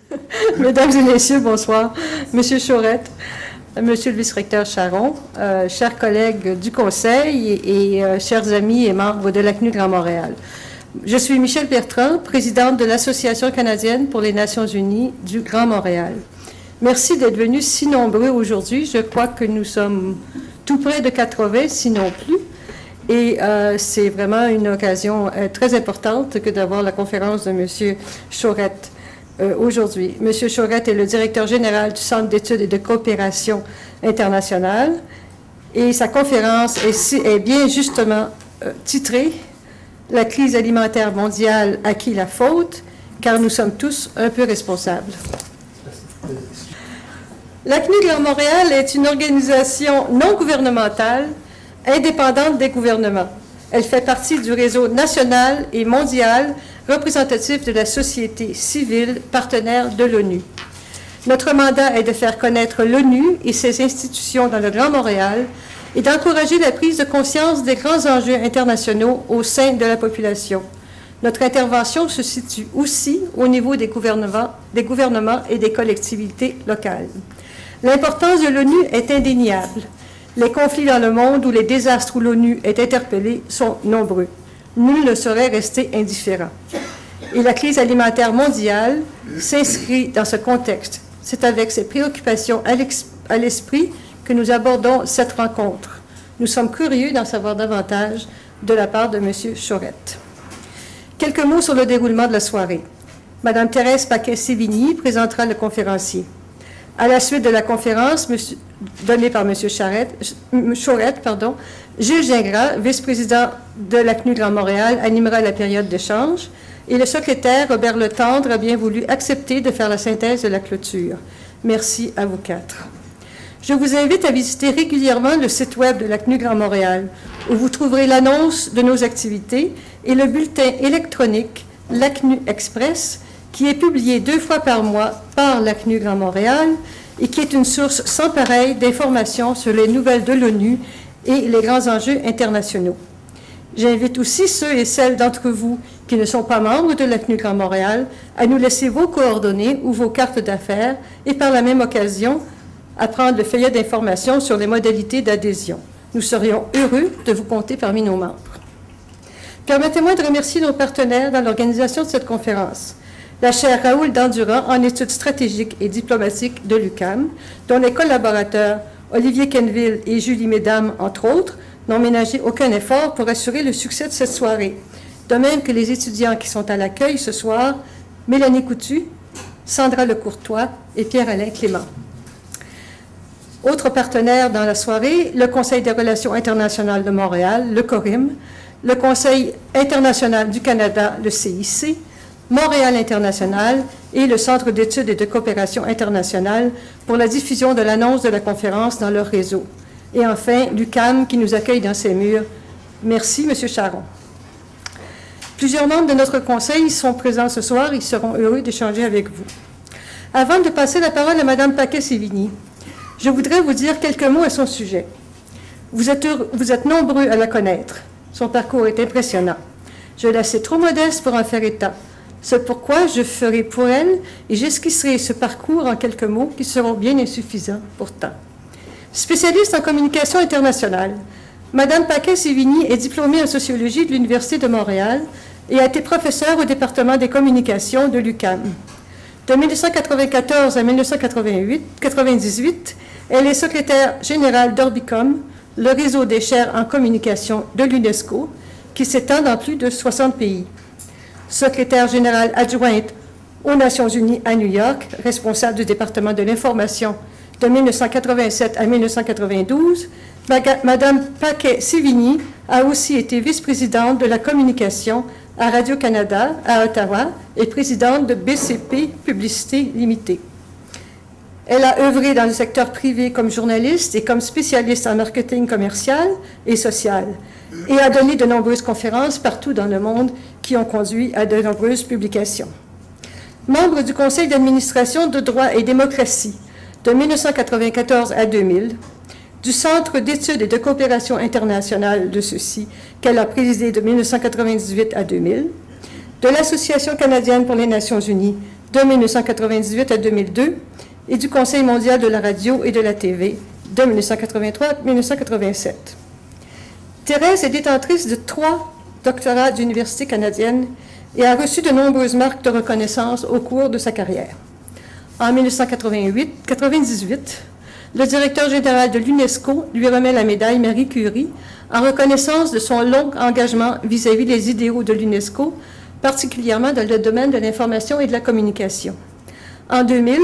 Mesdames et messieurs, bonsoir. Monsieur Chaurette, monsieur le vice-recteur Charon, euh, chers collègues du Conseil et, euh, chers amis et membres de l'ACNU Grand Montréal. Je suis Michel Bertrand, présidente de l'Association canadienne pour les Nations unies du Grand Montréal. Merci d'être venus si nombreux aujourd'hui. Je crois que nous sommes tout près de 80, sinon plus. Et euh, c'est vraiment une occasion très importante que d'avoir la conférence de M. Chaurette. Euh, aujourd'hui. M. Chaurette est le directeur général du Centre d'études et de coopération internationale et sa conférence est, bien justement euh, titrée « La crise alimentaire mondiale à qui la faute ?» car nous sommes tous un peu responsables. L'ACNU Grand Montréal est une organisation non gouvernementale indépendante des gouvernements. Elle fait partie du réseau national et mondial représentatif de la société civile partenaire de l'ONU. Notre mandat est de faire connaître l'ONU et ses institutions dans le Grand Montréal et d'encourager la prise de conscience des grands enjeux internationaux au sein de la population. Notre intervention se situe aussi au niveau des gouvernements, et des collectivités locales. L'importance de l'ONU est indéniable. Les conflits dans le monde ou les désastres où l'ONU est interpellée sont nombreux nul ne saurait rester indifférent. Et la crise alimentaire mondiale s'inscrit dans ce contexte. C'est avec ces préoccupations à l'esprit que nous abordons cette rencontre. Nous sommes curieux d'en savoir davantage de la part de M. Chaurette. Quelques mots sur le déroulement de la soirée. Mme Thérèse Paquet-Sévigny présentera le conférencier. À la suite de la conférence donnée par M. Chaurette, pardon, Gilles Gingras, vice-président de l'ACNU Grand Montréal, animera la période d'échange et le secrétaire Robert Letendre a bien voulu accepter de faire la synthèse de la clôture. Merci à vous quatre. Je vous invite à visiter régulièrement le site web de l'ACNU Grand Montréal, où vous trouverez l'annonce de nos activités et le bulletin électronique l'ACNU Express, qui est publié deux fois par mois par l'ACNU Grand Montréal et qui est une source sans pareille d'informations sur les nouvelles de l'ONU et les grands enjeux internationaux. J'invite aussi ceux et celles d'entre vous qui ne sont pas membres de l'ACNU Grand Montréal à nous laisser vos coordonnées ou vos cartes d'affaires et par la même occasion à prendre le feuillet d'information sur les modalités d'adhésion. Nous serions heureux de vous compter parmi nos membres. Permettez-moi de remercier nos partenaires dans l'organisation de cette conférence. La chaire Raoul Dandurand en études stratégiques et diplomatiques de l'UCAM, dont les collaborateurs Olivier Kenville et Julie Mesdames, entre autres, n'ont ménagé aucun effort pour assurer le succès de cette soirée. De même que les étudiants qui sont à l'accueil ce soir, Mélanie Coutu, Sandra Lecourtois et Pierre-Alain Clément. Autres partenaires dans la soirée, le Conseil des relations internationales de Montréal, le CORIM, le Conseil international du Canada, le CIC, Montréal International et le Centre d'études et de coopération internationale pour la diffusion de l'annonce de la conférence dans leur réseau. Et enfin, l'UCAM qui nous accueille dans ses murs. Merci, M. Charon. Plusieurs membres de notre conseil sont présents ce soir. Ils seront heureux d'échanger avec vous. Avant de passer la parole à Mme Paquet-Sévigny, je voudrais vous dire quelques mots à son sujet. Vous êtes nombreux à la connaître. Son parcours est impressionnant. Je la sais trop modeste pour en faire état. C'est pourquoi je ferai pour elle et j'esquisserai ce parcours en quelques mots qui seront bien insuffisants pourtant. Spécialiste en communication internationale, Madame Paquet-Sévigny est diplômée en sociologie de l'Université de Montréal et a été professeure au département des communications de l'UCAM. De 1994 à 1998, elle est secrétaire générale d'Orbicom, le réseau des chaires en communication de l'UNESCO, qui s'étend dans plus de 60 pays secrétaire générale adjointe aux Nations Unies à New York, responsable du département de l'information de 1987 à 1992, Madame Paquet-Sévigny a aussi été vice-présidente de la communication à Radio-Canada à Ottawa et présidente de BCP Publicité Limitée. Elle a œuvré dans le secteur privé comme journaliste et comme spécialiste en marketing commercial et social et a donné de nombreuses conférences partout dans le monde qui ont conduit à de nombreuses publications. Membre du Conseil d'administration de droit et démocratie de 1994 à 2000, du Centre d'études et de coopération internationale de ceci, qu'elle a présidé de 1998 à 2000, de l'Association canadienne pour les Nations unies de 1998 à 2002 et du Conseil mondial de la radio et de la TV de 1983 à 1987. Thérèse est détentrice de trois doctorats d'université canadienne et a reçu de nombreuses marques de reconnaissance au cours de sa carrière. En 1998, le directeur général de l'UNESCO lui remet la médaille Marie Curie en reconnaissance de son long engagement vis-à-vis des idéaux de l'UNESCO, particulièrement dans le domaine de l'information et de la communication. En 2000,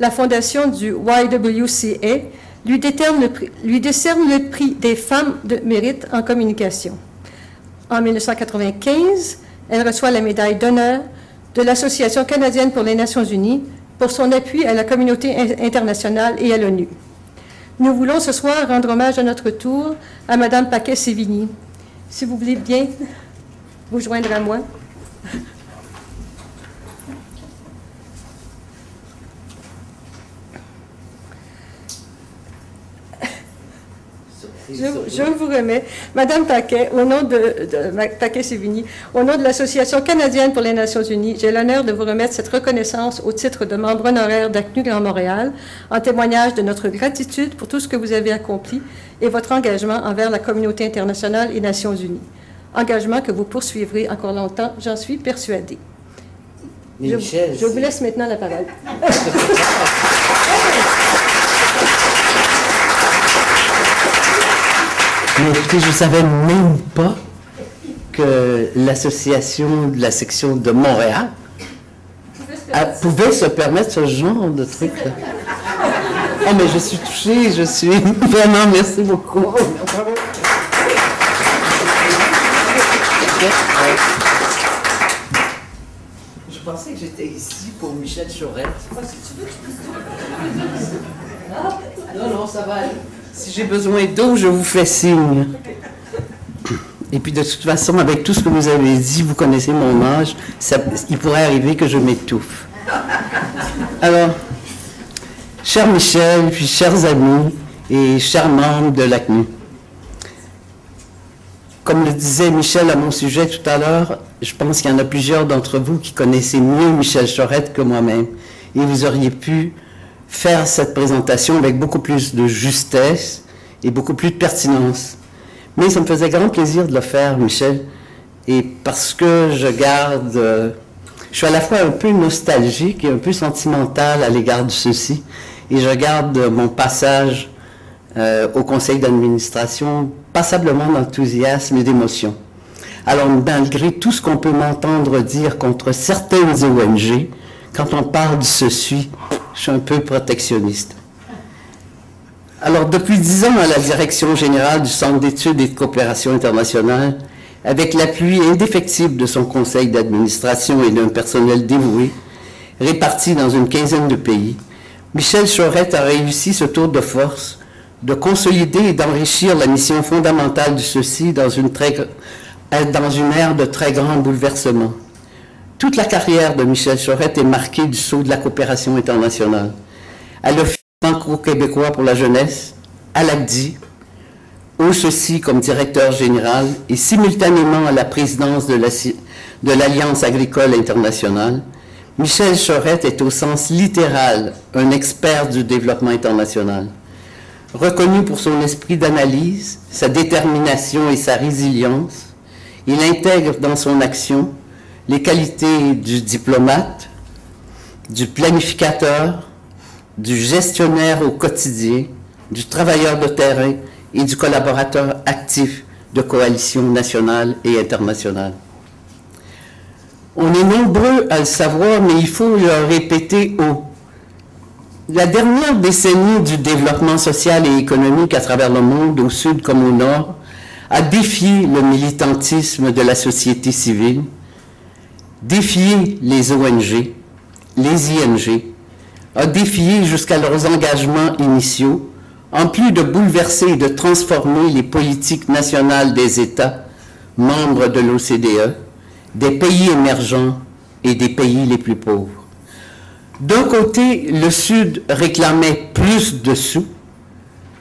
la fondation du YWCA lui, décerne le prix des femmes de mérite en communication. En 1995, elle reçoit la médaille d'honneur de l'Association canadienne pour les Nations unies pour son appui à la communauté internationale et à l'ONU. Nous voulons ce soir rendre hommage à notre tour à Mme Paquet-Sévigny. Si vous voulez bien vous joindre à moi. Je, vous remets, Madame Paquet, au nom de, Paquet Sévigny, au nom de l'Association canadienne pour les Nations unies, j'ai l'honneur de vous remettre cette reconnaissance au titre de membre honoraire d'ACNU Grand Montréal, en témoignage de notre gratitude pour tout ce que vous avez accompli et votre engagement envers la communauté internationale et Nations unies. Engagement que vous poursuivrez encore longtemps, j'en suis persuadée. Je, je vous laisse maintenant la parole. Mais écoutez, je ne savais même pas que l'association de la section de Montréal pouvait se permettre ce genre de truc. -là. Oh, mais je suis touchée, je suis vraiment, merci beaucoup. Je pensais que j'étais ici pour Michel Chorette. Non, non, ça va aller. Si j'ai besoin d'eau, je vous fais signe. Et puis de toute façon, avec tout ce que vous avez dit, vous connaissez mon âge, il pourrait arriver que je m'étouffe. Alors, cher Michel, puis chers amis et chers membres de l'ACNU, comme le disait Michel à mon sujet tout à l'heure, je pense qu'il y en a plusieurs d'entre vous qui connaissez mieux Michel Chorette que moi-même. Et vous auriez pu faire cette présentation avec beaucoup plus de justesse et beaucoup plus de pertinence. Mais ça me faisait grand plaisir de le faire, Michel, et parce que je garde, euh, je suis à la fois un peu nostalgique et un peu sentimental à l'égard de ceci, et je garde mon passage euh, au conseil d'administration passablement d'enthousiasme et d'émotion. Alors, malgré tout ce qu'on peut m'entendre dire contre certaines ONG, quand on parle de ceci, je suis un peu protectionniste. Alors, depuis dix ans à la direction générale du Centre d'études et de coopération internationale, avec l'appui indéfectible de son conseil d'administration et d'un personnel dévoué, réparti dans une quinzaine de pays, Michel Chorette a réussi ce tour de force de consolider et d'enrichir la mission fondamentale de ceci dans une, très, dans une ère de très grands bouleversements. Toute la carrière de Michel Chorette est marquée du saut de la coopération internationale. À l'Office franco-québécois pour la jeunesse, à l'ACDI, au ceci comme directeur général et simultanément à la présidence de l'Alliance agricole internationale, Michel Chorette est au sens littéral un expert du développement international. Reconnu pour son esprit d'analyse, sa détermination et sa résilience, il intègre dans son action les qualités du diplomate, du planificateur, du gestionnaire au quotidien, du travailleur de terrain et du collaborateur actif de coalitions nationales et internationales. On est nombreux à le savoir, mais il faut le répéter haut. La dernière décennie du développement social et économique à travers le monde, au sud comme au nord, a défié le militantisme de la société civile, défier les ONG, les ING, a défié jusqu'à leurs engagements initiaux, en plus de bouleverser et de transformer les politiques nationales des États membres de l'OCDE, des pays émergents et des pays les plus pauvres. D'un côté, le Sud réclamait plus de sous,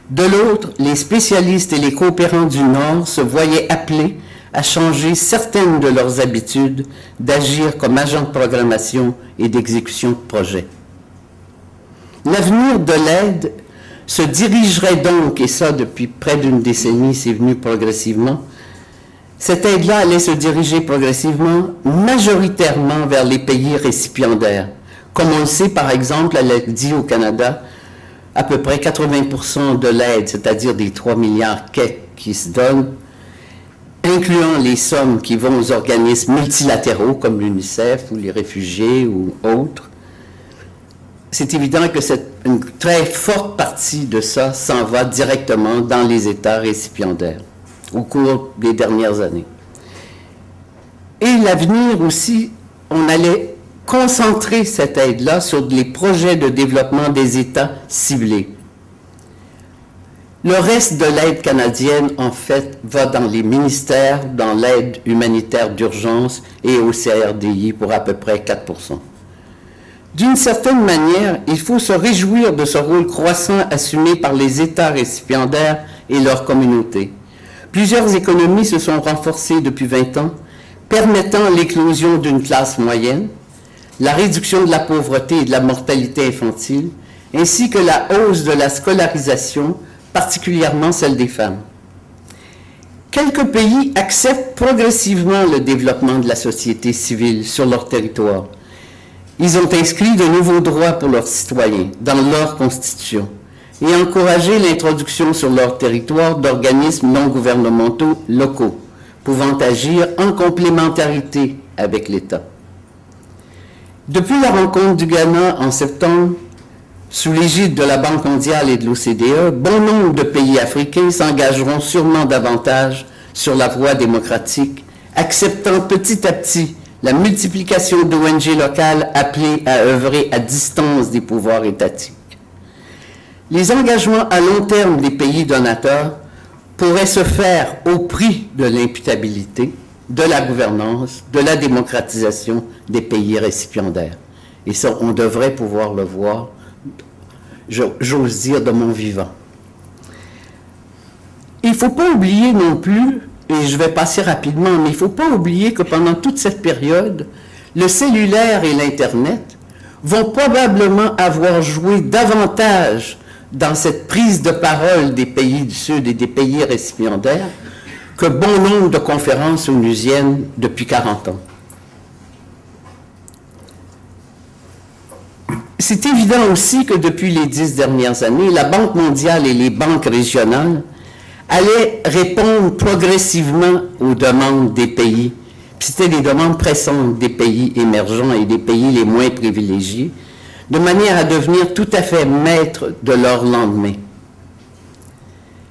de l'autre, les spécialistes et les coopérants du Nord se voyaient appelés à changer certaines de leurs habitudes d'agir comme agents de programmation et d'exécution de projets. L'avenir de l'aide se dirigerait donc, et ça depuis près d'une décennie, c'est venu progressivement, cette aide-là allait se diriger progressivement majoritairement vers les pays récipiendaires. Comme on le sait, par exemple, elle est dit au Canada, à peu près 80% de l'aide, c'est-à-dire des 3 milliards qui se donnent, incluant les sommes qui vont aux organismes multilatéraux comme l'UNICEF ou les réfugiés ou autres, c'est évident que une très forte partie de ça s'en va directement dans les États récipiendaires au cours des dernières années. Et l'avenir aussi, on allait concentrer cette aide-là sur les projets de développement des États ciblés. Le reste de l'aide canadienne, en fait, va dans les ministères, dans l'aide humanitaire d'urgence et au CRDI pour à peu près 4 d'une certaine manière, il faut se réjouir de ce rôle croissant assumé par les États récipiendaires et leurs communautés. Plusieurs économies se sont renforcées depuis 20 ans, permettant l'éclosion d'une classe moyenne, la réduction de la pauvreté et de la mortalité infantile, ainsi que la hausse de la scolarisation, particulièrement celle des femmes. Quelques pays acceptent progressivement le développement de la société civile sur leur territoire ils ont inscrit de nouveaux droits pour leurs citoyens dans leur constitution et encouragé l'introduction sur leur territoire d'organismes non gouvernementaux locaux pouvant agir en complémentarité avec l'État. Depuis la rencontre du Ghana en septembre, sous l'égide de la Banque mondiale et de l'OCDE, bon nombre de pays africains s'engageront sûrement davantage sur la voie démocratique, acceptant petit à petit la multiplication d'ONG locales appelées à œuvrer à distance des pouvoirs étatiques. Les engagements à long terme des pays donateurs pourraient se faire au prix de l'imputabilité, de la gouvernance, de la démocratisation des pays récipiendaires. Et ça, on devrait pouvoir le voir, j'ose dire, de mon vivant. Il ne faut pas oublier non plus et je vais passer rapidement, mais il ne faut pas oublier que pendant toute cette période, le cellulaire et l'Internet vont probablement avoir joué davantage dans cette prise de parole des pays du Sud et des pays récipiendaires que bon nombre de conférences onusiennes depuis 40 ans. C'est évident aussi que depuis les dix dernières années, la Banque mondiale et les banques régionales allait répondre progressivement aux demandes des pays. C'était des demandes pressantes des pays émergents et des pays les moins privilégiés, de manière à devenir tout à fait maîtres de leur lendemain.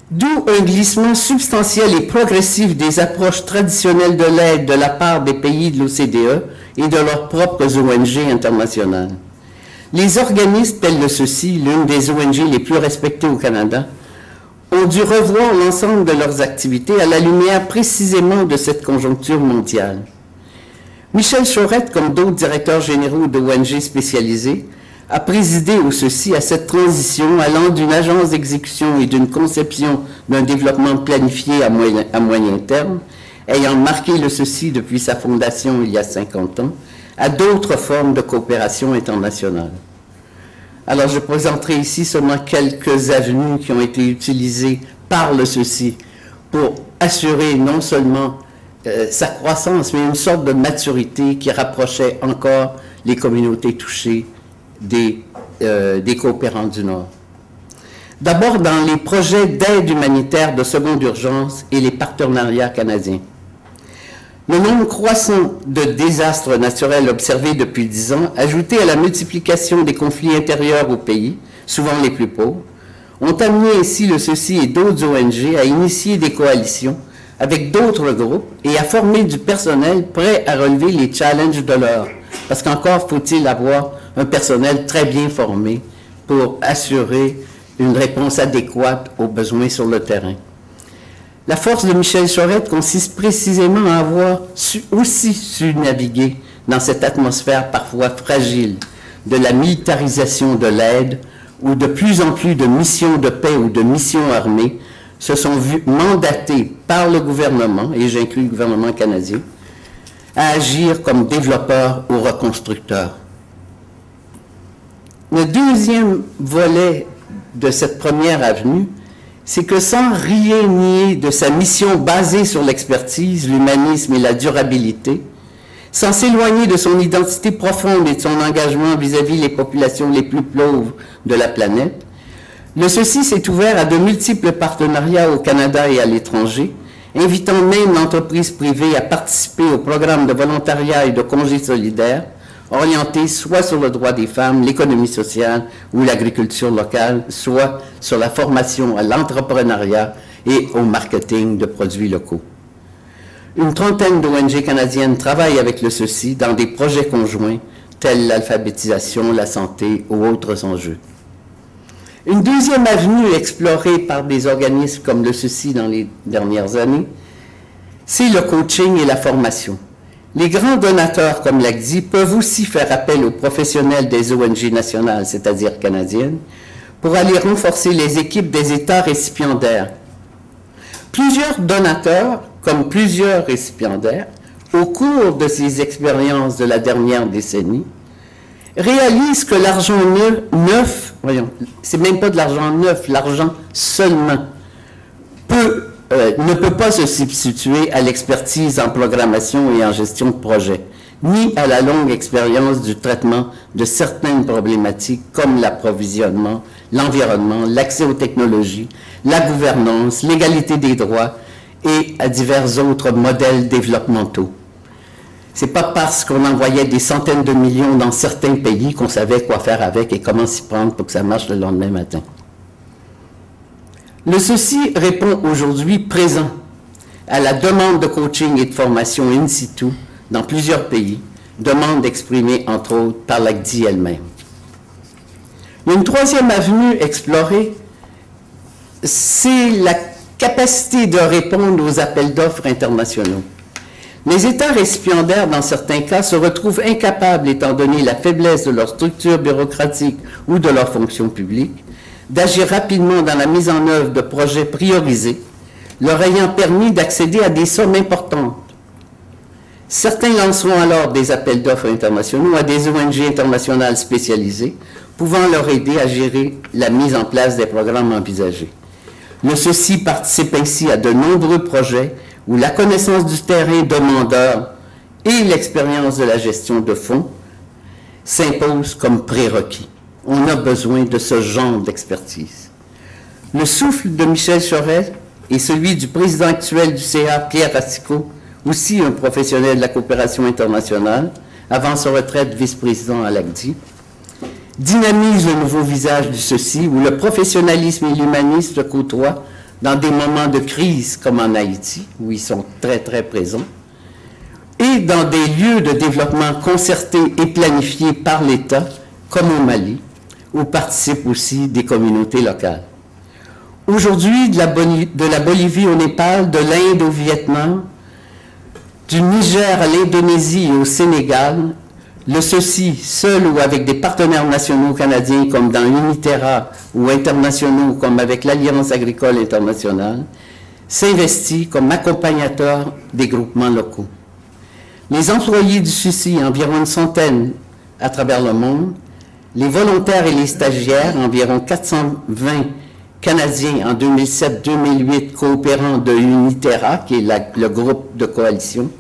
D'où un glissement substantiel et progressif des approches traditionnelles de l'aide de la part des pays de l'OCDE et de leurs propres ONG internationales. Les organismes tels que ceux-ci, l'une des ONG les plus respectées au Canada, ont dû revoir l'ensemble de leurs activités à la lumière précisément de cette conjoncture mondiale. Michel Chaurette, comme d'autres directeurs généraux d'ONG spécialisés, a présidé au ceci à cette transition allant d'une agence d'exécution et d'une conception d'un développement planifié à moyen, terme, ayant marqué le ceci depuis sa fondation il y a 50 ans, à d'autres formes de coopération internationale. Alors, je présenterai ici seulement quelques avenues qui ont été utilisées par le ceci pour assurer non seulement euh, sa croissance, mais une sorte de maturité qui rapprochait encore les communautés touchées des, euh, des coopérants du Nord. D'abord, dans les projets d'aide humanitaire de seconde urgence et les partenariats canadiens. Le nombre croissant de désastres naturels observés depuis dix ans, ajouté à la multiplication des conflits intérieurs au pays, souvent les plus pauvres, ont amené ainsi le ceci et d'autres ONG à initier des coalitions avec d'autres groupes et à former du personnel prêt à relever les challenges de l'heure. Parce qu'encore faut-il avoir un personnel très bien formé pour assurer une réponse adéquate aux besoins sur le terrain. La force de Michel Chorette consiste précisément à avoir aussi su naviguer dans cette atmosphère parfois fragile de la militarisation de l'aide, où de plus en plus de missions de paix ou de missions armées se sont vus mandatés par le gouvernement, et j'inclus le gouvernement canadien, à agir comme développeurs ou reconstructeurs. Le deuxième volet de cette première avenue, c'est que sans rien nier de sa mission basée sur l'expertise, l'humanisme et la durabilité, sans s'éloigner de son identité profonde et de son engagement vis-à-vis les populations les plus pauvres de la planète, le ceci s'est ouvert à de multiples partenariats au Canada et à l'étranger, invitant même l'entreprise privée à participer au programme de volontariat et de congés solidaires, orientés soit sur le droit des femmes, l'économie sociale ou l'agriculture locale, soit sur la formation à l'entrepreneuriat et au marketing de produits locaux. Une trentaine d'ONG canadiennes travaillent avec le ceci dans des projets conjoints tels l'alphabétisation, la santé ou autres enjeux. Une deuxième avenue explorée par des organismes comme le ceci dans les dernières années, c'est le coaching et la formation. Les grands donateurs comme l'ACDI peuvent aussi faire appel aux professionnels des ONG nationales, c'est-à-dire canadiennes, pour aller renforcer les équipes des États récipiendaires. Plusieurs donateurs comme plusieurs récipiendaires, au cours de ces expériences de la dernière décennie, réalisent que l'argent neuf, voyons, c'est même pas de l'argent neuf, l'argent seulement, peut, euh, ne peut pas se substituer à l'expertise en programmation et en gestion de projet, ni à la longue expérience du traitement de certaines problématiques comme l'approvisionnement, l'environnement, l'accès aux technologies, la gouvernance, l'égalité des droits, et à divers autres modèles développementaux. C'est pas parce qu'on envoyait des centaines de millions dans certains pays qu'on savait quoi faire avec et comment s'y prendre pour que ça marche le lendemain matin. Le ceci répond aujourd'hui présent à la demande de coaching et de formation in situ dans plusieurs pays, demande exprimée entre autres par l'ACDI elle-même. Une troisième avenue explorée, c'est la capacité de répondre aux appels d'offres internationaux. Les États récipiendaires, dans certains cas, se retrouvent incapables, étant donné la faiblesse de leur structure bureaucratique ou de leur fonction publique, d'agir rapidement dans la mise en œuvre de projets priorisés, leur ayant permis d'accéder à des sommes importantes. Certains lanceront alors des appels d'offres internationaux à des ONG internationales spécialisées, pouvant leur aider à gérer la mise en place des programmes envisagés. Le ceci participe ainsi à de nombreux projets où la connaissance du terrain demandeur et l'expérience de la gestion de fonds s'imposent comme prérequis. On a besoin de ce genre d'expertise. Le souffle de Michel Chorel et celui du président actuel du CA, Pierre Racicot, aussi un professionnel de la coopération internationale, avant sa retraite vice-président à l'ACDI, dynamise le nouveau visage de ceci, où le professionnalisme et l'humanisme se côtoient dans des moments de crise comme en Haïti, où ils sont très très présents, et dans des lieux de développement concertés et planifiés par l'État, comme au Mali, où participent aussi des communautés locales. Aujourd'hui, de, la Bolivie au Népal, de l'Inde au Vietnam, du Niger à l'Indonésie et au Sénégal, le ceci, seul ou avec des partenaires nationaux canadiens comme dans Uniterra ou internationaux comme avec l'Alliance agricole internationale, s'investit comme accompagnateur des groupements locaux. Les employés du ceci, environ une centaine à travers le monde, les volontaires et les stagiaires, environ 420 Canadiens en 2007-2008 coopérants de Uniterra, qui est le groupe de coalition,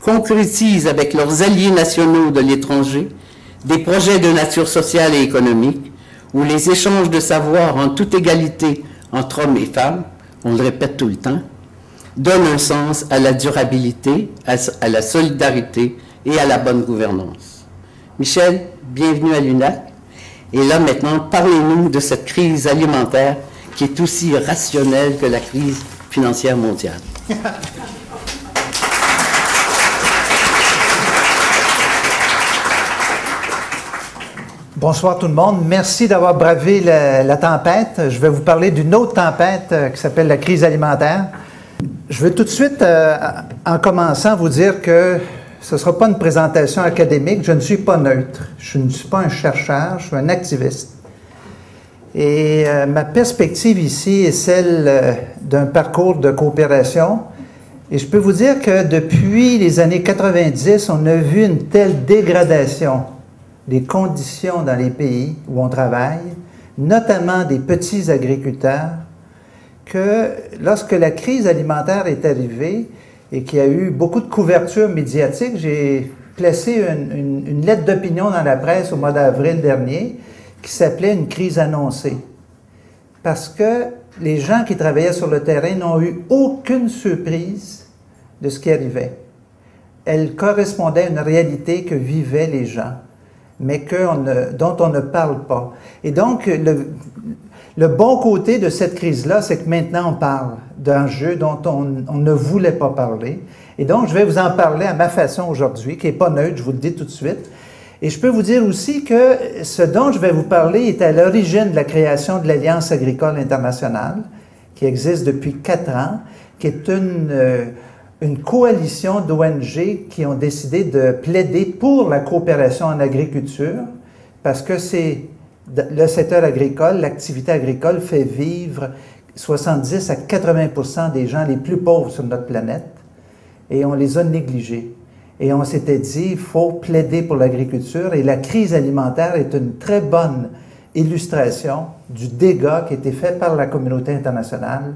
concrétisent avec leurs alliés nationaux de l'étranger des projets de nature sociale et économique où les échanges de savoir en toute égalité entre hommes et femmes, on le répète tout le temps, donnent un sens à la durabilité, à, la solidarité et à la bonne gouvernance. Michel, bienvenue à l'UNAC. Et là maintenant, parlez-nous de cette crise alimentaire qui est aussi rationnelle que la crise financière mondiale. Bonsoir tout le monde. Merci d'avoir bravé la, tempête. Je vais vous parler d'une autre tempête euh, qui s'appelle la crise alimentaire. Je vais tout de suite, euh, en commençant, vous dire que ce ne sera pas une présentation académique. Je ne suis pas neutre. Je ne suis pas un chercheur, je suis un activiste. Et euh, ma perspective ici est celle euh, d'un parcours de coopération. Et je peux vous dire que depuis les années 90, on a vu une telle dégradation des conditions dans les pays où on travaille, notamment des petits agriculteurs, que lorsque la crise alimentaire est arrivée et qu'il y a eu beaucoup de couverture médiatique, j'ai placé une lettre d'opinion dans la presse au mois d'avril dernier qui s'appelait une crise annoncée. Parce que les gens qui travaillaient sur le terrain n'ont eu aucune surprise de ce qui arrivait. Elle correspondait à une réalité que vivaient les gens, mais dont on ne parle pas. Et donc, le, le bon côté de cette crise-là, c'est que maintenant on parle d'un jeu dont on, ne voulait pas parler. Et donc, je vais vous en parler à ma façon aujourd'hui, qui n'est pas neutre, je vous le dis tout de suite. Et je peux vous dire aussi que ce dont je vais vous parler est à l'origine de la création de l'Alliance agricole internationale, qui existe depuis quatre ans, qui est une, euh, une coalition d'ONG qui ont décidé de plaider pour la coopération en agriculture, parce que c'est le secteur agricole, l'activité agricole fait vivre 70 à 80% des gens les plus pauvres sur notre planète, et on les a négligés. Et on s'était dit, il faut plaider pour l'agriculture et la crise alimentaire est une très bonne illustration du dégât qui a été fait par la communauté internationale,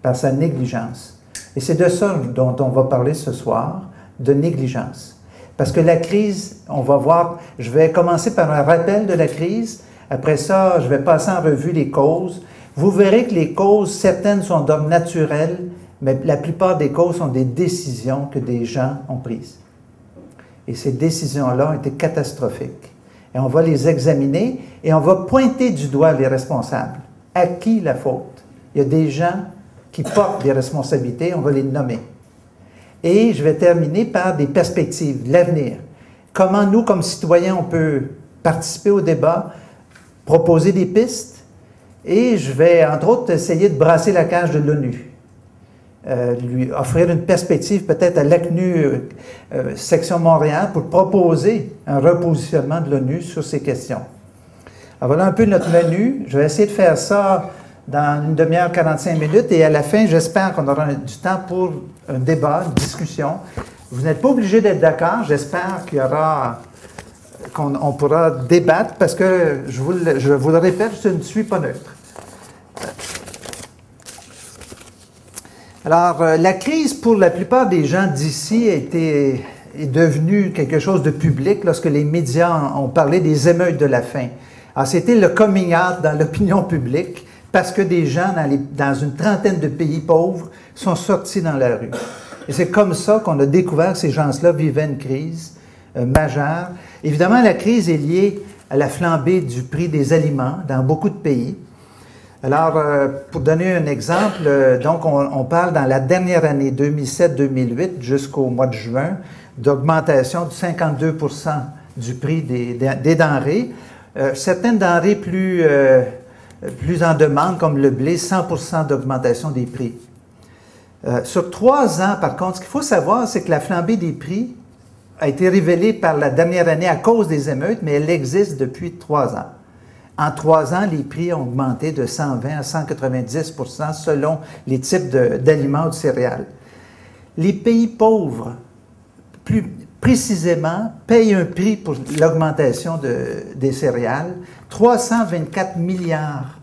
par sa négligence. Et c'est de ça dont on va parler ce soir, de négligence. Parce que la crise, on va voir, je vais commencer par un rappel de la crise, après ça, je vais passer en revue les causes. Vous verrez que les causes, certaines sont d'ordre naturel, mais la plupart des causes sont des décisions que des gens ont prises. Et ces décisions-là ont été catastrophiques. Et on va les examiner et on va pointer du doigt les responsables. À qui la faute? Il y a des gens qui portent des responsabilités, on va les nommer. Et je vais terminer par des perspectives, l'avenir. Comment nous, comme citoyens, on peut participer au débat, proposer des pistes, et je vais, entre autres, essayer de brasser la cage de l'ONU. Euh, lui offrir une perspective peut-être à l'ACNU euh, section Montréal pour proposer un repositionnement de l'ONU sur ces questions. Alors voilà un peu notre menu. Je vais essayer de faire ça dans une demi-heure, 45 minutes et à la fin, j'espère qu'on aura du temps pour un débat, une discussion. Vous n'êtes pas obligé d'être d'accord. J'espère qu'il y aura qu'on pourra débattre parce que je vous, le répète, je ne suis pas neutre. Alors, euh, la crise pour la plupart des gens d'ici est devenue quelque chose de public lorsque les médias ont parlé des émeutes de la faim. Alors, c'était le coming out dans l'opinion publique parce que des gens dans, dans, une trentaine de pays pauvres sont sortis dans la rue. Et c'est comme ça qu'on a découvert que ces gens-là vivaient une crise majeure. Évidemment, la crise est liée à la flambée du prix des aliments dans beaucoup de pays. Alors, euh, pour donner un exemple, euh, donc on, parle dans la dernière année 2007-2008 jusqu'au mois de juin d'augmentation de 52% du prix des, des, denrées. Euh, certaines denrées plus, plus en demande, comme le blé, 100% d'augmentation des prix. sur trois ans, par contre, ce qu'il faut savoir, c'est que la flambée des prix a été révélée par la dernière année à cause des émeutes, mais elle existe depuis trois ans. En trois ans, les prix ont augmenté de 120 à 190 selon les types d'aliments ou de céréales. Les pays pauvres, plus précisément, payent un prix pour l'augmentation de, des céréales, 324 milliards.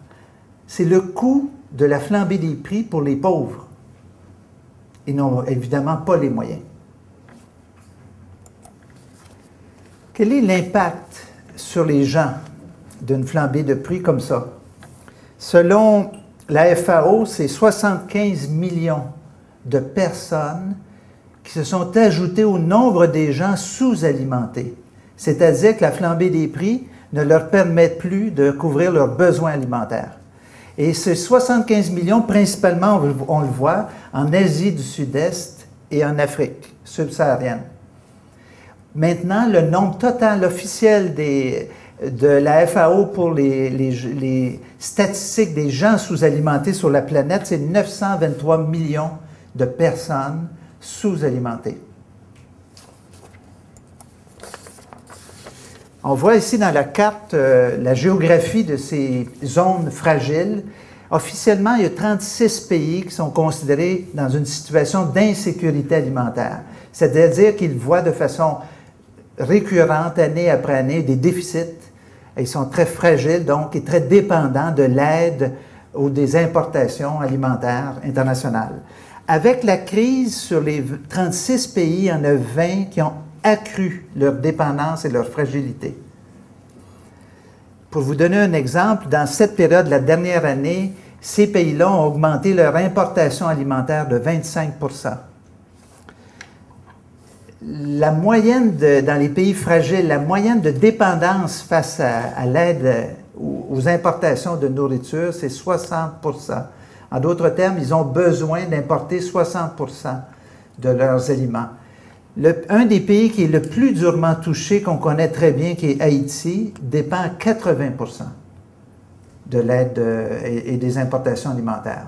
C'est le coût de la flambée des prix pour les pauvres. Ils n'ont évidemment pas les moyens. Quel est l'impact sur les gens d'une flambée de prix comme ça? Selon la FAO, c'est 75 millions de personnes qui se sont ajoutées au nombre des gens sous-alimentés. C'est-à-dire que la flambée des prix ne leur permet plus de couvrir leurs besoins alimentaires. Et ces 75 millions, principalement, on le voit, en Asie du Sud-Est et en Afrique subsaharienne. Maintenant, le nombre total officiel des, de la FAO pour les, statistiques des gens sous-alimentés sur la planète, c'est 923 millions de personnes sous-alimentées. On voit ici dans la carte euh, la géographie de ces zones fragiles. Officiellement, il y a 36 pays qui sont considérés dans une situation d'insécurité alimentaire. C'est-à-dire qu'ils voient de façon récurrente, année après année, des déficits. ils sont très fragiles, donc, et très dépendants de l'aide ou des importations alimentaires internationales. Avec la crise sur les 36 pays, il y en a 20 qui ont accru leur dépendance et leur fragilité. Pour vous donner un exemple, dans cette période, la dernière année, ces pays-là ont augmenté leur importation alimentaire de 25 La moyenne dans les pays fragiles, la moyenne de dépendance face à, l'aide aux importations de nourriture, c'est 60% En d'autres termes, ils ont besoin d'importer 60% de leurs aliments un des pays qui est le plus durement touché, qu'on connaît très bien, qui est Haïti, dépend à 80% de l'aide euh, et, des importations alimentaires.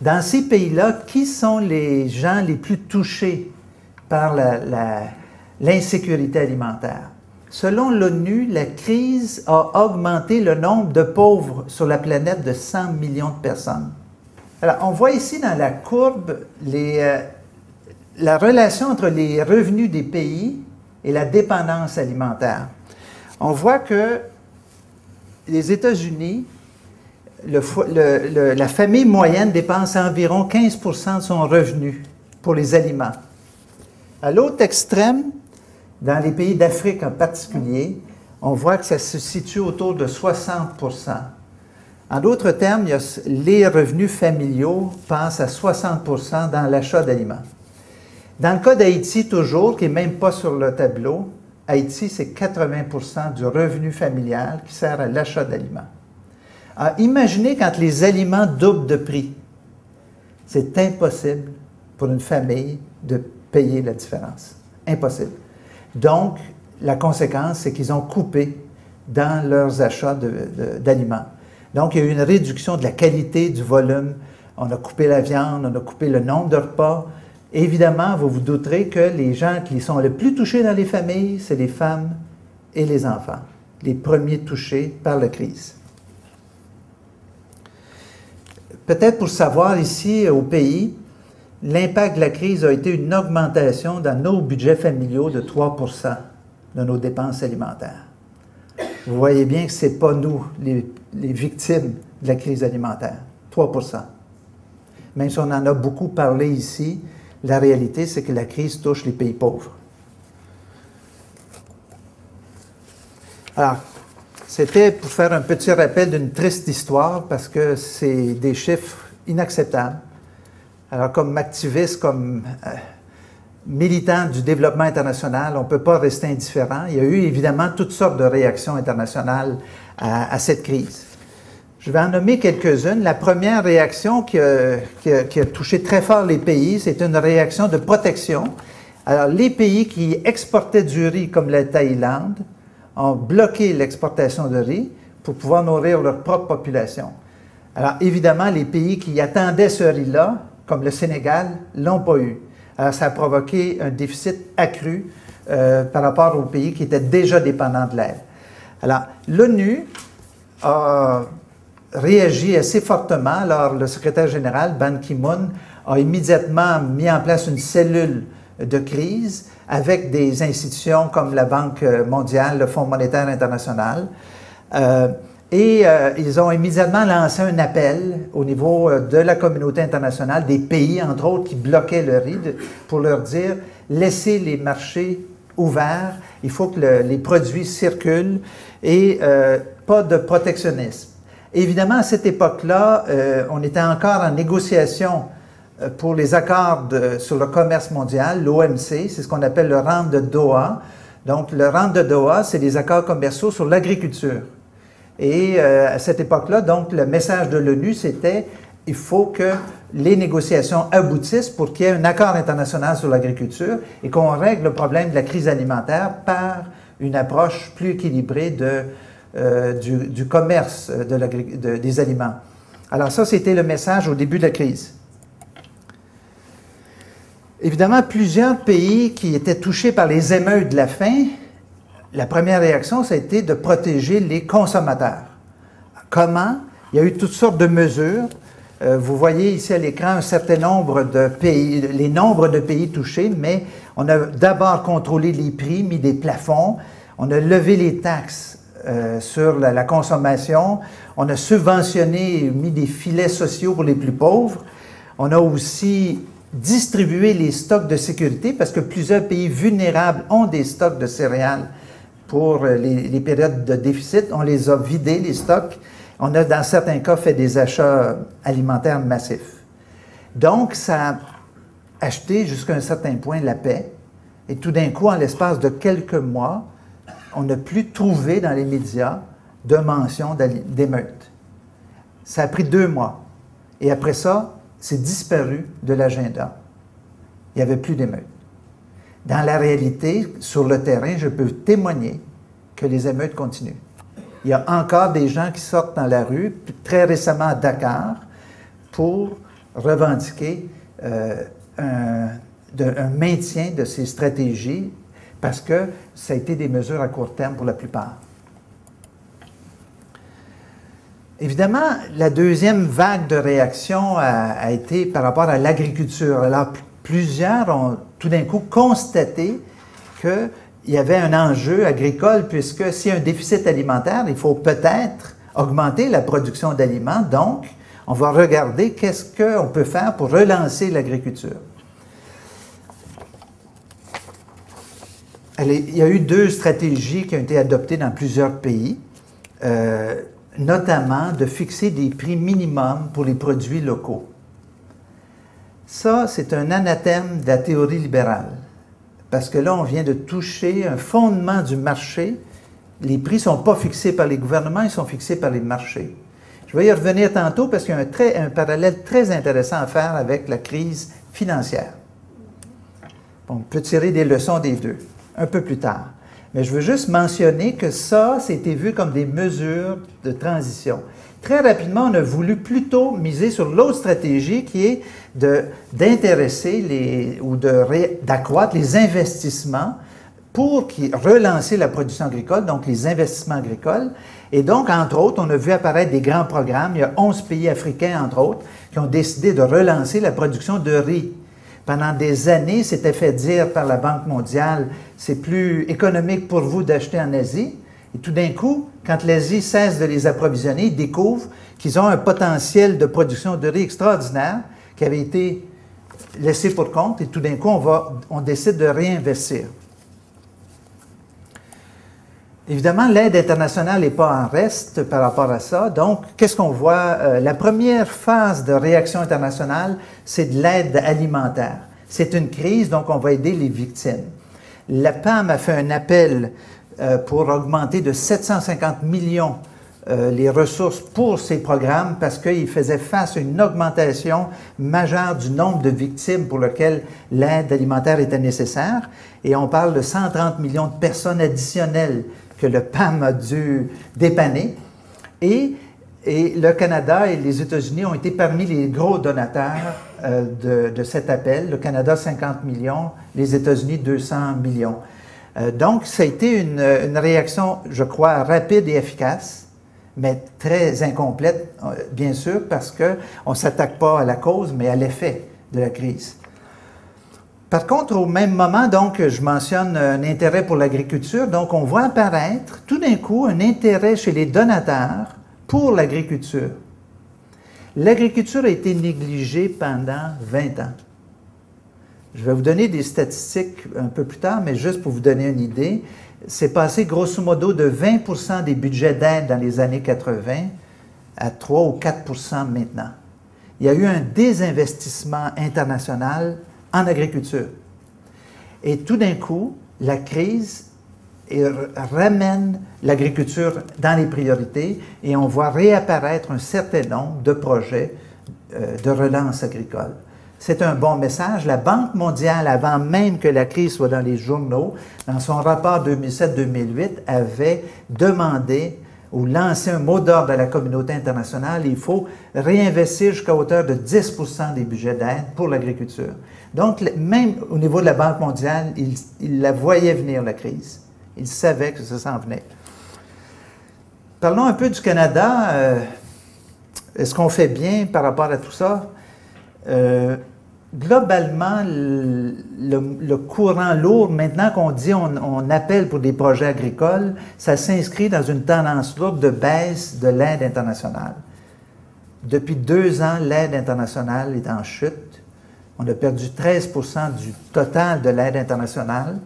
Dans ces pays-là, qui sont les gens les plus touchés par l'insécurité alimentaire? Selon l'ONU, la crise a augmenté le nombre de pauvres sur la planète de 100 millions de personnes. Alors, on voit ici dans la courbe euh, la relation entre les revenus des pays et la dépendance alimentaire. On voit que les États-Unis, la famille moyenne dépense environ 15% de son revenu pour les aliments. À l'autre extrême, dans les pays d'Afrique en particulier, on voit que ça se situe autour de 60% En d'autres termes, les revenus familiaux passent à 60% dans l'achat d'aliments. Dans le cas d'Haïti, toujours, qui n'est même pas sur le tableau, Haïti, c'est 80% du revenu familial qui sert à l'achat d'aliments. Alors, imaginez quand les aliments doublent de prix. C'est impossible pour une famille de payer la différence. Impossible. Donc, la conséquence, c'est qu'ils ont coupé dans leurs achats d'aliments. Donc, il y a eu une réduction de la qualité, du volume. On a coupé la viande, on a coupé le nombre de repas, Évidemment, vous vous douterez que les gens qui sont les plus touchés dans les familles, c'est les femmes et les enfants, les premiers touchés par la crise. Peut-être pour savoir ici au pays, l'impact de la crise a été une augmentation dans nos budgets familiaux de 3% de nos dépenses alimentaires. Vous voyez bien que ce n'est pas nous les, les victimes de la crise alimentaire, 3% Même si on en a beaucoup parlé ici, la réalité, c'est que la crise touche les pays pauvres. Alors, c'était pour faire un petit rappel d'une triste histoire parce que c'est des chiffres inacceptables. Alors, comme activiste, comme euh, militant du développement international, on ne peut pas rester indifférent. Il y a eu évidemment toutes sortes de réactions internationales à cette crise. Je vais en nommer quelques-unes. La première réaction qui a, touché très fort les pays, c'est une réaction de protection. Alors, les pays qui exportaient du riz, comme la Thaïlande, ont bloqué l'exportation de riz pour pouvoir nourrir leur propre population. Alors, évidemment, les pays qui attendaient ce riz-là, comme le Sénégal, l'ont pas eu. Alors, ça a provoqué un déficit accru euh, par rapport aux pays qui étaient déjà dépendants de l'aide. Alors, l'ONU a réagi assez fortement. Alors, le secrétaire général, Ban Ki-moon, a immédiatement mis en place une cellule de crise avec des institutions comme la Banque mondiale, le Fonds monétaire international. Euh, et euh, ils ont immédiatement lancé un appel au niveau euh, de la communauté internationale, des pays, entre autres, qui bloquaient le riz, pour leur dire, laissez les marchés ouverts, il faut que les produits circulent et pas de protectionnisme. Évidemment, à cette époque-là, euh, on était encore en négociation euh, pour les accords sur le commerce mondial, l'OMC, c'est ce qu'on appelle le rang de Doha. Donc, le rang de Doha, c'est des accords commerciaux sur l'agriculture. Et euh, à cette époque-là, donc, le message de l'ONU, c'était il faut que les négociations aboutissent pour qu'il y ait un accord international sur l'agriculture et qu'on règle le problème de la crise alimentaire par une approche plus équilibrée euh, du, commerce de des aliments. Alors ça, c'était le message au début de la crise. Évidemment, plusieurs pays qui étaient touchés par les émeutes de la faim, la première réaction, ça a été de protéger les consommateurs. Comment? Il y a eu toutes sortes de mesures. Euh, vous voyez ici à l'écran un certain nombre de pays, les nombres de pays touchés, mais on a d'abord contrôlé les prix, mis des plafonds, on a levé les taxes euh, sur la, la, consommation, on a subventionné, mis des filets sociaux pour les plus pauvres, on a aussi distribué les stocks de sécurité parce que plusieurs pays vulnérables ont des stocks de céréales pour les, les périodes de déficit. On les a vidés, les stocks. On a, dans certains cas, fait des achats alimentaires massifs. Donc, ça a acheté jusqu'à un certain point la paix. Et tout d'un coup, en l'espace de quelques mois, on n'a plus trouvé dans les médias de mention d'émeute. Ça a pris deux mois. Et après ça, c'est disparu de l'agenda. Il n'y avait plus d'émeutes. Dans la réalité, sur le terrain, je peux témoigner que les émeutes continuent. Il y a encore des gens qui sortent dans la rue, très récemment à Dakar, pour revendiquer euh, un, un, maintien de ces stratégies parce que ça a été des mesures à court terme pour la plupart. Évidemment, la deuxième vague de réaction a, été par rapport à l'agriculture. Alors, plusieurs ont tout d'un coup constaté qu'il y avait un enjeu agricole, puisque s'il y a un déficit alimentaire, il faut peut-être augmenter la production d'aliments. Donc, on va regarder qu'est-ce qu'on peut faire pour relancer l'agriculture. Il y a eu deux stratégies qui ont été adoptées dans plusieurs pays. Euh, notamment de fixer des prix minimums pour les produits locaux. Ça, c'est un anathème de la théorie libérale, parce que là, on vient de toucher un fondement du marché. Les prix ne sont pas fixés par les gouvernements, ils sont fixés par les marchés. Je vais y revenir tantôt parce qu'il y a un, un parallèle très intéressant à faire avec la crise financière. On peut tirer des leçons des deux, un peu plus tard. Mais je veux juste mentionner que ça, c'était vu comme des mesures de transition. Très rapidement, on a voulu plutôt miser sur l'autre stratégie qui est d'intéresser ou d'accroître les investissements pour qui, relancer la production agricole, donc les investissements agricoles. Et donc, entre autres, on a vu apparaître des grands programmes. Il y a 11 pays africains, entre autres, qui ont décidé de relancer la production de riz. Pendant des années, c'était fait dire par la Banque mondiale, c'est plus économique pour vous d'acheter en Asie. Et tout d'un coup, quand l'Asie cesse de les approvisionner, ils découvrent qu'ils ont un potentiel de production de riz extraordinaire qui avait été laissé pour compte et tout d'un coup, on, va, on décide de réinvestir. Évidemment, l'aide internationale n'est pas en reste par rapport à ça. Donc, qu'est-ce qu'on voit? Euh, la première phase de réaction internationale, c'est de l'aide alimentaire. C'est une crise, donc on va aider les victimes. La PAM a fait un appel euh, pour augmenter de 750 millions euh, les ressources pour ces programmes parce qu'ils faisaient face à une augmentation majeure du nombre de victimes pour lesquelles l'aide alimentaire était nécessaire. Et on parle de 130 millions de personnes additionnelles que le PAM a dû dépanner. Et, et le Canada et les États-Unis ont été parmi les gros donateurs euh, de, de, cet appel. Le Canada, 50 millions, les États-Unis, 200 millions. Euh, donc, ça a été une, une, réaction, je crois, rapide et efficace, mais très incomplète, euh, bien sûr, parce qu'on ne s'attaque pas à la cause, mais à l'effet de la crise. Par contre, au même moment, donc, je mentionne un intérêt pour l'agriculture. Donc, on voit apparaître tout d'un coup un intérêt chez les donateurs pour l'agriculture. L'agriculture a été négligée pendant 20 ans. Je vais vous donner des statistiques un peu plus tard, mais juste pour vous donner une idée, c'est passé grosso modo de 20% des budgets d'aide dans les années 80 à 3 ou 4% maintenant. Il y a eu un désinvestissement international en agriculture. Et tout d'un coup, la crise ramène l'agriculture dans les priorités et on voit réapparaître un certain nombre de projets euh, de relance agricole. C'est un bon message. La Banque mondiale, avant même que la crise soit dans les journaux, dans son rapport 2007-2008, avait demandé ou lancer un mot d'ordre à la communauté internationale, il faut réinvestir jusqu'à hauteur de 10% des budgets d'aide pour l'agriculture. Donc, même au niveau de la Banque mondiale, il, la voyait venir, la crise. Il savait que ça s'en venait. Parlons un peu du Canada. Euh, est-ce qu'on fait bien par rapport à tout ça? Euh, globalement, le, courant lourd, maintenant qu'on dit on, appelle pour des projets agricoles, ça s'inscrit dans une tendance lourde de baisse de l'aide internationale. Depuis deux ans, l'aide internationale est en chute. On a perdu 13% du total de l'aide internationale.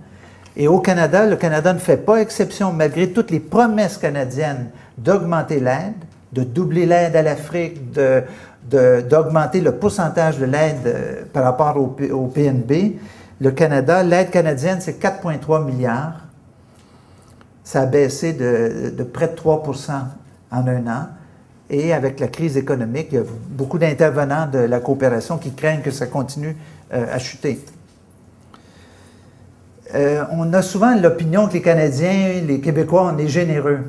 Et au Canada, le Canada ne fait pas exception, malgré toutes les promesses canadiennes d'augmenter l'aide, de doubler l'aide à l'Afrique, de, d'augmenter le pourcentage de l'aide euh, par rapport au, PNB. Le Canada, l'aide canadienne, c'est 4,3 milliards. Ça a baissé de, près de 3% en un an. Et avec la crise économique, il y a beaucoup d'intervenants de la coopération qui craignent que ça continue euh, à chuter. Euh, on a souvent l'opinion que les Canadiens, les Québécois, on est généreux.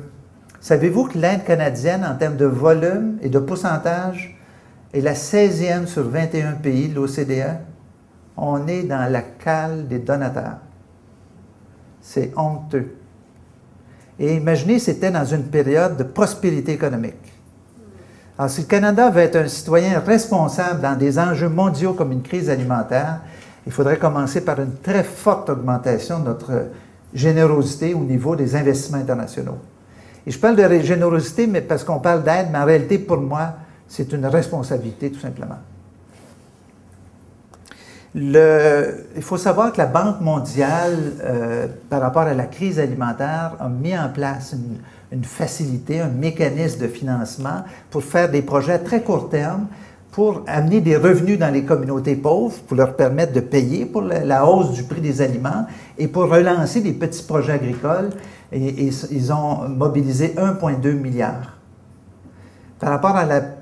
Savez-vous que l'aide canadienne, en termes de volume et de pourcentage, et la 16e sur 21 pays de l'OCDE, on est dans la cale des donateurs. C'est honteux. Et imaginez, c'était dans une période de prospérité économique. Alors, si le Canada veut être un citoyen responsable dans des enjeux mondiaux comme une crise alimentaire, il faudrait commencer par une très forte augmentation de notre générosité au niveau des investissements internationaux. Et je parle de générosité, mais parce qu'on parle d'aide, mais en réalité, pour moi, c'est une responsabilité, tout simplement. il faut savoir que la Banque mondiale, euh, par rapport à la crise alimentaire, a mis en place une, facilité, un mécanisme de financement pour faire des projets à très court terme, pour amener des revenus dans les communautés pauvres, pour leur permettre de payer pour la, hausse du prix des aliments et pour relancer des petits projets agricoles. Et ils ont mobilisé 1,2 milliard. Par rapport à la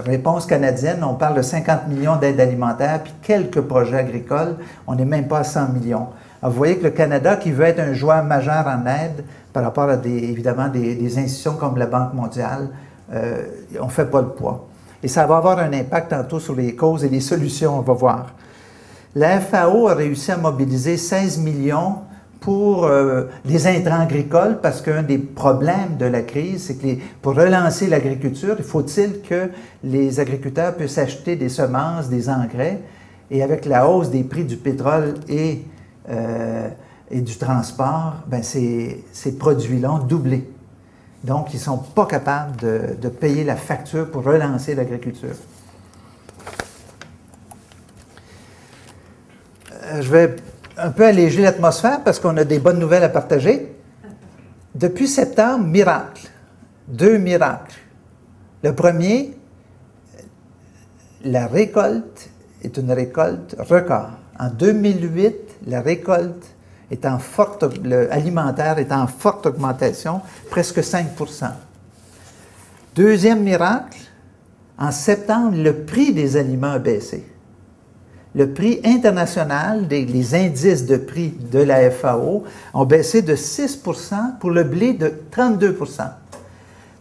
réponse canadienne, on parle de 50 millions d'aides alimentaires, puis quelques projets agricoles, on n'est même pas à 100 millions. vous voyez que le Canada, qui veut être un joueur majeur en aide par rapport à des, évidemment des, institutions comme la Banque mondiale, euh, on ne fait pas le poids. Et ça va avoir un impact tantôt sur les causes et les solutions, on va voir. La FAO a réussi à mobiliser 16 millions pour euh, les intrants agricoles, parce qu'un des problèmes de la crise, c'est que pour relancer l'agriculture, il faut-il que les agriculteurs puissent acheter des semences, des engrais, et avec la hausse des prix du pétrole et, euh, et du transport, ben ces, ces produits-là ont doublé. Donc, ils ne sont pas capables de, de payer la facture pour relancer l'agriculture. Euh, je vais un peu alléger l'atmosphère parce qu'on a des bonnes nouvelles à partager. Depuis septembre, miracle. Deux miracles. Le premier, la récolte est une récolte record. En 2008, la récolte est en forte, alimentaire est en forte augmentation, presque 5% Deuxième miracle, en septembre, le prix des aliments a baissé le prix international, des, les indices de prix de la FAO ont baissé de 6% pour le blé de 32%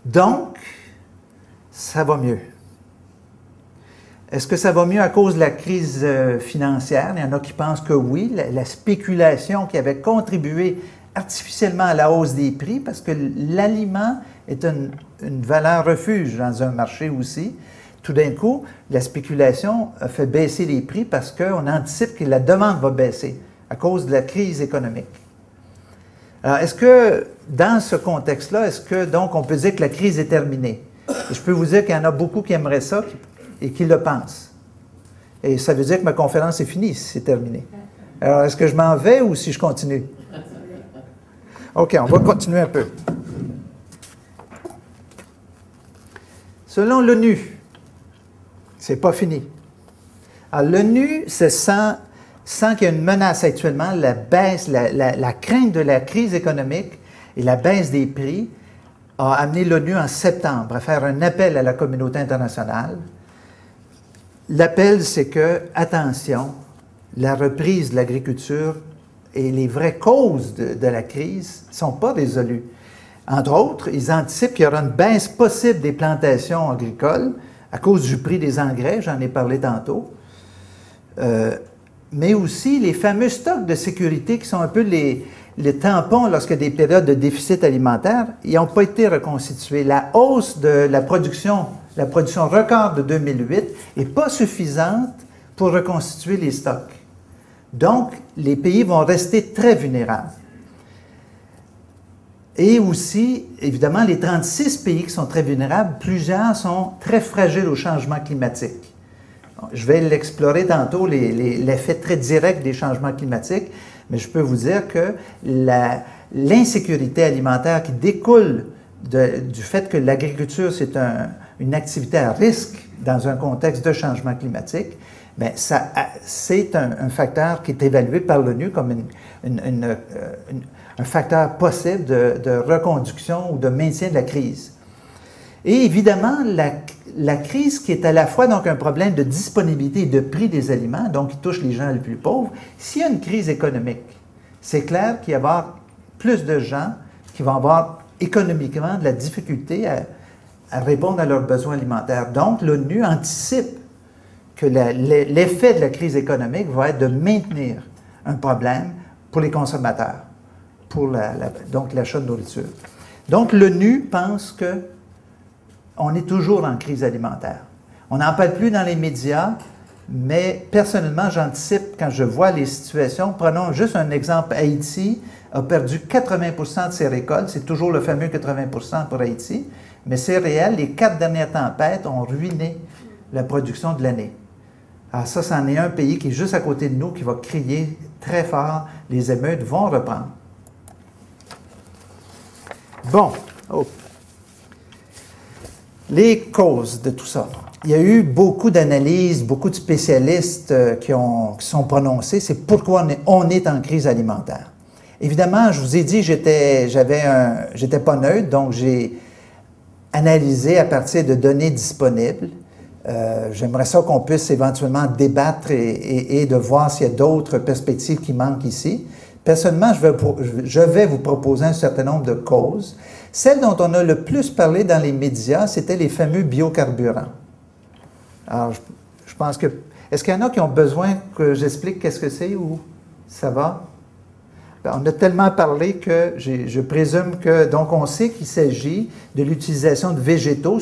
Donc, ça va mieux. Est-ce que ça va mieux à cause de la crise euh, financière? Il y en a qui pensent que oui, la, spéculation qui avait contribué artificiellement à la hausse des prix, parce que l'aliment est une, une valeur refuge dans un marché aussi tout d'un coup, la spéculation fait baisser les prix parce qu'on anticipe que la demande va baisser à cause de la crise économique. Alors, est-ce que dans ce contexte-là, est-ce que donc on peut dire que la crise est terminée? je peux vous dire qu'il y en a beaucoup qui aimeraient ça et qui le pensent. Et ça veut dire que ma conférence est finie si c'est terminé. Alors, est-ce que je m'en vais ou si je continue? OK, on va continuer un peu. Selon l'ONU, c'est pas fini. Alors, l'ONU se sent, qu'il y a une menace actuellement, la baisse, la, crainte de la crise économique et la baisse des prix a amené l'ONU en septembre à faire un appel à la communauté internationale. L'appel, c'est que, attention, la reprise de l'agriculture et les vraies causes de, la crise ne sont pas résolues. Entre autres, ils anticipent qu'il y aura une baisse possible des plantations agricoles à cause du prix des engrais, j'en ai parlé tantôt. Euh, mais aussi les fameux stocks de sécurité qui sont un peu les, les tampons a des périodes de déficit alimentaire, ils n'ont pas été reconstitués. La hausse de la production, la production record de 2008, n'est pas suffisante pour reconstituer les stocks. Donc, les pays vont rester très vulnérables. Et aussi, évidemment, les 36 pays qui sont très vulnérables, plusieurs sont très fragiles au changement climatique. Je vais l'explorer tantôt, l'effet très direct des changements climatiques, mais je peux vous dire que l'insécurité alimentaire qui découle du fait que l'agriculture, c'est une activité à risque dans un contexte de changement climatique, bien, c'est un, facteur qui est évalué par l'ONU comme euh, un facteur possible de, reconduction ou de maintien de la crise. Et évidemment, la, crise qui est à la fois donc un problème de disponibilité et de prix des aliments, donc qui touche les gens les plus pauvres, s'il y a une crise économique, c'est clair qu'il y avoir plus de gens qui vont avoir économiquement de la difficulté à répondre à leurs besoins alimentaires. Donc, l'ONU anticipe que l'effet de la crise économique va être de maintenir un problème pour les consommateurs, pour la, donc l'achat de nourriture. Donc, l'ONU pense que on est toujours en crise alimentaire. On n'en parle plus dans les médias, mais personnellement, j'anticipe quand je vois les situations. Prenons juste un exemple. Haïti a perdu 80% de ses récoltes. C'est toujours le fameux 80% pour Haïti. Mais c'est réel. Les quatre dernières tempêtes ont ruiné la production de l'année. Alors ça, c'en est un pays qui est juste à côté de nous, qui va crier très fort. Les émeutes vont reprendre. Bon. Oh. Les causes de tout ça. Il y a eu beaucoup d'analyses, beaucoup de spécialistes euh, qui, ont, qui sont prononcés. C'est pourquoi on est, en crise alimentaire. Évidemment, je vous ai dit, j'étais, j'avais j'étais pas neutre, donc j'ai analysé à partir de données disponibles. Euh, j'aimerais ça qu'on puisse éventuellement débattre et, de voir s'il y a d'autres perspectives qui manquent ici. Personnellement, je vais, vous proposer un certain nombre de causes. Celle dont on a le plus parlé dans les médias, c'était les fameux biocarburants. Alors, je, pense que... Est-ce qu'il y en a qui ont besoin que j'explique qu'est-ce que c'est ou ça va? Ben, on a tellement parlé que je présume que... Donc, on sait qu'il s'agit de l'utilisation de végétaux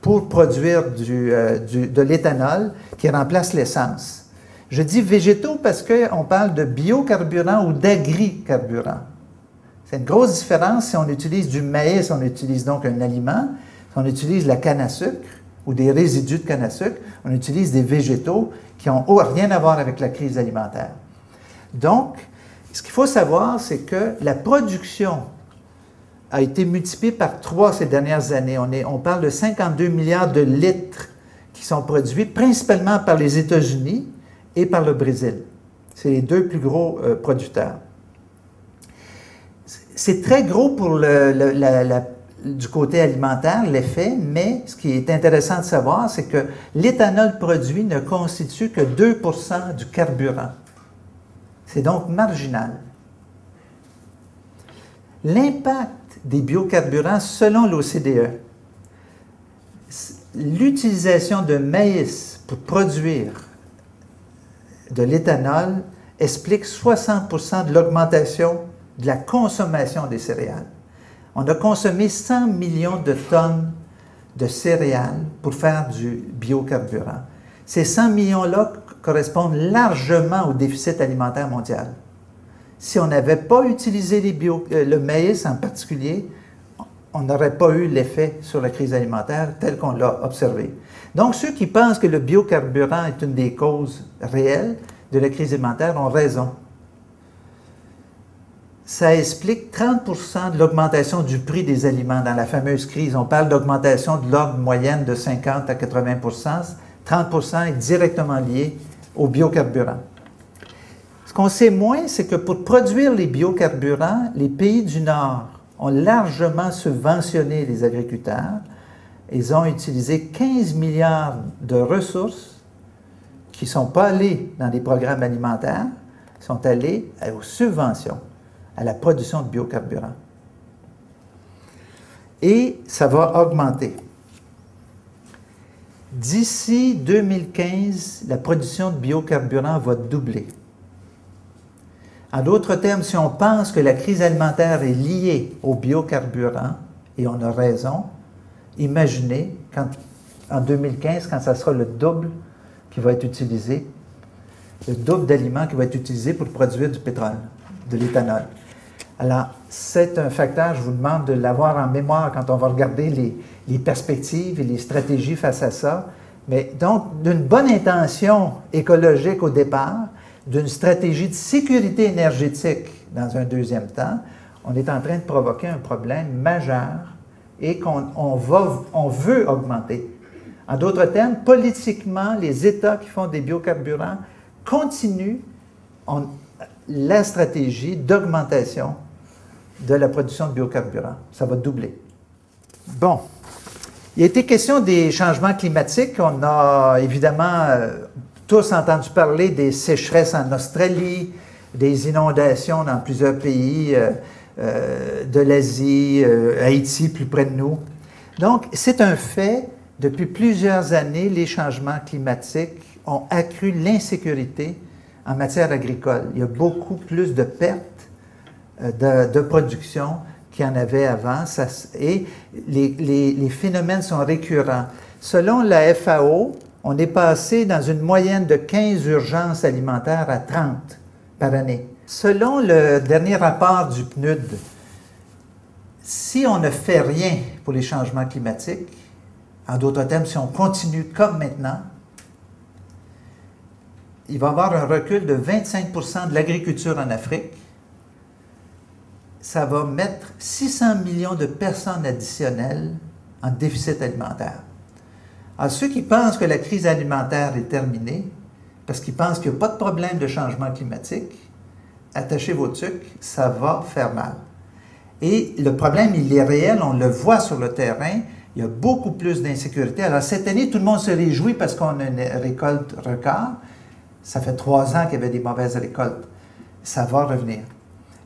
pour produire euh, de l'éthanol qui remplace l'essence. Je dis végétaux parce qu'on parle de biocarburants ou d'agricarburants. C'est une grosse différence si on utilise du maïs, on utilise donc un aliment, si on utilise la canne à sucre ou des résidus de canne à sucre, on utilise des végétaux qui n'ont rien à voir avec la crise alimentaire. Donc, ce qu'il faut savoir, c'est que la production a été multipliée par trois ces dernières années. On, est, on parle de 52 milliards de litres qui sont produits principalement par les États-Unis et par le Brésil. C'est les deux plus gros euh, producteurs. C'est très gros pour le, du côté alimentaire, l'effet, mais ce qui est intéressant de savoir, c'est que l'éthanol produit ne constitue que 2% du carburant. C'est donc marginal. L'impact des biocarburants, selon l'OCDE, l'utilisation de maïs pour produire de l'éthanol explique 60 de l'augmentation de la consommation des céréales. On a consommé 100 millions de tonnes de céréales pour faire du biocarburant. Ces 100 millions-là correspondent largement au déficit alimentaire mondial. Si on n'avait pas utilisé les euh, le maïs en particulier, on n'aurait pas eu l'effet sur la crise alimentaire tel qu'on l'a observé. Donc, ceux qui pensent que le biocarburant est une des causes réelles de la crise alimentaire ont raison ça explique 30% de l'augmentation du prix des aliments dans la fameuse crise. On parle d'augmentation de l'ordre moyenne de 50 à 80% 30% est directement lié aux biocarburants. Ce qu'on sait moins, c'est que pour produire les biocarburants, les pays du Nord ont largement subventionné les agriculteurs. Ils ont utilisé 15 milliards de ressources qui ne sont pas allées dans les programmes alimentaires, sont allées aux subventions à la production de biocarburants. et ça va augmenter. D'ici 2015, la production de biocarburants va doubler. En d'autres termes, si on pense que la crise alimentaire est liée aux biocarburants, et on a raison, imaginez quand, en 2015, quand ça sera le double qui va être utilisé, le double d'aliments qui va être utilisé pour produire du pétrole, de l'éthanol. Alors, c'est un facteur, je vous demande de l'avoir en mémoire quand on va regarder les, les, perspectives et les stratégies face à ça. Mais donc, d'une bonne intention écologique au départ, d'une stratégie de sécurité énergétique dans un deuxième temps, on est en train de provoquer un problème majeur et qu'on on veut augmenter. En d'autres termes, politiquement, les États qui font des biocarburants continuent la stratégie d'augmentation de la production de biocarburants. Ça va doubler. Bon. Il a été question des changements climatiques. On a évidemment euh, tous entendu parler des sécheresses en Australie, des inondations dans plusieurs pays euh, euh, de l'Asie, Haïti plus près de nous. Donc, c'est un fait. Depuis plusieurs années, les changements climatiques ont accru l'insécurité en matière agricole. Il y a beaucoup plus de pertes euh, de, production qu'il y en avait avant. et les, phénomènes sont récurrents. Selon la FAO, on est passé dans une moyenne de 15 urgences alimentaires à 30 par année. Selon le dernier rapport du PNUD, si on ne fait rien pour les changements climatiques, en d'autres termes, si on continue comme maintenant, il va y avoir un recul de 25% de l'agriculture en Afrique, ça va mettre 600 millions de personnes additionnelles en déficit alimentaire. À ceux qui pensent que la crise alimentaire est terminée, parce qu'ils pensent qu'il n'y a pas de problème de changement climatique, attachez vos trucs, ça va faire mal. Et le problème, il est réel, on le voit sur le terrain, il y a beaucoup plus d'insécurité. Alors cette année, tout le monde se réjouit parce qu'on a une récolte record. Ça fait trois ans qu'il y avait des mauvaises récoltes. Ça va revenir.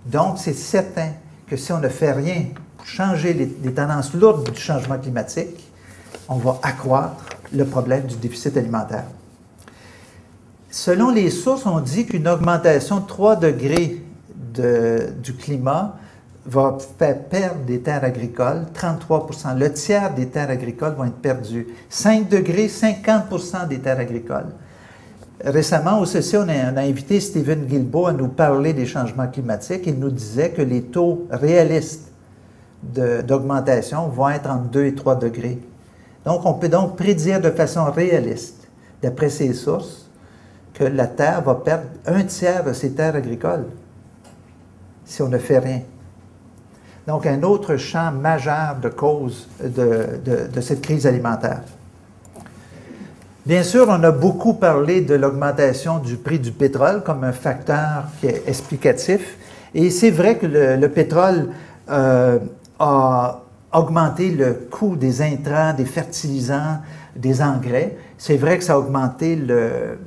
Donc, c'est certain que si on ne fait rien pour changer les, tendances lourdes du changement climatique, on va accroître le problème du déficit alimentaire. Selon les sources, on dit qu'une augmentation de 3 degrés du climat va faire perdre des terres agricoles, 33% Le tiers des terres agricoles vont être perdues. 5 degrés, 50% des terres agricoles. Récemment, au CC, on a, invité Stephen Guilbeault à nous parler des changements climatiques. Il nous disait que les taux réalistes d'augmentation vont être entre 2 et 3 degrés. Donc, on peut donc prédire de façon réaliste, d'après ces sources, que la Terre va perdre un tiers de ses terres agricoles si on ne fait rien. Donc, un autre champ majeur de cause de cette crise alimentaire. Bien sûr, on a beaucoup parlé de l'augmentation du prix du pétrole comme un facteur qui est explicatif. Et c'est vrai que le, pétrole euh, a augmenté le coût des intrants, des fertilisants, des engrais. C'est vrai que ça a augmenté le,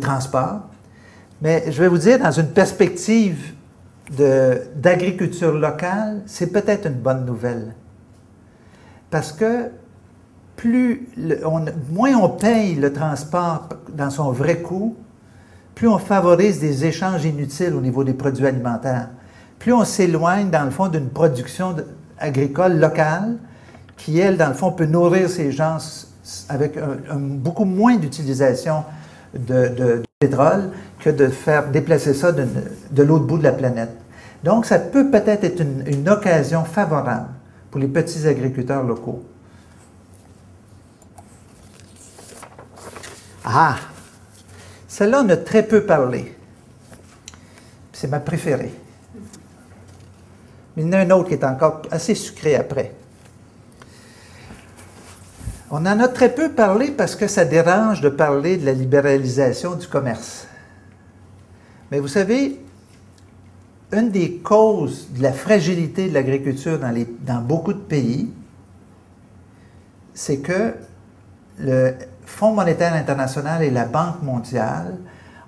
transport. Mais je vais vous dire, dans une perspective d'agriculture locale, c'est peut-être une bonne nouvelle. Parce que plus moins on paye le transport dans son vrai coût, plus on favorise des échanges inutiles au niveau des produits alimentaires. Plus on s'éloigne, dans le fond, d'une production agricole locale qui, elle, dans le fond, peut nourrir ces gens avec beaucoup moins d'utilisation de, pétrole que de faire déplacer ça de, l'autre bout de la planète. Donc, ça peut peut-être être une occasion favorable pour les petits agriculteurs locaux. Ah, celle-là, on a très peu parlé. C'est ma préférée. Mais il y en a un autre qui est encore assez sucré après. On en a très peu parlé parce que ça dérange de parler de la libéralisation du commerce. Mais vous savez, une des causes de la fragilité de l'agriculture dans, beaucoup de pays, c'est que le, Fonds monétaire international et la Banque mondiale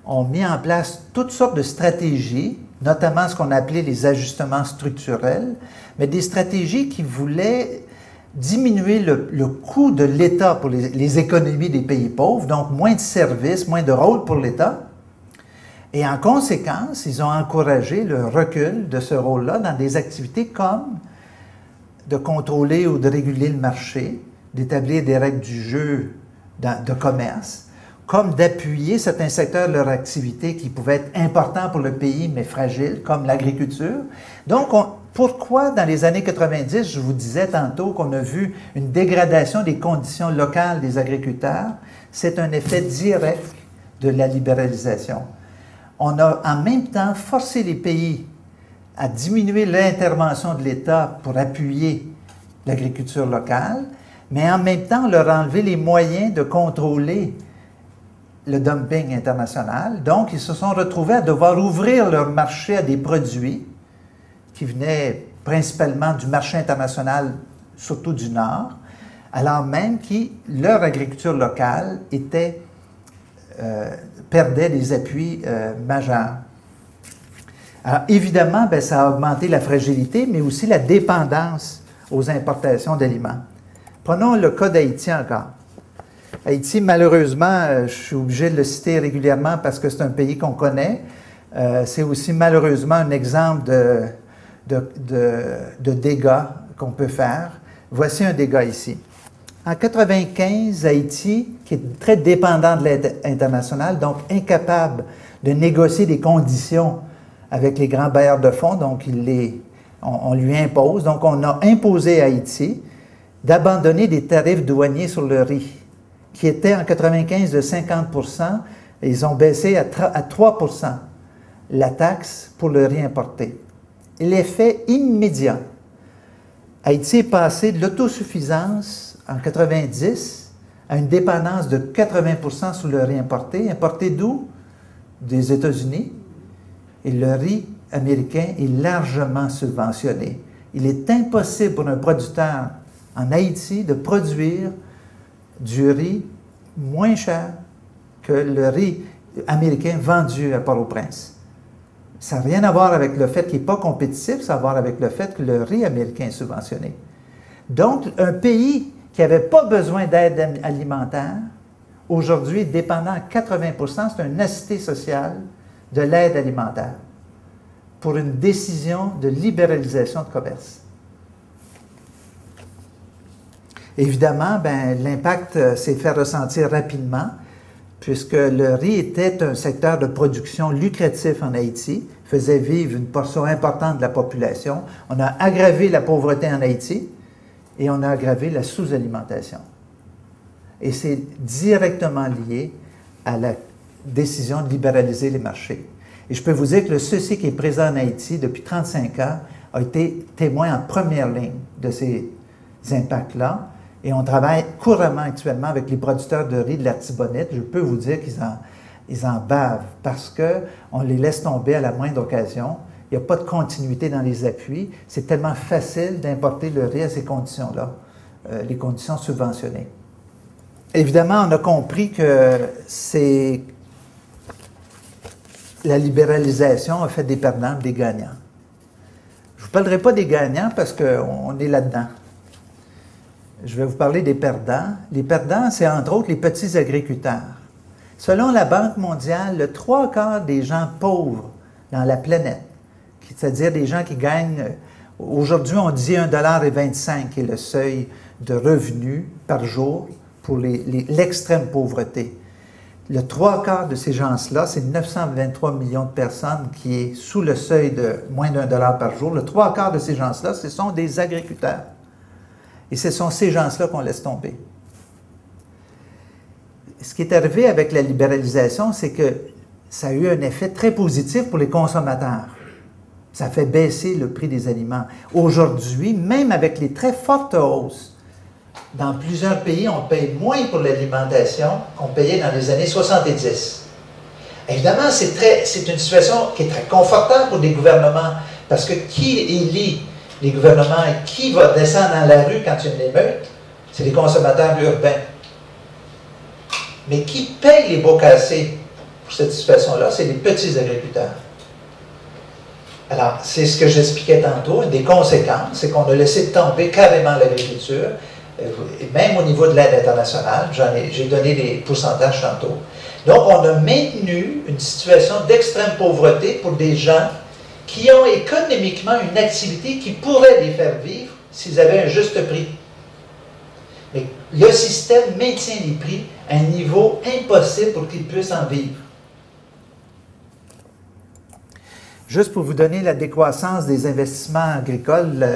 ont mis en place toutes sortes de stratégies, notamment ce qu'on appelait les ajustements structurels, mais des stratégies qui voulaient diminuer le, coût de l'État pour les, économies des pays pauvres, donc moins de services, moins de rôle pour l'État. Et en conséquence, ils ont encouragé le recul de ce rôle-là dans des activités comme de contrôler ou de réguler le marché, d'établir des règles du jeu de commerce, comme d'appuyer certains secteurs de leur activité qui pouvaient être importants pour le pays, mais fragiles, comme l'agriculture. Donc, pourquoi dans les années 90, je vous disais tantôt qu'on a vu une dégradation des conditions locales des agriculteurs? C'est un effet direct de la libéralisation. On a en même temps forcé les pays à diminuer l'intervention de l'État pour appuyer l'agriculture locale, mais en même temps leur enlever les moyens de contrôler le dumping international. Donc, ils se sont retrouvés à devoir ouvrir leur marché à des produits qui venaient principalement du marché international, surtout du Nord, alors même que leur agriculture locale euh, perdait des appuis euh, majeurs. Alors, évidemment, ben, ça a augmenté la fragilité, mais aussi la dépendance aux importations d'aliments. Prenons le cas d'Haïti encore. Haïti, malheureusement, euh, je suis obligé de le citer régulièrement parce que c'est un pays qu'on connaît. Euh, c'est aussi malheureusement un exemple de, de, dégâts qu'on peut faire. Voici un dégât ici. En 1995, Haïti, qui est très dépendant de l'aide internationale, donc incapable de négocier des conditions avec les grands bailleurs de fonds, donc les, on, lui impose. Donc on a imposé à Haïti d'abandonner des tarifs douaniers sur le riz, qui étaient en 95 de 50 ils ont baissé à, 3 la taxe pour le riz importé. L'effet immédiat. Haïti est passé de l'autosuffisance en 90 à une dépendance de 80% sur le riz importé. Importé d'où? Des États-Unis, et le riz américain est largement subventionné. Il est impossible pour un producteur en Haïti de produire du riz moins cher que le riz américain vendu à Port-au-Prince. Ça n'a rien à voir avec le fait qu'il n'est pas compétitif, ça a à voir avec le fait que le riz américain est subventionné. Donc, un pays qui n'avait pas besoin d'aide alimentaire, aujourd'hui, dépendant à 80% c'est un assisté social de l'aide alimentaire pour une décision de libéralisation de commerce. Évidemment, ben, l'impact euh, s'est fait ressentir rapidement, puisque le riz était un secteur de production lucratif en Haïti, faisait vivre une portion importante de la population. On a aggravé la pauvreté en Haïti et on a aggravé la sous-alimentation. Et c'est directement lié à la décision de libéraliser les marchés. Et je peux vous dire que le ceci qui est présent en Haïti depuis 35 ans a été témoin en première ligne de ces impacts-là. Et on travaille couramment actuellement avec les producteurs de riz de la Tibonite. Je peux vous dire qu'ils en, ils en bavent parce qu'on les laisse tomber à la moindre occasion. Il n'y a pas de continuité dans les appuis. C'est tellement facile d'importer le riz à ces conditions-là, euh, les conditions subventionnées. Évidemment, on a compris que c'est la libéralisation a fait des perdants, des gagnants. Je ne vous parlerai pas des gagnants parce qu'on est là-dedans. Je vais vous parler des perdants. Les perdants, c'est entre autres les petits agriculteurs. Selon la Banque mondiale, le trois quarts des gens pauvres dans la planète, c'est-à-dire des gens qui gagnent, aujourd'hui on dit 1,25 qui est le seuil de revenus par jour pour l'extrême pauvreté. Le trois quarts de ces gens-là, c'est 923 millions de personnes qui est sous le seuil de moins d'un dollar par jour. Le trois quarts de ces gens-là, ce sont des agriculteurs. Et ce sont ces gens-là qu'on laisse tomber. Ce qui est arrivé avec la libéralisation, c'est que ça a eu un effet très positif pour les consommateurs. Ça fait baisser le prix des aliments. Aujourd'hui, même avec les très fortes hausses dans plusieurs pays, on paye moins pour l'alimentation qu'on payait dans les années 70. Évidemment, c'est, une situation qui est très confortable pour les gouvernements, parce que qui élit les gouvernements qui va descendre dans la rue quand il y a une émeute? C'est les consommateurs urbains. Mais qui paye les beaux cassés? pour cette situation-là, c'est les petits agriculteurs. Alors, c'est ce que j'expliquais tantôt. Une des conséquences, c'est qu'on a laissé tomber carrément l'agriculture, euh, même au niveau de l'aide internationale. J'ai donné des pourcentages tantôt. Donc, on a maintenu une situation d'extrême pauvreté pour des gens qui ont économiquement une activité qui pourrait les faire vivre s'ils avaient un juste prix. Mais le système maintient les prix à un niveau impossible pour qu'ils puissent en vivre. Juste pour vous donner la décroissance des investissements agricoles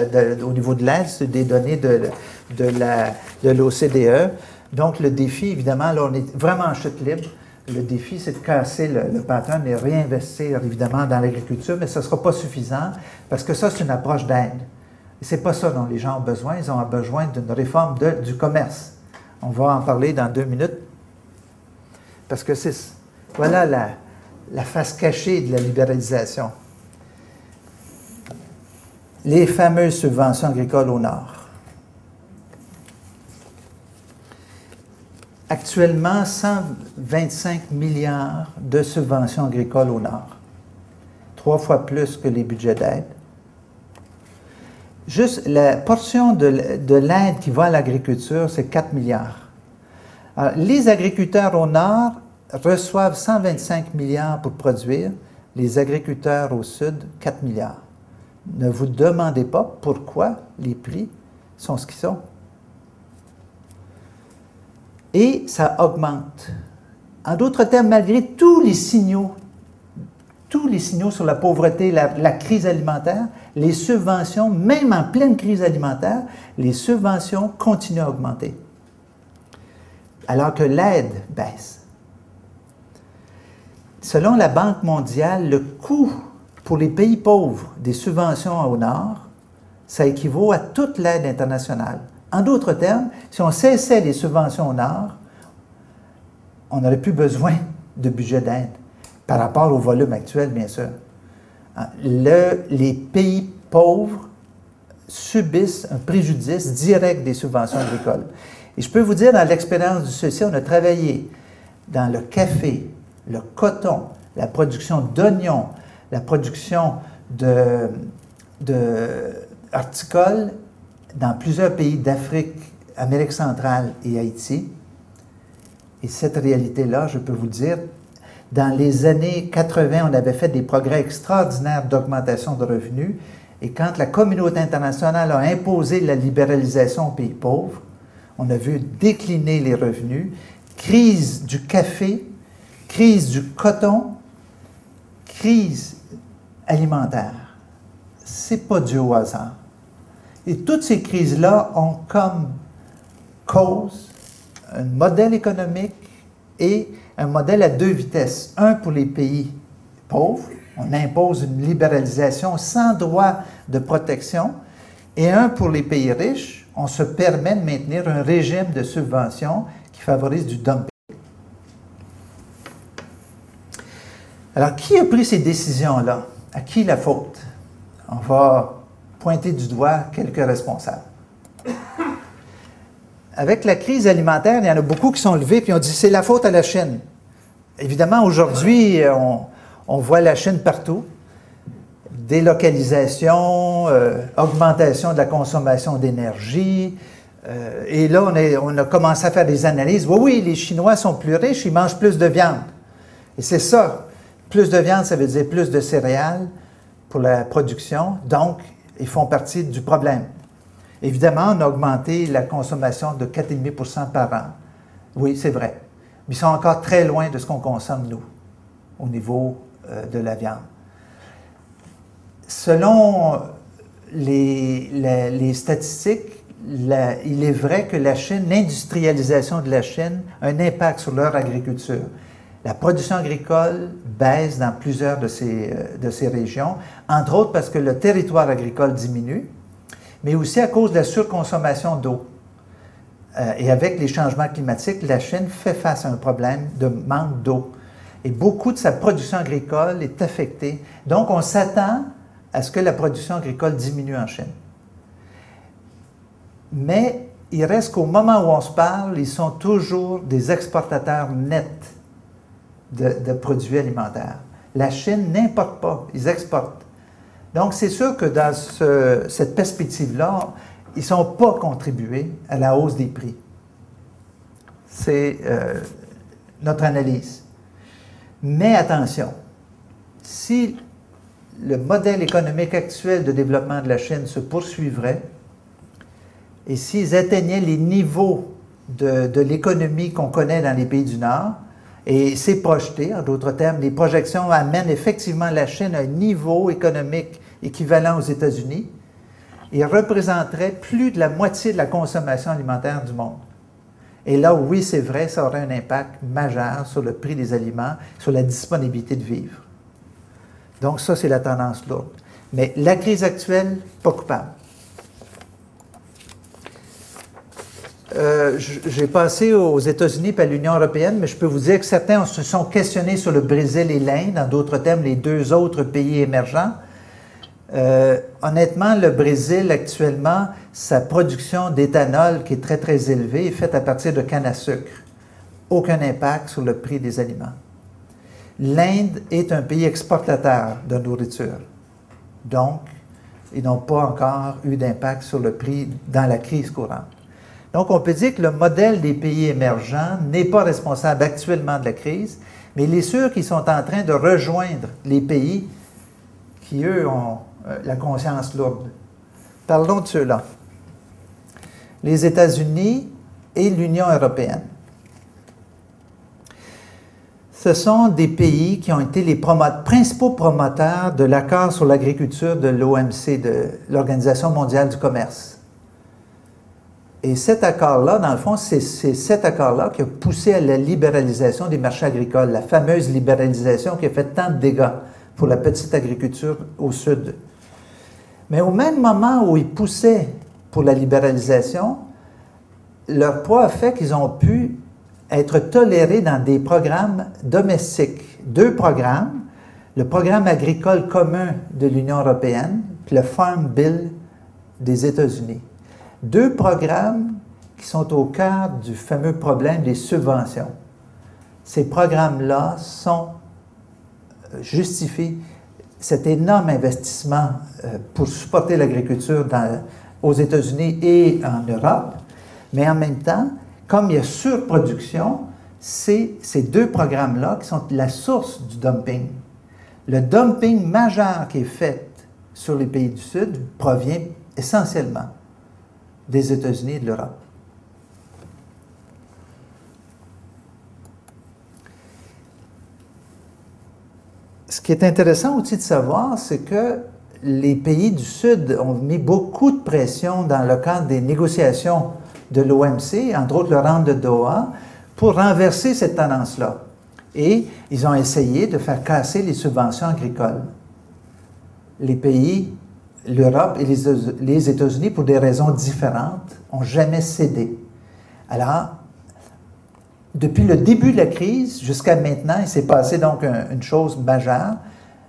au niveau de l'aide, c'est des données de, de l'OCDE. Donc, le défi, évidemment, là, on est vraiment en chute libre. Le défi, c'est de casser le, pattern et réinvestir, évidemment, dans l'agriculture, mais ce ne sera pas suffisant parce que ça, c'est une approche d'aide. Ce n'est pas ça dont les gens ont besoin. Ils ont besoin d'une réforme du commerce. On va en parler dans deux minutes. Parce que c'est voilà la, la face cachée de la libéralisation. Les fameuses subventions agricoles au Nord. Actuellement, 125 milliards de subventions agricoles au Nord. Trois fois plus que les budgets d'aide. Juste la portion de, l'aide qui va à l'agriculture, c'est 4 milliards. les agriculteurs au Nord reçoivent 125 milliards pour produire, les agriculteurs au Sud, 4 milliards. Ne vous demandez pas pourquoi les prix sont ce qu'ils sont. Et ça augmente. En d'autres termes, malgré tous les signaux, tous les signaux sur la pauvreté, la, crise alimentaire, les subventions, même en pleine crise alimentaire, les subventions continuent à augmenter. Alors que l'aide baisse. Selon la Banque mondiale, le coût pour les pays pauvres des subventions au Nord, ça équivaut à toute l'aide internationale. En d'autres termes, si on cessait les subventions au Nord, on n'aurait plus besoin de budget d'aide par rapport au volume actuel, bien sûr. les pays pauvres subissent un préjudice direct des subventions agricoles. Et je peux vous dire, dans l'expérience du CECI, on a travaillé dans le café, le coton, la production d'oignons, la production de dans plusieurs pays d'Afrique, Amérique centrale et Haïti. Et cette réalité-là, je peux vous dire, dans les années 80, on avait fait des progrès extraordinaires d'augmentation de revenus. Et quand la communauté internationale a imposé la libéralisation aux pays pauvres, on a vu décliner les revenus. Crise du café, crise du coton, crise alimentaire. C'est pas dû au hasard. Et toutes ces crises-là ont comme cause un modèle économique et un modèle à deux vitesses. Un pour les pays pauvres, on impose une libéralisation sans droit de protection, et un pour les pays riches, on se permet de maintenir un régime de subvention qui favorise du dumping. Alors, qui a pris ces décisions-là? À qui la faute? On va pointer du doigt quelques responsables. Avec la crise alimentaire, il y en a beaucoup qui sont levés et ont dit c'est la faute à la Chine. Évidemment, aujourd'hui, on, voit la Chine partout. Délocalisation, euh, augmentation de la consommation d'énergie. Euh, et là, on, on, a commencé à faire des analyses. Oui, oui, les Chinois sont plus riches, ils mangent plus de viande. Et c'est ça. Plus de viande, ça veut dire plus de céréales pour la production. Donc, ils font partie du problème. Évidemment, on a augmenté la consommation de 4,5% par an. Oui, c'est vrai. Mais ils sont encore très loin de ce qu'on consomme, nous, au niveau euh, de la viande. Selon les, statistiques, il est vrai que la Chine, l'industrialisation de la Chine a un impact sur leur agriculture. La production agricole baisse dans plusieurs de ces, euh, de ces régions, entre autres parce que le territoire agricole diminue, mais aussi à cause de la surconsommation d'eau. Euh, et avec les changements climatiques, la Chine fait face à un problème de manque d'eau. Et beaucoup de sa production agricole est affectée. Donc, on s'attend à ce que la production agricole diminue en Chine. Mais il reste qu'au moment où on se parle, ils sont toujours des exportateurs nets de, produits alimentaires. La Chine n'importe pas, ils exportent. Donc, c'est sûr que dans cette perspective-là, ils ne sont pas contribués à la hausse des prix. C'est euh, notre analyse. Mais attention, si le modèle économique actuel de développement de la Chine se poursuivrait, et s'ils atteignaient les niveaux de, l'économie qu'on connaît dans les pays du Nord, et c'est projeté, en d'autres termes, les projections amènent effectivement la Chine à un niveau économique équivalent aux États-Unis, il représenterait plus de la moitié de la consommation alimentaire du monde. Et là, oui, c'est vrai, ça aurait un impact majeur sur le prix des aliments, sur la disponibilité de vivre. Donc ça, c'est la tendance lourde. Mais la crise actuelle, pas coupable. Euh, j'ai passé aux États-Unis et à l'Union européenne, mais je peux vous dire que certains se sont questionnés sur le Brésil et l'Inde, en d'autres termes, les deux autres pays émergents. Euh, honnêtement, le Brésil, actuellement, sa production d'éthanol, qui est très, très élevée, est faite à partir de canne à sucre. Aucun impact sur le prix des aliments. L'Inde est un pays exportateur de nourriture. Donc, ils n'ont pas encore eu d'impact sur le prix dans la crise courante. Donc, on peut dire que le modèle des pays émergents n'est pas responsable actuellement de la crise, mais il est sûr qu'ils sont en train de rejoindre les pays qui, eux, ont euh, la conscience lourde. Parlons de ceux-là. Les États-Unis et l'Union européenne. Ce sont des pays qui ont été les principaux promoteurs de l'accord sur l'agriculture de l'OMC, de l'Organisation mondiale du commerce. Et cet accord-là, dans le fond, c'est cet accord-là qui a poussé à la libéralisation des marchés agricoles, la fameuse libéralisation qui a fait tant de dégâts pour la petite agriculture au sud. Mais au même moment où ils poussaient pour la libéralisation, leur poids a fait qu'ils ont pu être tolérés dans des programmes domestiques. Deux programmes, le programme agricole commun de l'Union européenne, puis le Farm Bill des États-Unis. Deux programmes qui sont au cœur du fameux problème des subventions. Ces programmes-là sont euh, justifient cet énorme investissement euh, pour supporter l'agriculture aux États-Unis et en Europe, mais en même temps, comme il y a surproduction, c'est ces deux programmes-là qui sont la source du dumping. Le dumping majeur qui est fait sur les pays du Sud provient essentiellement des États-Unis et de l'Europe. Ce qui est intéressant aussi de savoir, c'est que les pays du Sud ont mis beaucoup de pression dans le cadre des négociations de l'OMC, entre autres le rang de Doha, pour renverser cette tendance-là. Et ils ont essayé de faire casser les subventions agricoles. Les pays l'Europe et les États-Unis, pour des raisons différentes, ont jamais cédé. Alors, depuis le début de la crise jusqu'à maintenant, il s'est passé donc une chose majeure.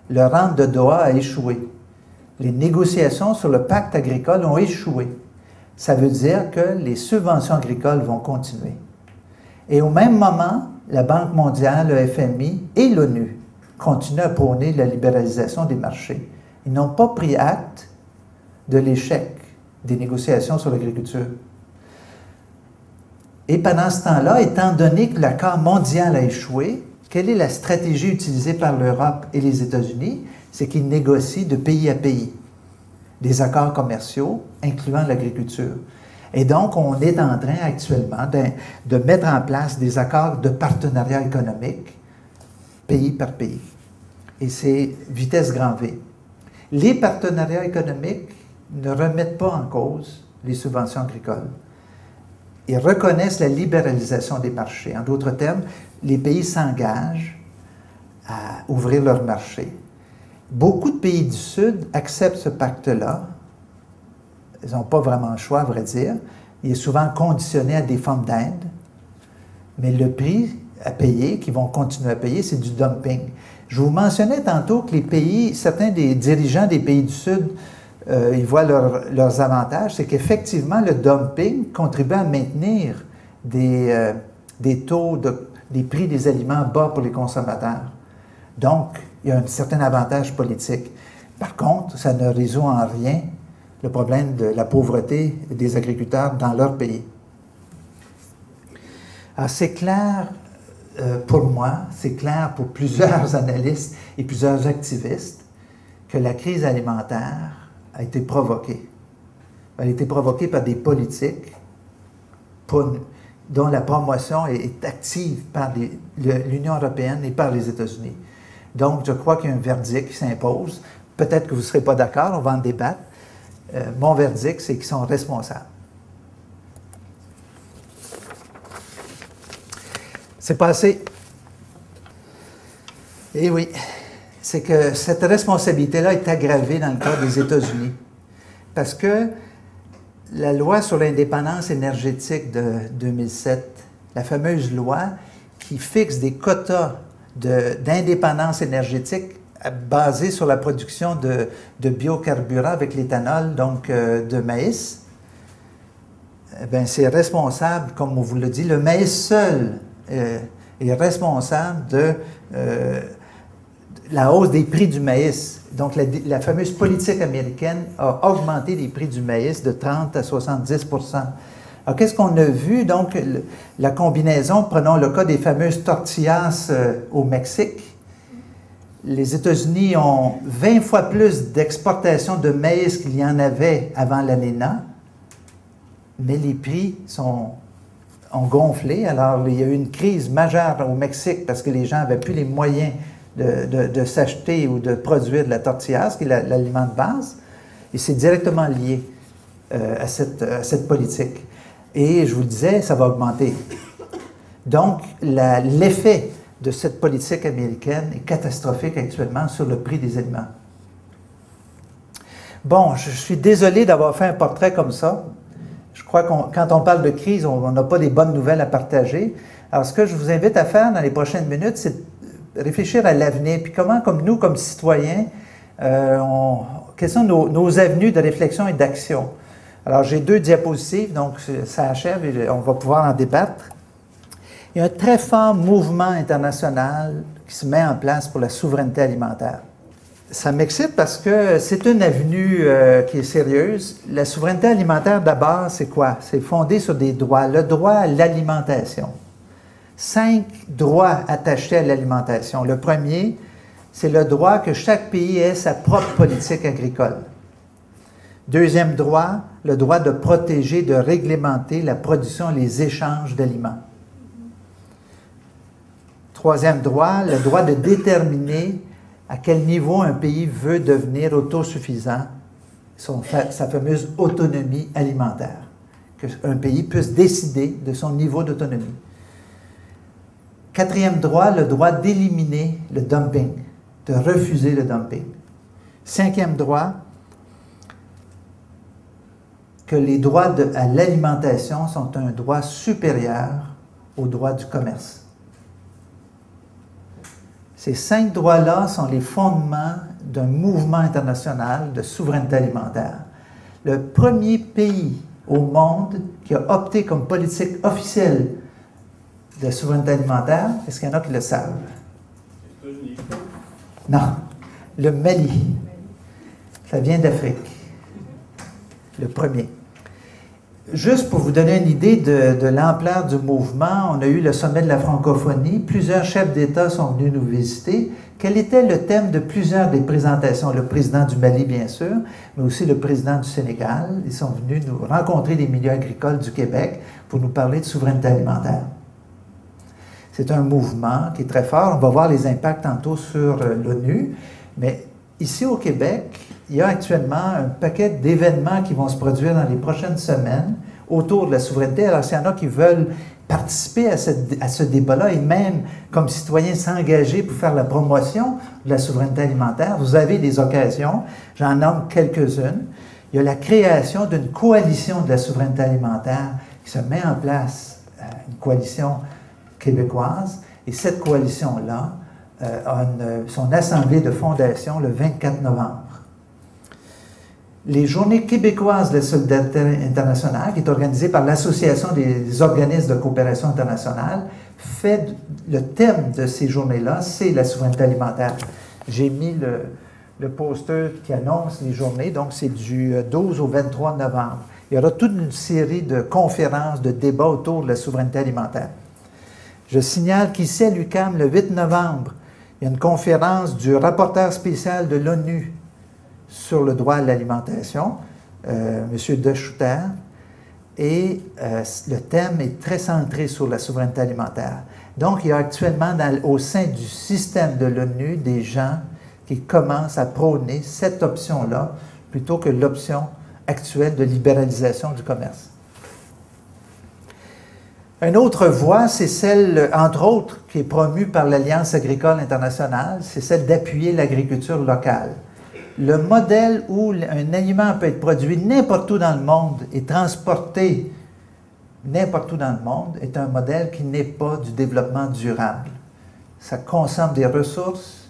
Le rang de Doha a échoué. Les négociations sur le pacte agricole ont échoué. Ça veut dire que les subventions agricoles vont continuer. Et au même moment, la Banque mondiale, le FMI et l'ONU continuent à prôner la libéralisation des marchés. Ils n'ont pas pris acte de l'échec des négociations sur l'agriculture. Et pendant ce temps-là, étant donné que l'accord mondial a échoué, quelle est la stratégie utilisée par l'Europe et les États-Unis? C'est qu'ils négocient de pays à pays des accords commerciaux incluant l'agriculture. Et donc, on est en train actuellement de, mettre en place des accords de partenariat économique, pays par pays. Et c'est vitesse grand V. Les partenariats économiques ne remettent pas en cause les subventions agricoles. Ils reconnaissent la libéralisation des marchés. En d'autres termes, les pays s'engagent à ouvrir leurs marchés. Beaucoup de pays du Sud acceptent ce pacte-là. Ils n'ont pas vraiment le choix, à vrai dire. Il est souvent conditionné à des formes d'aide. Mais le prix à payer, qu'ils vont continuer à payer, c'est du dumping. Je vous mentionnais tantôt que les pays, certains des dirigeants des pays du Sud euh, ils voient leurs avantages, c'est qu'effectivement, le dumping contribue à maintenir des, euh, des taux de, des prix des aliments bas pour les consommateurs. Donc, il y a un certain avantage politique. Par contre, ça ne résout en rien le problème de la pauvreté des agriculteurs dans leur pays. Alors, c'est clair euh, pour moi, c'est clair pour plusieurs analystes et plusieurs activistes que la crise alimentaire a été provoquée. Elle a été provoquée par des politiques dont la promotion est, active par l'Union européenne et par les États-Unis. Donc, je crois qu'il y a un verdict qui s'impose. Peut-être que vous ne serez pas d'accord, on va en débattre. Euh, mon verdict, c'est qu'ils sont responsables. C'est passé. Eh oui, c'est que cette responsabilité-là est aggravée dans le cas des États-Unis. Parce que la loi sur l'indépendance énergétique de 2007, la fameuse loi qui fixe des quotas d'indépendance énergétique basés sur la production de, biocarburants avec l'éthanol, donc euh, de maïs, eh c'est responsable, comme on vous le dit, le maïs seul euh, est responsable de euh, la hausse des prix du maïs. Donc, la, fameuse politique américaine a augmenté les prix du maïs de 30 à 70 Alors, qu'est-ce qu'on a vu? Donc, la combinaison, prenons le cas des fameuses tortillas euh, au Mexique. Les États-Unis ont 20 fois plus d'exportation de maïs qu'il y en avait avant l'ANENA, mais les prix sont ont gonflé. Alors, il y a eu une crise majeure au Mexique parce que les gens n'avaient plus les moyens de, s'acheter ou de produire de la tortilla, qui est l'aliment de base. Et c'est directement lié euh, à, cette, politique. Et je vous disais, ça va augmenter. Donc, l'effet de cette politique américaine est catastrophique actuellement sur le prix des aliments. Bon, je suis désolé d'avoir fait un portrait comme ça, je crois que quand on parle de crise, on n'a pas des bonnes nouvelles à partager. Alors, ce que je vous invite à faire dans les prochaines minutes, c'est réfléchir à l'avenir, puis comment, comme nous, comme citoyens, euh, quelles sont nos, avenues de réflexion et d'action? Alors, j'ai deux diapositives, donc ça achève et on va pouvoir en débattre. Il y a un très fort mouvement international qui se met en place pour la souveraineté alimentaire ça m'excite parce que c'est une avenue euh, qui est sérieuse. La souveraineté alimentaire, d'abord, c'est quoi? C'est fondé sur des droits. Le droit à l'alimentation. Cinq droits attachés à l'alimentation. Le premier, c'est le droit que chaque pays ait sa propre politique agricole. Deuxième droit, le droit de protéger, de réglementer la production et les échanges d'aliments. Troisième droit, le droit de déterminer à quel niveau un pays veut devenir autosuffisant, sa fameuse autonomie alimentaire, qu'un pays puisse décider de son niveau d'autonomie. Quatrième droit, le droit d'éliminer le dumping, de refuser le dumping. Cinquième droit, que les droits à l'alimentation sont un droit supérieur au droit du commerce. Ces cinq droits-là sont les fondements d'un mouvement international de souveraineté alimentaire. Le premier pays au monde qui a opté comme politique officielle de souveraineté alimentaire, est-ce qu'il y en a qui le savent? Non, le Mali. Ça vient d'Afrique. Le premier. Juste pour vous donner une idée de, l'ampleur du mouvement, on a eu le sommet de la francophonie. Plusieurs chefs d'État sont venus nous visiter. Quel était le thème de plusieurs des présentations? Le président du Mali, bien sûr, mais aussi le président du Sénégal. Ils sont venus nous rencontrer des milieux agricoles du Québec pour nous parler de souveraineté alimentaire. C'est un mouvement qui est très fort. On va voir les impacts tantôt sur euh, l'ONU, mais ici au Québec, il y a actuellement un paquet d'événements qui vont se produire dans les prochaines semaines autour de la souveraineté. Alors, s'il y en a qui veulent participer à, ce débat-là et même, comme citoyens, s'engager pour faire la promotion de la souveraineté alimentaire, vous avez des occasions. J'en nomme quelques-unes. Il y a la création d'une coalition de la souveraineté alimentaire qui se met en place, euh, une coalition québécoise. Et cette coalition-là euh, a son assemblée de fondation le 24 novembre les Journées québécoises de solidarité internationale, qui est organisée par l'Association des organismes de coopération internationale, fait, le thème de ces journées-là, c'est la souveraineté alimentaire. J'ai mis le, le poster qui annonce les journées, donc c'est du 12 au 23 novembre. Il y aura toute une série de conférences, de débats autour de la souveraineté alimentaire. Je signale qu'ici à l'UCAM, le 8 novembre, il y a une conférence du rapporteur spécial de l'ONU sur le droit à l'alimentation, euh, M. De et euh, le thème est très centré sur la souveraineté alimentaire. Donc, il y a actuellement au sein du système de l'ONU des gens qui commencent à prôner cette option-là plutôt que l'option actuelle de libéralisation du commerce. Une autre voie, c'est celle, entre autres, qui est promue par l'Alliance agricole internationale, c'est celle d'appuyer l'agriculture locale. Le modèle où un aliment peut être produit n'importe où dans le monde et transporté n'importe où dans le monde est un modèle qui n'est pas du développement durable. Ça consomme des ressources,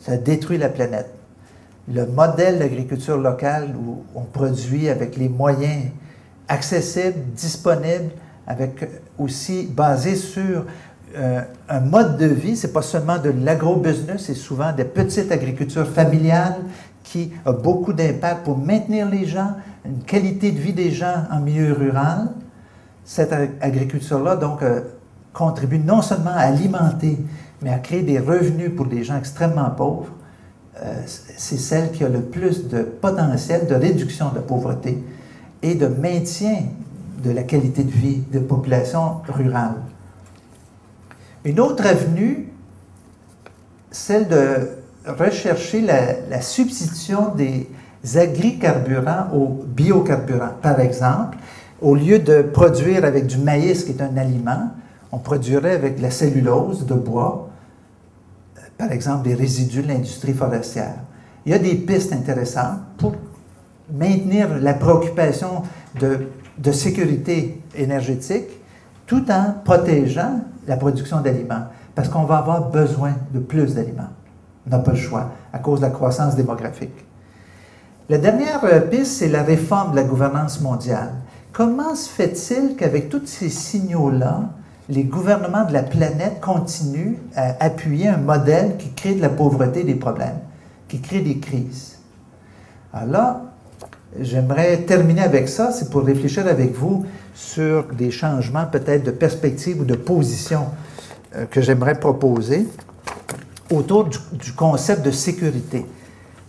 ça détruit la planète. Le modèle d'agriculture locale où on produit avec les moyens accessibles, disponibles, avec aussi basé sur euh, un mode de vie, c'est pas seulement de l'agro-business, c'est souvent des petites agricultures familiales qui a beaucoup d'impact pour maintenir les gens, une qualité de vie des gens en milieu rural. Cette agriculture-là, donc, euh, contribue non seulement à alimenter, mais à créer des revenus pour des gens extrêmement pauvres. Euh, c'est celle qui a le plus de potentiel de réduction de pauvreté et de maintien de la qualité de vie des populations rurales. Une autre avenue, celle de rechercher la, substitution des agricarburants aux biocarburants. Par exemple, au lieu de produire avec du maïs, qui est un aliment, on produirait avec la cellulose de bois, par exemple des résidus de l'industrie forestière. Il y a des pistes intéressantes pour maintenir la préoccupation de de sécurité énergétique tout en protégeant la production d'aliments, parce qu'on va avoir besoin de plus d'aliments. On n'a pas le choix à cause de la croissance démographique. La dernière euh, piste, c'est la réforme de la gouvernance mondiale. Comment se fait-il qu'avec tous ces signaux-là, les gouvernements de la planète continuent à appuyer un modèle qui crée de la pauvreté des problèmes, qui crée des crises? Alors J'aimerais terminer avec ça, c'est pour réfléchir avec vous sur des changements peut-être de perspective ou de position euh, que j'aimerais proposer autour du, concept de sécurité.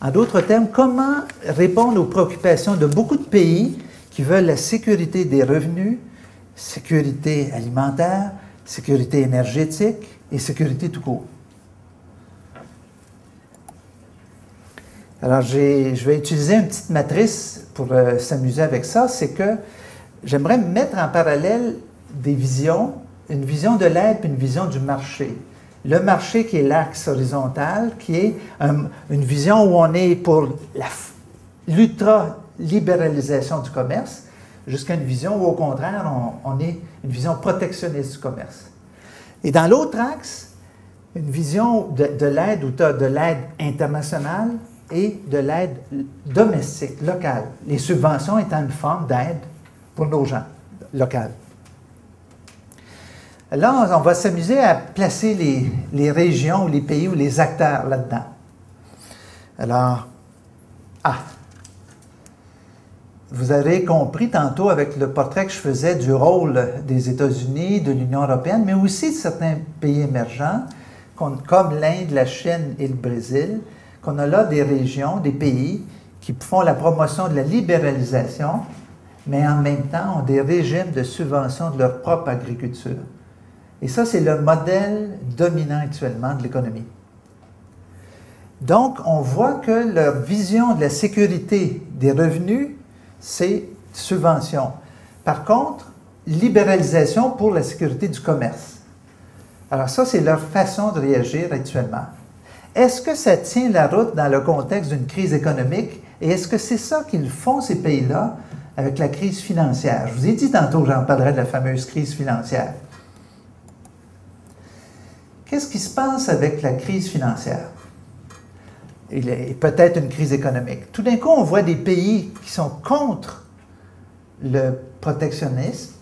En d'autres termes, comment répondre aux préoccupations de beaucoup de pays qui veulent la sécurité des revenus, sécurité alimentaire, sécurité énergétique et sécurité tout court? Alors, je vais utiliser une petite matrice pour euh, s'amuser avec ça. C'est que j'aimerais mettre en parallèle des visions, une vision de l'aide et une vision du marché. Le marché qui est l'axe horizontal, qui est une vision où on est pour l'ultra-libéralisation du commerce, jusqu'à une vision où, au contraire, on, est une vision protectionniste du commerce. Et dans l'autre axe, une vision de, de l'aide ou de l'aide internationale, et de l'aide domestique, locale. Les subventions étant une forme d'aide pour nos gens locales. Là, on va s'amuser à placer les, régions ou les pays ou les acteurs là-dedans. Alors, ah, vous avez compris tantôt avec le portrait que je faisais du rôle des États-Unis, de l'Union européenne, mais aussi de certains pays émergents, comme l'Inde, la Chine et le Brésil, qu'on a là des régions, des pays qui font la promotion de la libéralisation, mais en même temps ont des régimes de subvention de leur propre agriculture. Et ça, c'est le modèle dominant actuellement de l'économie. Donc, on voit que leur vision de la sécurité des revenus, c'est subvention. Par contre, libéralisation pour la sécurité du commerce. Alors ça, c'est leur façon de réagir actuellement. Est-ce que ça tient la route dans le contexte d'une crise économique? Et est-ce que c'est ça qu'ils font, ces pays-là, avec la crise financière? Je vous ai dit tantôt, j'en parlerai de la fameuse crise financière. Qu'est-ce qui se passe avec la crise financière? Et peut-être une crise économique. Tout d'un coup, on voit des pays qui sont contre le protectionnisme,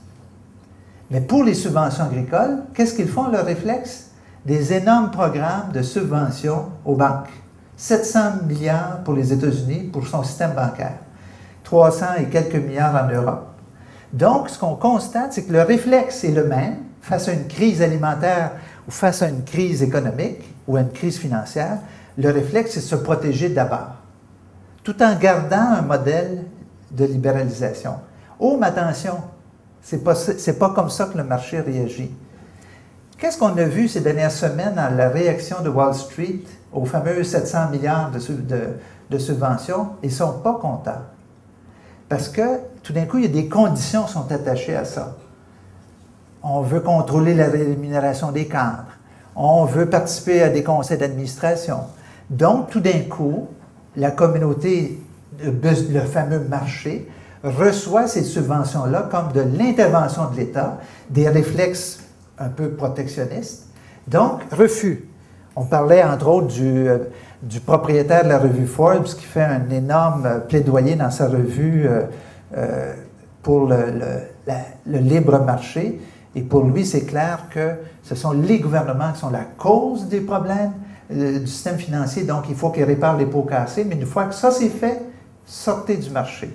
Mais pour les subventions agricoles, qu'est-ce qu'ils font, leur réflexe? Des énormes programmes de subventions aux banques. 700 milliards pour les États-Unis pour son système bancaire. 300 et quelques milliards en Europe. Donc, ce qu'on constate, c'est que le réflexe est le même face à une crise alimentaire ou face à une crise économique ou à une crise financière. Le réflexe, c'est de se protéger d'abord, tout en gardant un modèle de libéralisation. Oh, mais attention, ce n'est pas, pas comme ça que le marché réagit. Qu'est-ce qu'on a vu ces dernières semaines dans la réaction de Wall Street aux fameux 700 milliards de subventions? Ils ne sont pas contents. Parce que tout d'un coup, il y a des conditions qui sont attachées à ça. On veut contrôler la rémunération des cadres. On veut participer à des conseils d'administration. Donc, tout d'un coup, la communauté, le fameux marché, reçoit ces subventions-là comme de l'intervention de l'État, des réflexes un peu protectionnistes. Donc, refus. On parlait entre autres du, euh, du propriétaire de la revue Forbes qui fait un énorme plaidoyer dans sa revue euh, euh, pour le, le, libre marché. Et pour lui, c'est clair que ce sont les gouvernements qui sont la cause des problèmes du système financier. Donc, il faut qu'ils réparent les pots cassés. Mais une fois que ça c'est fait, sortez du marché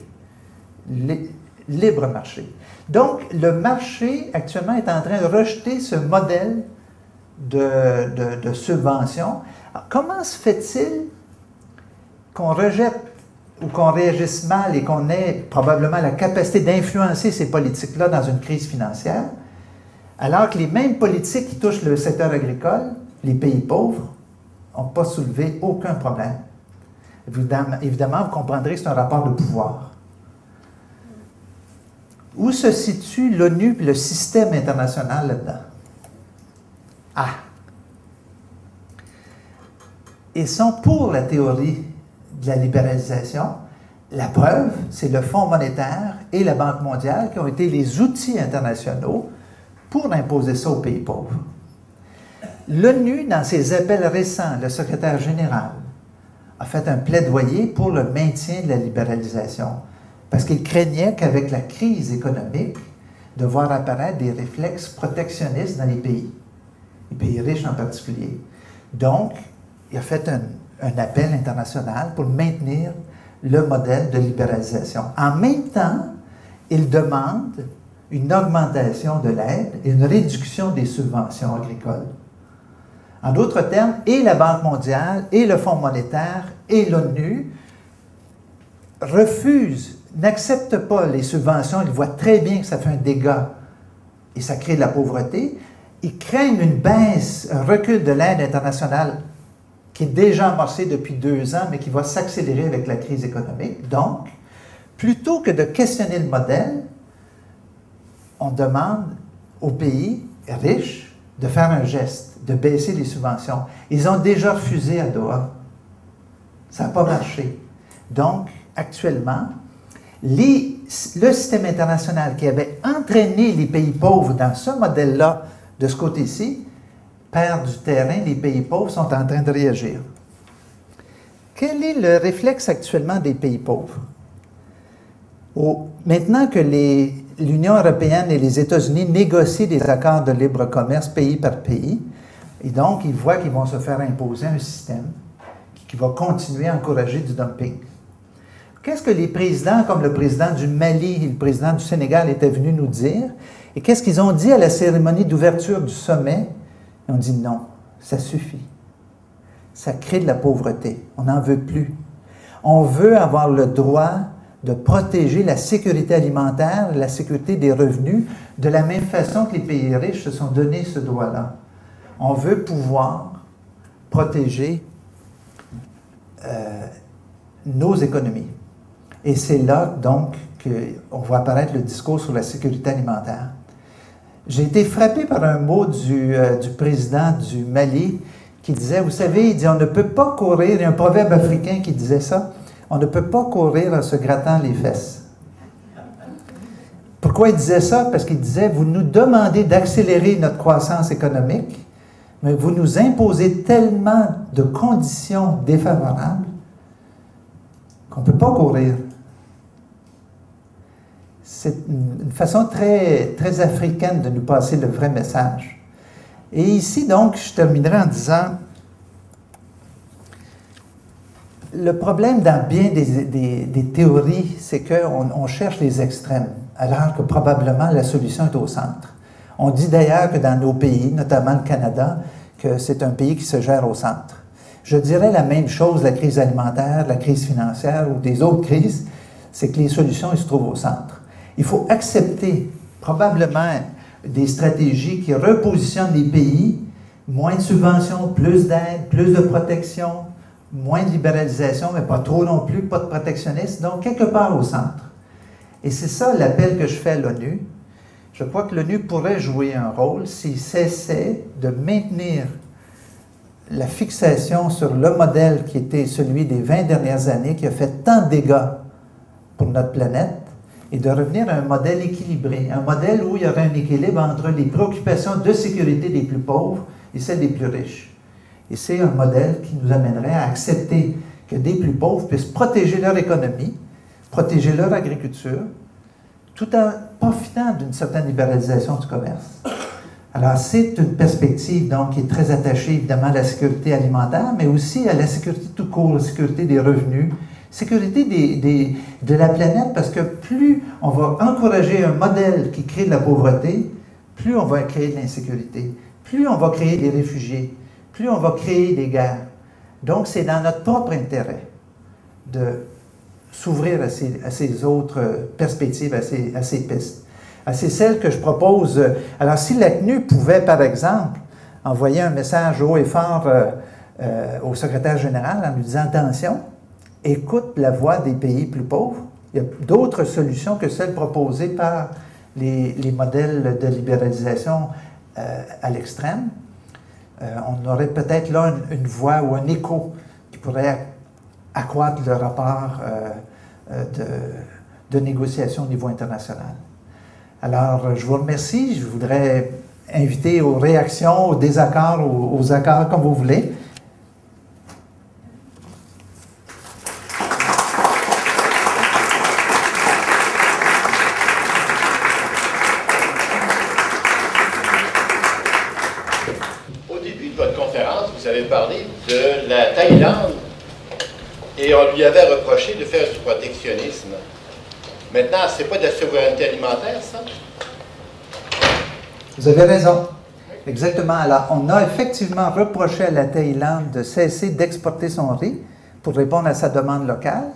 libre marché. Donc, le marché actuellement est en train de rejeter ce modèle de, subvention. comment se fait-il qu'on rejette ou qu'on réagisse mal et qu'on ait probablement la capacité d'influencer ces politiques-là dans une crise financière, alors que les mêmes politiques qui touchent le secteur agricole, les pays pauvres, n'ont pas soulevé aucun problème? Évidemment, vous comprendrez que c'est un rapport de pouvoir. Où se situe l'ONU et le système international là-dedans? Ah! Ils sont pour la théorie de la libéralisation. La preuve, c'est le Fonds monétaire et la Banque mondiale qui ont été les outils internationaux pour imposer ça aux pays pauvres. L'ONU, dans ses appels récents, le secrétaire général a fait un plaidoyer pour le maintien de la libéralisation parce qu'il craignait qu'avec la crise économique, de voir apparaître des réflexes protectionnistes dans les pays, les pays riches en particulier. Donc, il a fait un, appel international pour maintenir le modèle de libéralisation. En même temps, il demande une augmentation de l'aide et une réduction des subventions agricoles. En d'autres termes, et la Banque mondiale, et le Fonds monétaire, et l'ONU refusent n'acceptent pas les subventions, ils voient très bien que ça fait un dégât et ça crée de la pauvreté, ils craignent une baisse, un recul de l'aide internationale qui est déjà amorcé depuis deux ans, mais qui va s'accélérer avec la crise économique. Donc, plutôt que de questionner le modèle, on demande aux pays riches de faire un geste, de baisser les subventions. Ils ont déjà refusé à Doha. Ça n'a pas marché. Donc, actuellement, le système international qui avait entraîné les pays pauvres dans ce modèle-là, de ce côté-ci, perd du terrain, les pays pauvres sont en train de réagir. Quel est le réflexe actuellement des pays pauvres? maintenant que l'Union européenne et les États-Unis négocient des accords de libre commerce pays par pays, et donc ils voient qu'ils vont se faire imposer un système qui va continuer à encourager du dumping. Qu'est-ce que les présidents, comme le président du Mali et le président du Sénégal, étaient venus nous dire? Et qu'est-ce qu'ils ont dit à la cérémonie d'ouverture du sommet? Ils ont dit non, ça suffit. Ça crée de la pauvreté. On n'en veut plus. On veut avoir le droit de protéger la sécurité alimentaire, la sécurité des revenus, de la même façon que les pays riches se sont donné ce droit-là. On veut pouvoir protéger euh, nos économies. Et c'est là, donc, qu'on voit apparaître le discours sur la sécurité alimentaire. J'ai été frappé par un mot du, euh, du, président du Mali qui disait, vous savez, il dit, on ne peut pas courir, il y a un proverbe africain qui disait ça, on ne peut pas courir en se grattant les fesses. Pourquoi il disait ça? Parce qu'il disait, vous nous demandez d'accélérer notre croissance économique, mais vous nous imposez tellement de conditions défavorables qu'on ne peut pas courir c'est une façon très, très africaine de nous passer le vrai message. Et ici, donc, je terminerai en disant, le problème dans bien des, théories, c'est qu'on on cherche les extrêmes, alors que probablement la solution est au centre. On dit d'ailleurs que dans nos pays, notamment le Canada, que c'est un pays qui se gère au centre. Je dirais la même chose, la crise alimentaire, la crise financière ou des autres crises, c'est que les solutions se trouvent au centre. Il faut accepter probablement des stratégies qui repositionnent les pays, moins de subventions, plus d'aide, plus de protection, moins de libéralisation, mais pas trop non plus, pas de protectionnisme, donc quelque part au centre. Et c'est ça l'appel que je fais à l'ONU. Je crois que l'ONU pourrait jouer un rôle s'il cessait de maintenir la fixation sur le modèle qui était celui des 20 dernières années, qui a fait tant de dégâts pour notre planète, et de revenir à un modèle équilibré, un modèle où il y aurait un équilibre entre les préoccupations de sécurité des plus pauvres et celles des plus riches. Et c'est un modèle qui nous amènerait à accepter que des plus pauvres puissent protéger leur économie, protéger leur agriculture, tout en profitant d'une certaine libéralisation du commerce. Alors, c'est une perspective donc, qui est très attachée évidemment à la sécurité alimentaire, mais aussi à la sécurité tout court, la sécurité des revenus, sécurité de la planète, parce que plus on va encourager un modèle qui crée de la pauvreté, plus on va créer de l'insécurité, plus on va créer des réfugiés, plus on va créer des guerres. Donc, c'est dans notre propre intérêt de s'ouvrir à ces, autres perspectives, à ces, pistes. À ces celles que je propose. Alors, si la CNU pouvait, par exemple, envoyer un message haut et fort euh, euh, au secrétaire général en lui disant attention, écoute la voix des pays plus pauvres. Il y a d'autres solutions que celles proposées par les, modèles de libéralisation euh, à l'extrême. on aurait peut-être là une, voix ou un écho qui pourrait accroître le rapport de, de négociation au niveau international. Alors, je vous remercie. Je voudrais inviter aux réactions, aux désaccords, aux, accords, comme vous voulez. Au début de votre conférence, vous avez parlé de la Thaïlande et on lui avait reproché de faire du protectionnisme. Maintenant, ce n'est pas de la souveraineté alimentaire, ça? Vous avez raison. Exactement. Alors, on a effectivement reproché à la Thaïlande de cesser d'exporter son riz pour répondre à sa demande locale.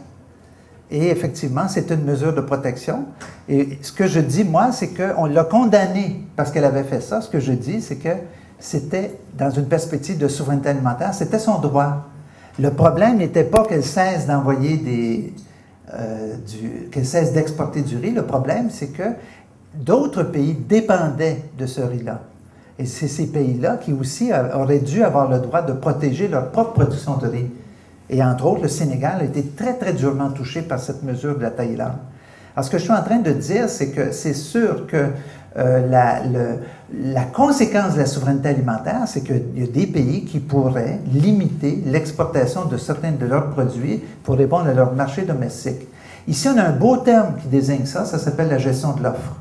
Et effectivement, c'est une mesure de protection. Et ce que je dis, moi, c'est qu'on l'a condamnée parce qu'elle avait fait ça. Ce que je dis, c'est que c'était dans une perspective de souveraineté alimentaire, c'était son droit. Le problème n'était pas qu'elle cesse d'envoyer des, euh, qu'elle cesse d'exporter du riz. Le problème, c'est que d'autres pays dépendaient de ce riz-là. Et c'est ces pays-là qui aussi auraient dû avoir le droit de protéger leur propre production de riz. Et entre autres, le Sénégal a été très, très durement touché par cette mesure de la Thaïlande. Alors, ce que je suis en train de dire, c'est que c'est sûr que euh, la, conséquence de la souveraineté alimentaire, c'est qu'il y a des pays qui pourraient limiter l'exportation de certains de leurs produits pour répondre à leur marché domestique. Ici, on a un beau terme qui désigne ça, ça s'appelle la gestion de l'offre.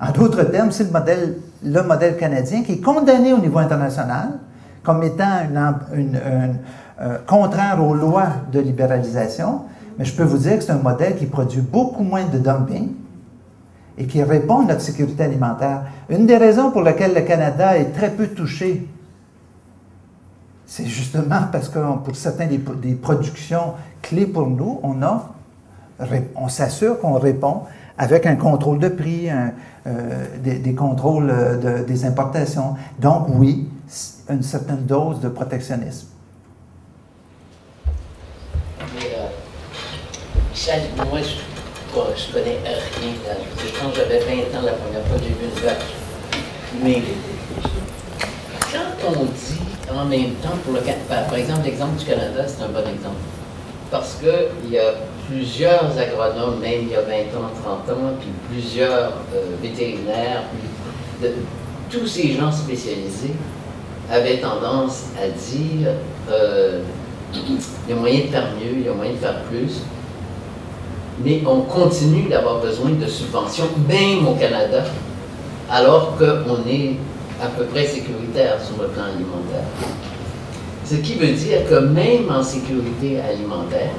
En d'autres termes, c'est le modèle, le modèle canadien qui est condamné au niveau international comme étant euh, contraire aux lois de libéralisation, mais je peux vous dire que c'est un modèle qui produit beaucoup moins de dumping, et qui répondent à notre sécurité alimentaire. Une des raisons pour lesquelles le Canada est très peu touché, c'est justement parce que pour certaines des, productions clés pour nous, on, s'assure qu'on répond avec un contrôle de prix, euh, des, contrôles des importations. Donc oui, une certaine dose de protectionnisme. Mais, moi, je connais rien Je pense que j'avais 20 ans la première fois que j'ai vu une vache. Mais quand on dit en même temps, pour le par exemple, l'exemple du Canada, c'est un bon exemple. Parce qu'il y a plusieurs agronomes, même il y a 20 ans, 30 ans, puis plusieurs euh, vétérinaires, de, tous ces gens spécialisés avaient tendance à dire euh, il y a moyen de faire mieux, il y a moyen de faire plus. Mais on continue d'avoir besoin de subventions, même au Canada, alors qu'on est à peu près sécuritaire sur le plan alimentaire. Ce qui veut dire que même en sécurité alimentaire,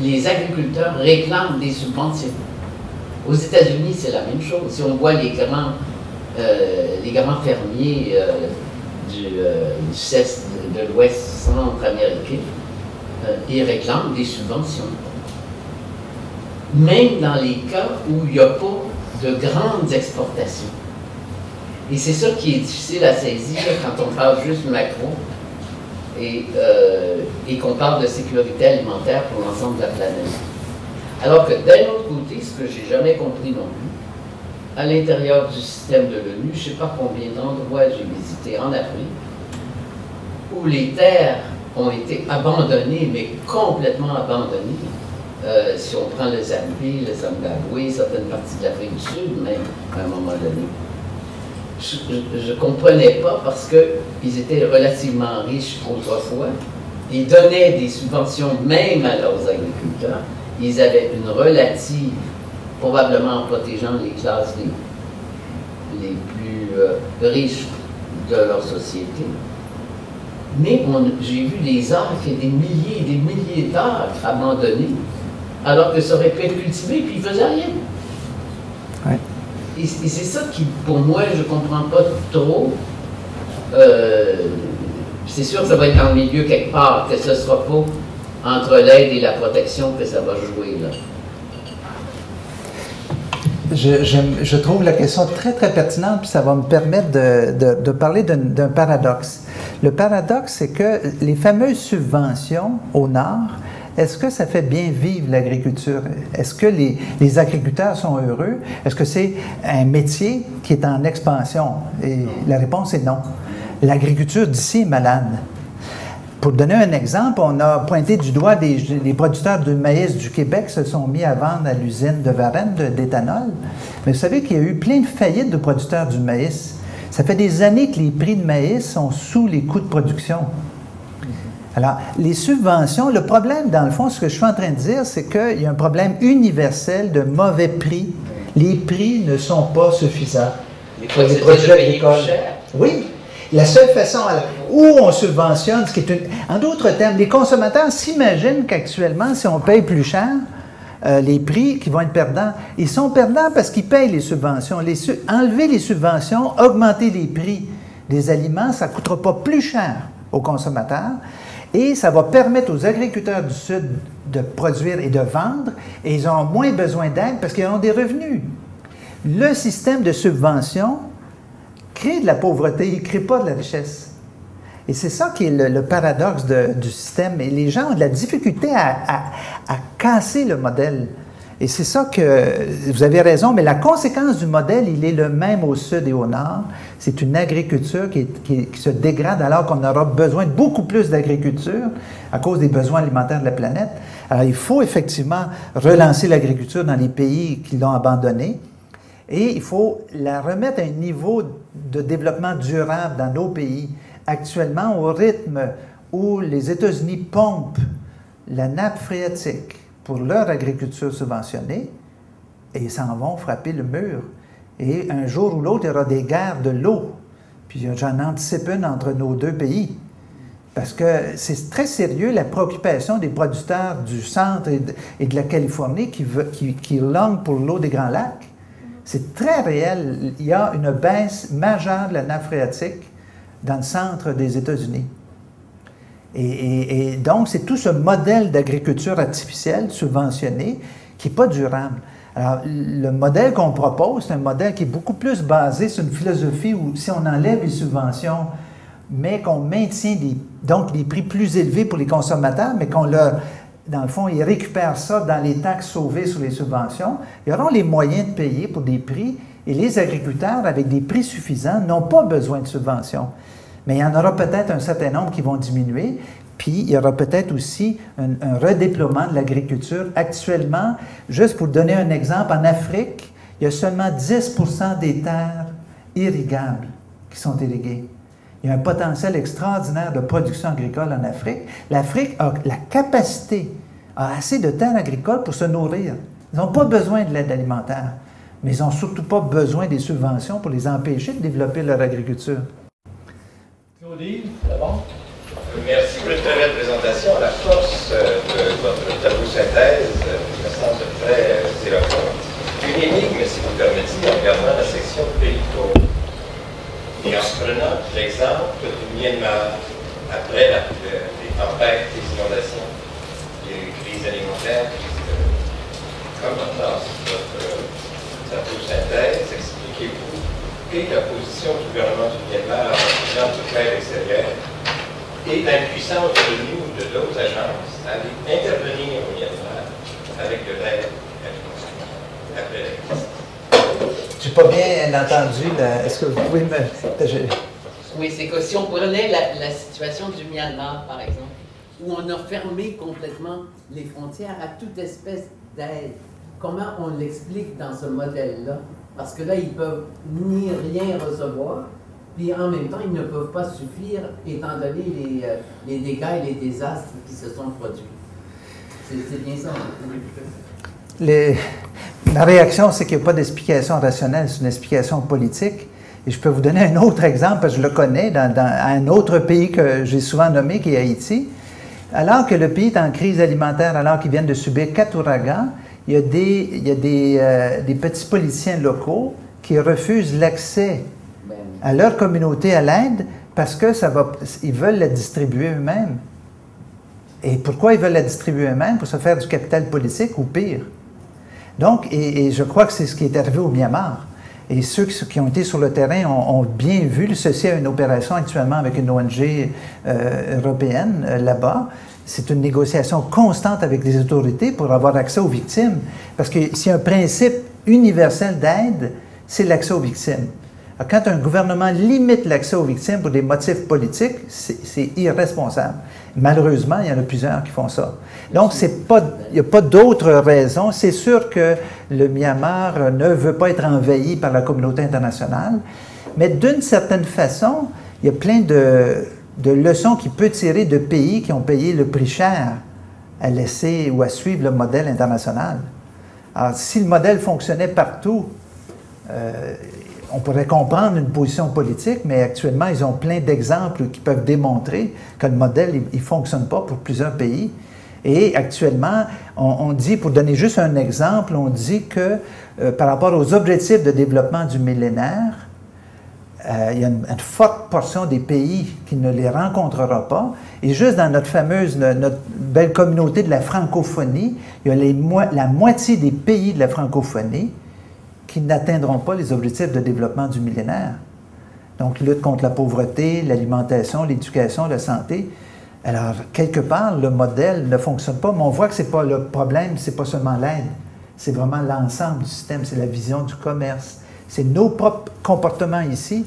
les agriculteurs réclament des subventions. Aux États-Unis, c'est la même chose. Si on voit les grands, euh, les grands fermiers euh, du, euh, du, de l'Ouest centre-américain, ils réclament des subventions. Même dans les cas où il n'y a pas de grandes exportations. Et c'est ça qui est difficile à saisir quand on parle juste macro et, et qu'on parle de sécurité alimentaire pour l'ensemble de la planète. Alors que d'un autre côté, ce que j'ai jamais compris non plus, à l'intérieur du système de l'ONU, je ne sais pas combien d'endroits j'ai visité en Afrique, où les terres ont été abandonnées, mais complètement abandonnées. Euh, si on prend le Zambie, le Zimbabwe, certaines parties de l'Afrique du Sud, même à un moment donné. Je ne comprenais pas parce qu'ils étaient relativement riches autrefois. Ils donnaient des subventions même à leurs agriculteurs ils avaient une relative, probablement en protégeant les classes les, plus euh, riches de leur société. Mais j'ai vu des arcs et des milliers et des milliers d'arcs abandonnés, alors que ça aurait pu être cultivé, puis ils ne faisaient rien. Et, c'est ça qui, pour moi, je ne comprends pas trop. Euh, c'est sûr que ça va être dans le milieu quelque part, que ce ne sera pas entre l'aide et la protection que ça va jouer là. Je, trouve la question très, très pertinente, puis ça va me permettre de, de, parler d'un paradoxe. Le paradoxe, c'est que les fameuses subventions au Nord, est-ce que ça fait bien vivre l'agriculture? Est-ce que les, agriculteurs sont heureux? Est-ce que c'est un métier qui est en expansion? Et la réponse est non. L'agriculture d'ici est malade. Pour donner un exemple, on a pointé du doigt des, les producteurs de maïs du Québec se sont mis à vendre à l'usine de Varennes d'éthanol. Mais vous savez qu'il y a eu plein de faillites de producteurs du maïs. Ça fait des années que les prix de maïs sont sous les coûts de production. Alors, les subventions, le problème, dans le fond, ce que je suis en train de dire, c'est qu'il y a un problème universel de mauvais prix. Les prix ne sont pas suffisants. Les produits agricoles. Oui, la seule façon où on subventionne, ce qui est une, en d'autres termes, les consommateurs s'imaginent qu'actuellement, si on paye plus cher, euh, les prix qui vont être perdants, ils sont perdants parce qu'ils payent les subventions. Enlever les subventions, augmenter les prix des aliments, ça ne coûtera pas plus cher aux consommateurs et ça va permettre aux agriculteurs du Sud de produire et de vendre et ils ont moins besoin d'aide parce qu'ils ont des revenus. Le système de subvention crée de la pauvreté, il ne crée pas de la richesse. Et c'est ça qui est le, paradoxe du système. Et les gens ont de la difficulté à, casser le modèle. Et c'est ça que, vous avez raison, mais la conséquence du modèle, il est le même au sud et au nord. C'est une agriculture qui, qui, se dégrade alors qu'on aura besoin de beaucoup plus d'agriculture à cause des besoins alimentaires de la planète. Alors il faut effectivement relancer l'agriculture dans les pays qui l'ont abandonnée. Et il faut la remettre à un niveau de développement durable dans nos pays. Actuellement, au rythme où les États-Unis pompent la nappe phréatique pour leur agriculture subventionnée, ils s'en vont frapper le mur. Et un jour ou l'autre, il y aura des guerres de l'eau. Puis j'en anticipe une entre nos deux pays. Parce que c'est très sérieux la préoccupation des producteurs du centre et de, la Californie qui, qui, qui languent pour l'eau des Grands Lacs. C'est très réel. Il y a une baisse majeure de la nappe phréatique dans le centre des États-Unis. Et, donc, c'est tout ce modèle d'agriculture artificielle subventionné qui n'est pas durable. Alors, le modèle qu'on propose, c'est un modèle qui est beaucoup plus basé sur une philosophie où si on enlève les subventions, mais qu'on maintient donc les prix plus élevés pour les consommateurs, mais qu'on leur dans le fond, ils récupèrent ça dans les taxes sauvées sur les subventions. Ils auront les moyens de payer pour des prix et les agriculteurs, avec des prix suffisants, n'ont pas besoin de subventions. Mais il y en aura peut-être un certain nombre qui vont diminuer. Puis, il y aura peut-être aussi un, redéploiement de l'agriculture. Actuellement, juste pour donner un exemple, en Afrique, il y a seulement 10% des terres irrigables qui sont irriguées. Il y a un potentiel extraordinaire de production agricole en Afrique. L'Afrique a la capacité a assez de terres agricoles pour se nourrir. Ils n'ont pas besoin de l'aide alimentaire, mais ils n'ont surtout pas besoin des subventions pour les empêcher de développer leur agriculture. Claudine, d'abord. Merci pour une très belle présentation. La force euh, de votre tableau synthèse euh, me semble très euh, éloquent. Une énigme, si vous permettez, en regardant la section pays Et en prenant l'exemple du Myanmar, après la, les tempêtes, les inondations, les crises alimentaires, comment dans votre tableau synthèse expliquez-vous quelle est la position du gouvernement du Myanmar en toute l'aide extérieure et de nous, de d'autres agences, à intervenir au Myanmar avec de l'aide après la Je n'ai pas bien entendu. Est-ce que vous pouvez me. Oui, c'est que si on prenait la, la, situation du Myanmar, par exemple, où on a fermé complètement les frontières à toute espèce d'aide, comment on l'explique dans ce modèle-là? Parce que là, ils peuvent ni rien recevoir, puis en même temps, ils ne peuvent pas suffire étant donné les, euh, les dégâts et les désastres qui se sont produits. C'est bien ça. Les, ma réaction, c'est qu'il n'y a pas d'explication rationnelle, c'est une explication politique. Et je peux vous donner un autre exemple, parce que je le connais, dans, dans un autre pays que j'ai souvent nommé, qui est Haïti. Alors que le pays est en crise alimentaire, alors qu'ils viennent de subir quatre ouragans, il y a des, il y a des, euh, des petits politiciens locaux qui refusent l'accès à leur communauté à l'aide parce que ça va, ils veulent la distribuer eux-mêmes. Et pourquoi ils veulent la distribuer eux-mêmes? Pour se faire du capital politique ou pire. Donc, et, je crois que c'est ce qui est arrivé au Myanmar. Et ceux qui ont été sur le terrain ont, bien vu. Ceci a une opération actuellement avec une ONG euh, européenne euh, là-bas. C'est une négociation constante avec les autorités pour avoir accès aux victimes. Parce que s'il y a un principe universel d'aide, c'est l'accès aux victimes. Quand un gouvernement limite l'accès aux victimes pour des motifs politiques, c'est irresponsable. Malheureusement, il y en a plusieurs qui font ça. Donc, pas, il n'y a pas d'autre raison. C'est sûr que le Myanmar ne veut pas être envahi par la communauté internationale, mais d'une certaine façon, il y a plein de, de leçons qu'il peut tirer de pays qui ont payé le prix cher à laisser ou à suivre le modèle international. Alors, si le modèle fonctionnait partout, euh, on pourrait comprendre une position politique, mais actuellement, ils ont plein d'exemples qui peuvent démontrer que le modèle, ne fonctionne pas pour plusieurs pays. Et actuellement, on, dit, pour donner juste un exemple, on dit que euh, par rapport aux objectifs de développement du millénaire, euh, il y a une, forte portion des pays qui ne les rencontrera pas. Et juste dans notre fameuse, notre belle communauté de la francophonie, il y a la moitié des pays de la francophonie qui n'atteindront pas les objectifs de développement du millénaire. Donc, lutte contre la pauvreté, l'alimentation, l'éducation, la santé. Alors, quelque part, le modèle ne fonctionne pas, mais on voit que ce n'est pas le problème, ce n'est pas seulement l'aide, c'est vraiment l'ensemble du système, c'est la vision du commerce, c'est nos propres comportements ici.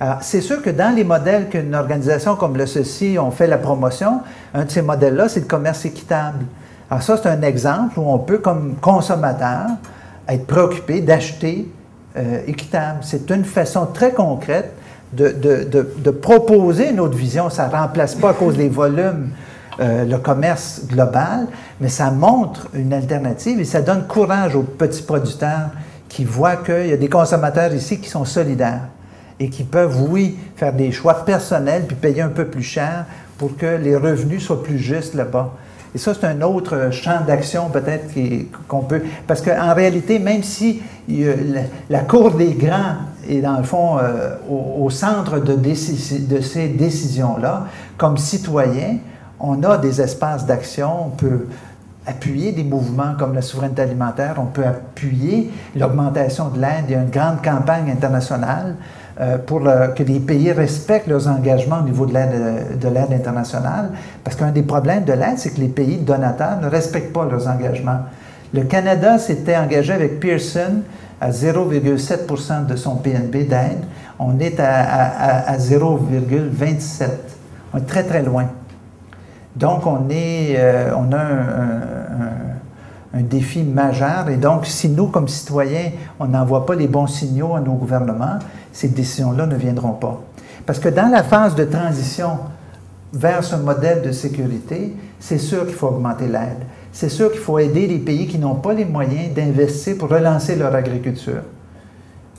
Alors, c'est sûr que dans les modèles qu'une organisation comme le CECI ont fait la promotion, un de ces modèles-là, c'est le commerce équitable. Alors ça, c'est un exemple où on peut, comme consommateur, être préoccupé d'acheter euh, équitable. C'est une façon très concrète de, proposer une autre vision. Ça ne remplace pas à cause des volumes euh, le commerce global, mais ça montre une alternative et ça donne courage aux petits producteurs qui voient qu'il y a des consommateurs ici qui sont solidaires et qui peuvent, oui, faire des choix personnels puis payer un peu plus cher pour que les revenus soient plus justes là-bas. Et ça, c'est un autre champ d'action peut-être qu'on peut... Parce qu'en réalité, même si la, Cour des grands est dans le fond euh, au, centre de, de ces décisions-là, comme citoyen, on a des espaces d'action, on peut appuyer des mouvements comme la souveraineté alimentaire, on peut appuyer l'augmentation de l'aide. Il y a une grande campagne internationale pour que les pays respectent leurs engagements au niveau de l'aide, de l'aide internationale. Parce qu'un des problèmes de l'aide, c'est que les pays donateurs ne respectent pas leurs engagements. Le Canada s'était engagé avec Pearson à 0,7% de son PNB d'aide. On est à, 0,27. On est très, très loin. Donc, on, euh, a un, défi majeur. Et donc, si nous, comme citoyens, on n'envoie pas les bons signaux à nos gouvernements, ces décisions-là ne viendront pas. Parce que dans la phase de transition vers ce modèle de sécurité, c'est sûr qu'il faut augmenter l'aide. C'est sûr qu'il faut aider les pays qui n'ont pas les moyens d'investir pour relancer leur agriculture.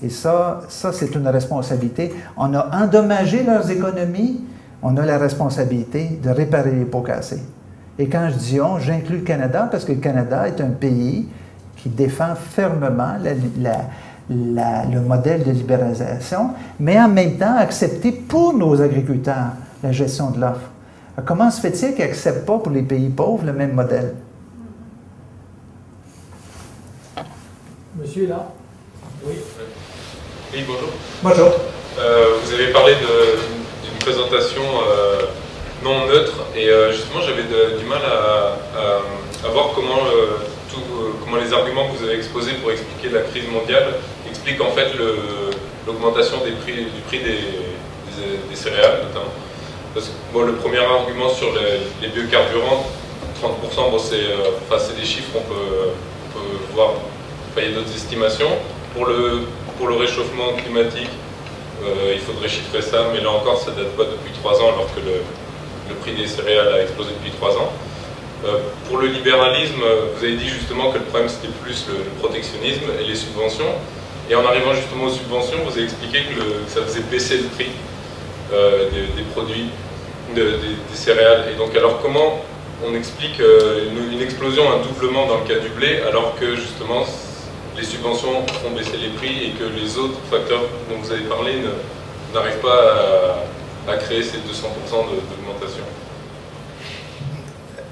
Et ça, ça c'est une responsabilité. On a endommagé leurs économies, on a la responsabilité de réparer les pots cassés. Et quand je dis on, j'inclus le Canada parce que le Canada est un pays qui défend fermement le modèle de libéralisation, mais en même temps accepter pour nos agriculteurs la gestion de l'offre. Comment se fait-il qu'ils n'acceptent pas pour les pays pauvres le même modèle? Monsieur là Oui. Oui, bonjour. Bonjour. Euh, vous avez parlé d'une présentation euh, non neutre et euh, justement j'avais du mal à, voir comment, tout, comment les arguments que vous avez exposés pour expliquer la crise mondiale expliquent en fait l'augmentation des prix, du prix des, céréales notamment. Parce que, bon, le premier argument sur les, biocarburants, 30%, bon, c'est des chiffres qu'on peut, voir, il y a d'autres estimations. Pour le, pour le réchauffement climatique, euh, il faudrait chiffrer ça, mais là encore, ça date pas depuis trois ans, alors que le, prix des céréales a explosé depuis trois ans. Euh, pour le libéralisme, vous avez dit justement que le problème c'était plus le, protectionnisme et les subventions. Et en arrivant justement aux subventions, vous avez expliqué que, ça faisait baisser le prix euh, des, produits, des, céréales. Et donc alors comment on explique une, une, explosion, un doublement dans le cas du blé, alors que justement les subventions font baisser les prix et que les autres facteurs dont vous avez parlé n'arrivent pas à, créer ces 200% d'augmentation?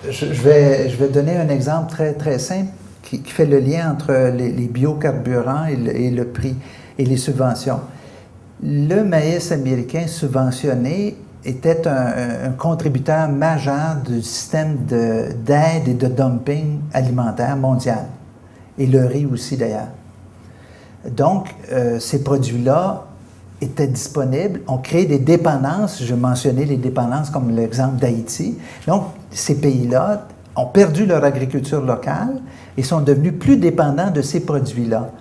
Je, vais, je vais donner un exemple très, très simple qui, fait le lien entre les, biocarburants et le, prix et les subventions. Le maïs américain subventionné était un, contributeur majeur du système d'aide et de dumping alimentaire mondial et le riz aussi d'ailleurs. Donc, euh, ces produits-là étaient disponibles. On crée des dépendances. Je mentionnais les dépendances comme l'exemple d'Haïti. Donc, ces pays-là ont perdu leur agriculture locale et sont devenus plus dépendants de ces produits-là.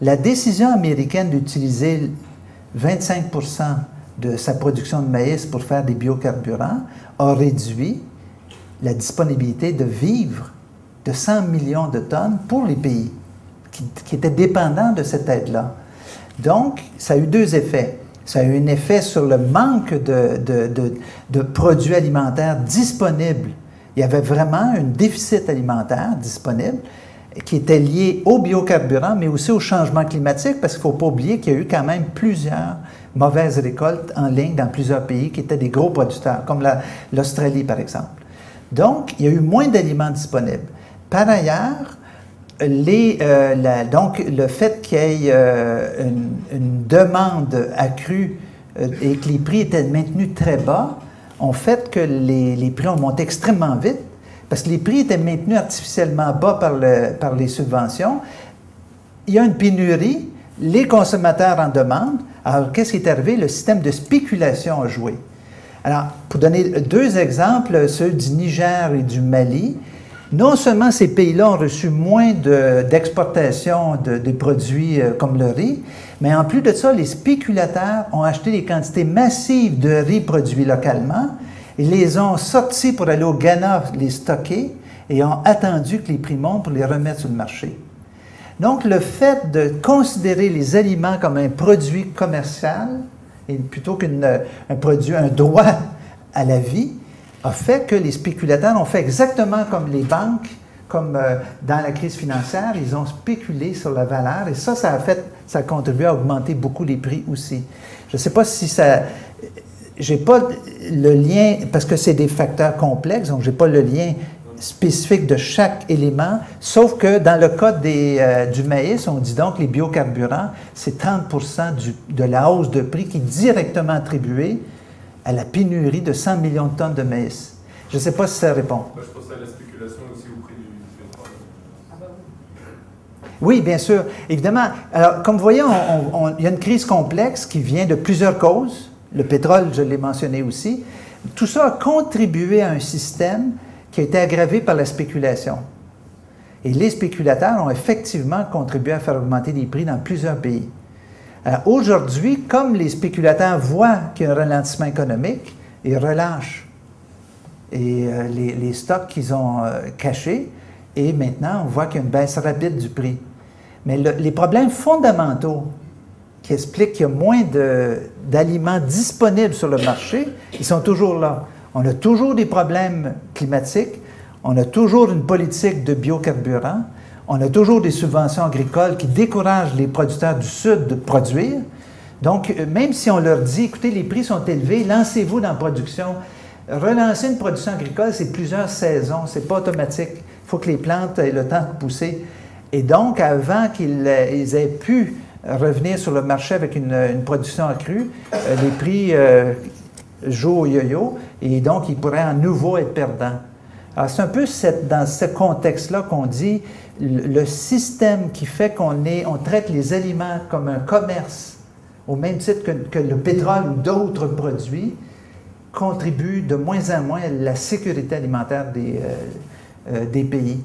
La décision américaine d'utiliser 25% de sa production de maïs pour faire des biocarburants a réduit la disponibilité de vivres de 100 millions de tonnes pour les pays qui, étaient dépendants de cette aide-là. Donc, ça a eu deux effets. Ça a eu un effet sur le manque de, de, produits alimentaires disponibles. Il y avait vraiment un déficit alimentaire disponible qui était lié aux biocarburants, mais aussi au changement climatique, parce qu'il ne faut pas oublier qu'il y a eu quand même plusieurs mauvaises récoltes en ligne dans plusieurs pays qui étaient des gros producteurs, comme l'Australie par exemple. Donc, il y a eu moins d'aliments disponibles. Par ailleurs, euh, donc le fait qu'il y ait euh, une, demande accrue euh, et que les prix étaient maintenus très bas, ont fait que les, prix ont monté extrêmement vite parce que les prix étaient maintenus artificiellement bas par, par les subventions. Il y a une pénurie, les consommateurs en demandent. Alors, qu'est-ce qui est arrivé? Le système de spéculation a joué. Alors, pour donner deux exemples, ceux du Niger et du Mali, non seulement ces pays-là ont reçu moins d'exportation de, produits euh, comme le riz, mais en plus de ça, les spéculateurs ont acheté des quantités massives de riz produits localement, ils les ont sortis pour aller au Ghana les stocker et ont attendu que les prix montent pour les remettre sur le marché. Donc, le fait de considérer les aliments comme un produit commercial, plutôt qu'un produit, un droit à la vie, a fait que les spéculateurs ont fait exactement comme les banques, comme euh, dans la crise financière, ils ont spéculé sur la valeur et ça, ça a fait, ça a contribué à augmenter beaucoup les prix aussi. Je ne sais pas si ça, j'ai pas le lien parce que c'est des facteurs complexes, donc j'ai pas le lien spécifique de chaque élément, sauf que dans le cas des, euh, du maïs, on dit donc les biocarburants, c'est 30% de la hausse de prix qui est directement attribuée à la pénurie de 100 millions de tonnes de maïs. Je ne sais pas si ça répond. je pensais à la spéculation aussi au prix du pétrole. Oui, bien sûr. Évidemment. Alors, comme vous voyez, il y a une crise complexe qui vient de plusieurs causes. Le pétrole, je l'ai mentionné aussi. Tout ça a contribué à un système qui a été aggravé par la spéculation. Et les spéculateurs ont effectivement contribué à faire augmenter les prix dans plusieurs pays. Aujourd'hui, comme les spéculateurs voient qu'il y a un ralentissement économique, ils relâchent euh, les, les stocks qu'ils ont euh, cachés. Et maintenant, on voit qu'il y a une baisse rapide du prix. Mais le- les problèmes fondamentaux qui expliquent qu'il y a moins d'aliments disponibles sur le marché, ils sont toujours là. On a toujours des problèmes climatiques, on a toujours une politique de biocarburants, on a toujours des subventions agricoles qui découragent les producteurs du Sud de produire. Donc, euh, même si on leur dit, écoutez, les prix sont élevés, lancez-vous dans la production. Relancer une production agricole, c'est plusieurs saisons, c'est pas automatique. Il faut que les plantes aient le temps de pousser. Et donc, avant qu'ils euh, aient pu revenir sur le marché avec une, production accrue, euh, les prix euh, jouent au yo-yo et donc ils pourraient à nouveau être perdants. Alors, c'est un peu dans ce contexte-là qu'on dit le système qui fait qu'on traite les aliments comme un commerce, au même titre que, le pétrole ou d'autres produits, contribue de moins en moins à la sécurité alimentaire des pays.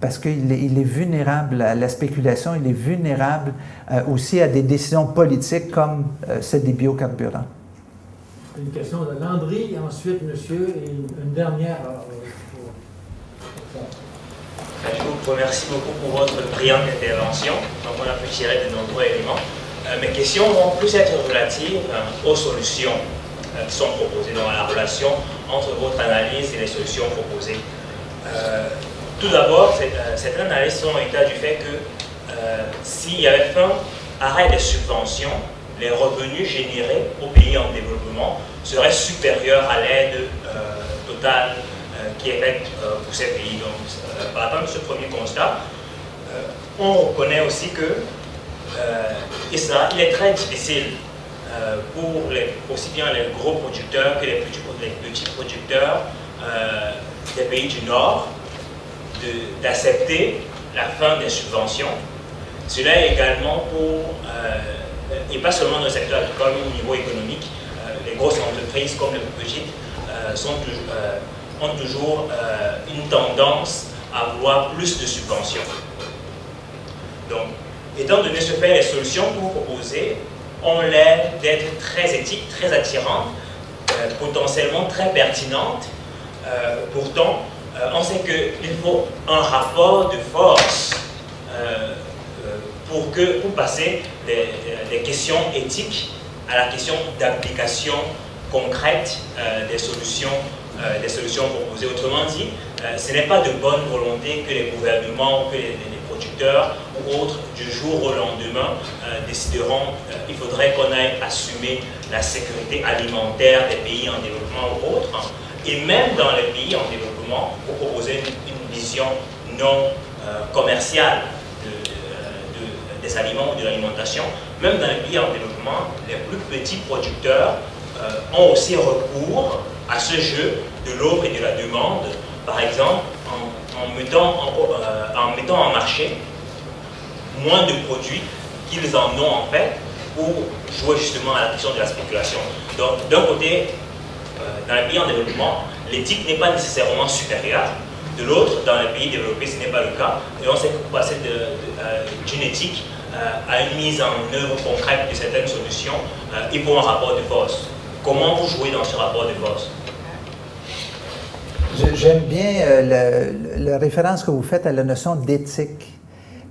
Parce qu'il est, il est vulnérable à la spéculation, il est vulnérable euh, aussi à des décisions politiques comme euh, celle des biocarburants. Une question de Landry, ensuite monsieur, et une une dernière. euh. Je vous remercie beaucoup pour votre brillante intervention. Donc, on a pu tirer de nombreux éléments. Euh, mes questions vont plus être relatives euh, aux solutions euh, qui sont proposées, dans la relation entre votre analyse et les solutions proposées. Euh, tout d'abord, euh, cette analyse sont état du fait que euh, s'il y avait fin arrêt des subventions, les revenus générés aux pays en développement seraient supérieurs à l'aide euh, totale euh, qui est faite pour ces pays. Donc, par rapport à ce premier constat, on reconnaît aussi que et ça, il est très difficile pour aussi bien les gros producteurs que les petits, producteurs des pays du Nord d'accepter la fin des subventions. Cela est également pour, euh, et pas seulement dans le secteur agricole, mais au niveau économique, euh, les grosses entreprises comme plus petites euh, euh, ont toujours une tendance à vouloir plus de subventions. Donc, étant donné ce fait, les solutions que vous proposez ont l'air d'être très éthiques, très attirantes, potentiellement très pertinentes. Pourtant, euh, on sait qu'il faut un rapport de force euh, euh, pour, que, pour passer des, questions éthiques à la question d'application concrète des, solutions, des solutions proposées. Autrement dit, ce n'est pas de bonne volonté que les gouvernements ou que les, producteurs ou autres du jour au lendemain décideront il faudrait qu'on aille assumer la sécurité alimentaire des pays en développement ou autres. Et même dans les pays en développement, pour proposer une, vision non euh, commerciale de- des aliments ou de l'alimentation, même dans les pays en développement, les plus petits producteurs euh, ont aussi recours à ce jeu de l'offre et de la demande, par exemple en, mettant, en, euh, en mettant en marché moins de produits qu'ils en ont en fait pour jouer justement à la question de la spéculation. Donc d'un côté, euh, dans les pays en développement, l'éthique n'est pas nécessairement supérieure. De l'autre, dans les pays développés, ce n'est pas le cas. Et on sait que passer euh, d'une éthique euh, à une mise en œuvre concrète de certaines solutions, euh, il faut un rapport de force. Comment vous jouez dans ce rapport de force? J'aime bien euh, la référence que vous faites à la notion d'éthique.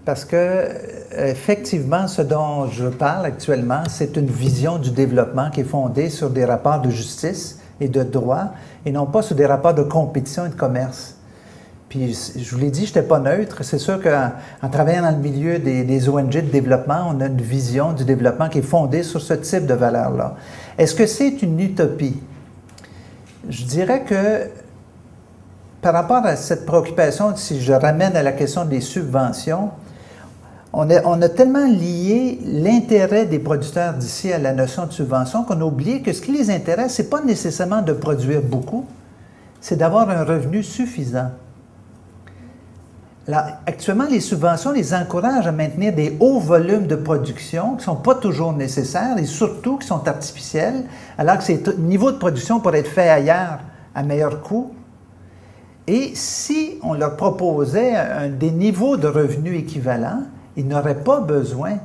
Parce que, euh, effectivement, ce dont je parle actuellement, c'est une vision du développement qui est fondée sur des rapports de justice et de droit, et non pas sur des rapports de compétition et de commerce. Puis, je vous l'ai dit, je n'étais pas neutre. C'est sûr qu'en en travaillant dans le milieu des, des ONG de développement, on a une vision du développement qui est fondée sur ce type de valeurs-là. Est-ce que c'est une utopie? Je dirais que par rapport à cette préoccupation, si je ramène à la question des subventions, on a, tellement lié l'intérêt des producteurs d'ici à la notion de subvention qu'on a oublié que ce qui les intéresse, ce n'est pas nécessairement de produire beaucoup, c'est d'avoir un revenu suffisant. Actuellement, les subventions les encouragent à maintenir des hauts volumes de production qui ne sont pas toujours nécessaires et surtout qui sont artificiels, alors que ces niveaux de production pourraient être faits ailleurs à meilleur coût. Et si on leur proposait des niveaux de revenus équivalents, ils n'auraient pas besoin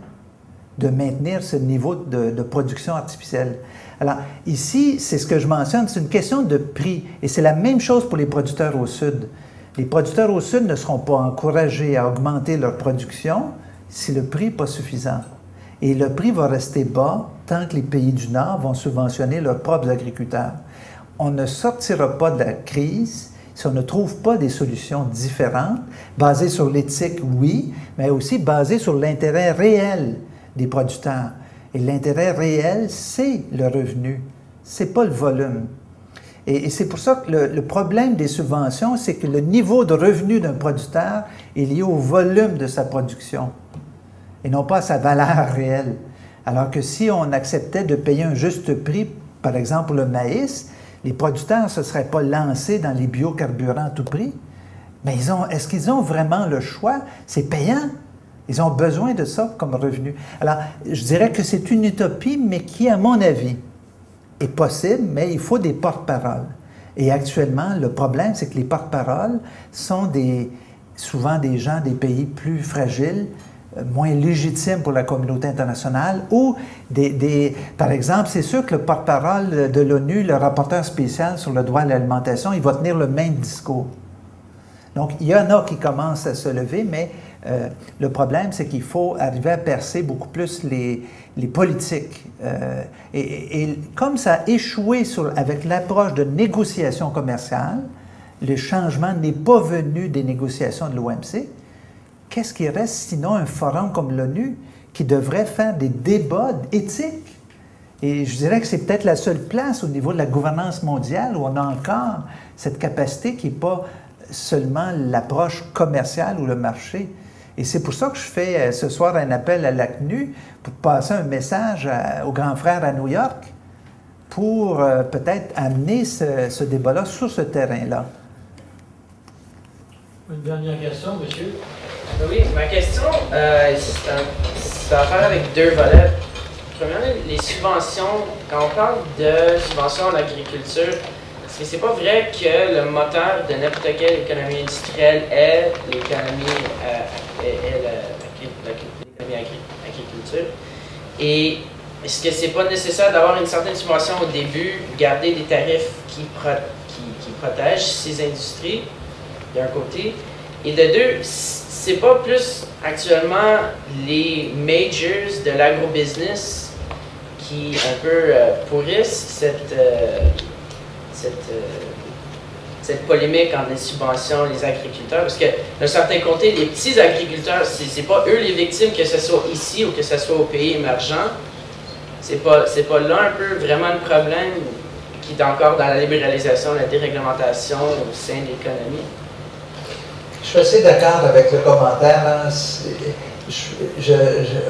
de maintenir ce niveau de, de production artificielle. Alors, ici, c'est ce que je mentionne, c'est une question de prix. Et c'est la même chose pour les producteurs au Sud. Les producteurs au Sud ne seront pas encouragés à augmenter leur production si le prix n'est pas suffisant. Et le prix va rester bas tant que les pays du Nord vont subventionner leurs propres agriculteurs. On ne sortira pas de la crise si on ne trouve pas des solutions différentes, basées sur l'éthique, oui, mais aussi basées sur l'intérêt réel des producteurs. Et l'intérêt réel, c'est le revenu, c'est pas le volume. Et, c'est pour ça que le, problème des subventions, c'est que le niveau de revenu d'un producteur est lié au volume de sa production et non pas à sa valeur réelle. Alors que si on acceptait de payer un juste prix, par exemple le maïs, les producteurs ne se seraient pas lancés dans les biocarburants à tout prix. Mais est-ce qu'ils ont vraiment le choix? C'est payant. Ils ont besoin de ça comme revenu. Alors, je dirais que c'est une utopie, mais qui, à mon avis, est possible, mais il faut des porte-paroles. Et actuellement, le problème, c'est que les porte-paroles sont souvent des gens des pays plus fragiles, moins légitimes pour la communauté internationale, ou des, par exemple, c'est sûr que le porte-parole de l'ONU, le rapporteur spécial sur le droit à l'alimentation, il va tenir le même discours. Donc, il y en a qui commencent à se lever, mais euh, le problème, c'est qu'il faut arriver à percer beaucoup plus les, les politiques. Euh, et, comme ça a échoué sur, avec l'approche de négociation commerciale, le changement n'est pas venu des négociations de l'OMC, qu'est-ce qui reste sinon un forum comme l'ONU qui devrait faire des débats éthiques? Et je dirais que c'est peut-être la seule place au niveau de la gouvernance mondiale où on a encore cette capacité qui n'est pas seulement l'approche commerciale ou le marché, et c'est pour ça que je fais euh, ce soir un appel à l'ACNU pour passer un message aux grands frères à New York pour euh, peut-être amener ce, débat-là sur ce terrain-là. Une dernière question, monsieur. Oui, ma question, euh, ça a à faire avec deux volets. Premièrement, les subventions. Quand on parle de subventions en agriculture, est-ce c'est pas vrai que le moteur de n'importe quelle économie industrielle est l'économie l'économie agriculture? Et est-ce que c'est pas nécessaire d'avoir une certaine subvention au début, garder des tarifs qui, protègent ces industries, d'un côté, et de deux, c'est pas plus actuellement les majors de l'agrobusiness qui un peu euh, pourrissent cette, euh, cette euh, cette polémique entre les subventions les agriculteurs, parce que d'un certain côté, les petits agriculteurs, c'est pas eux les victimes, que ce soit ici ou que ce soit au pays émergent. C'est pas, pas là un peu vraiment le problème qui est encore dans la libéralisation, la déréglementation au sein de l'économie. Je suis assez d'accord avec le commentaire. Hein.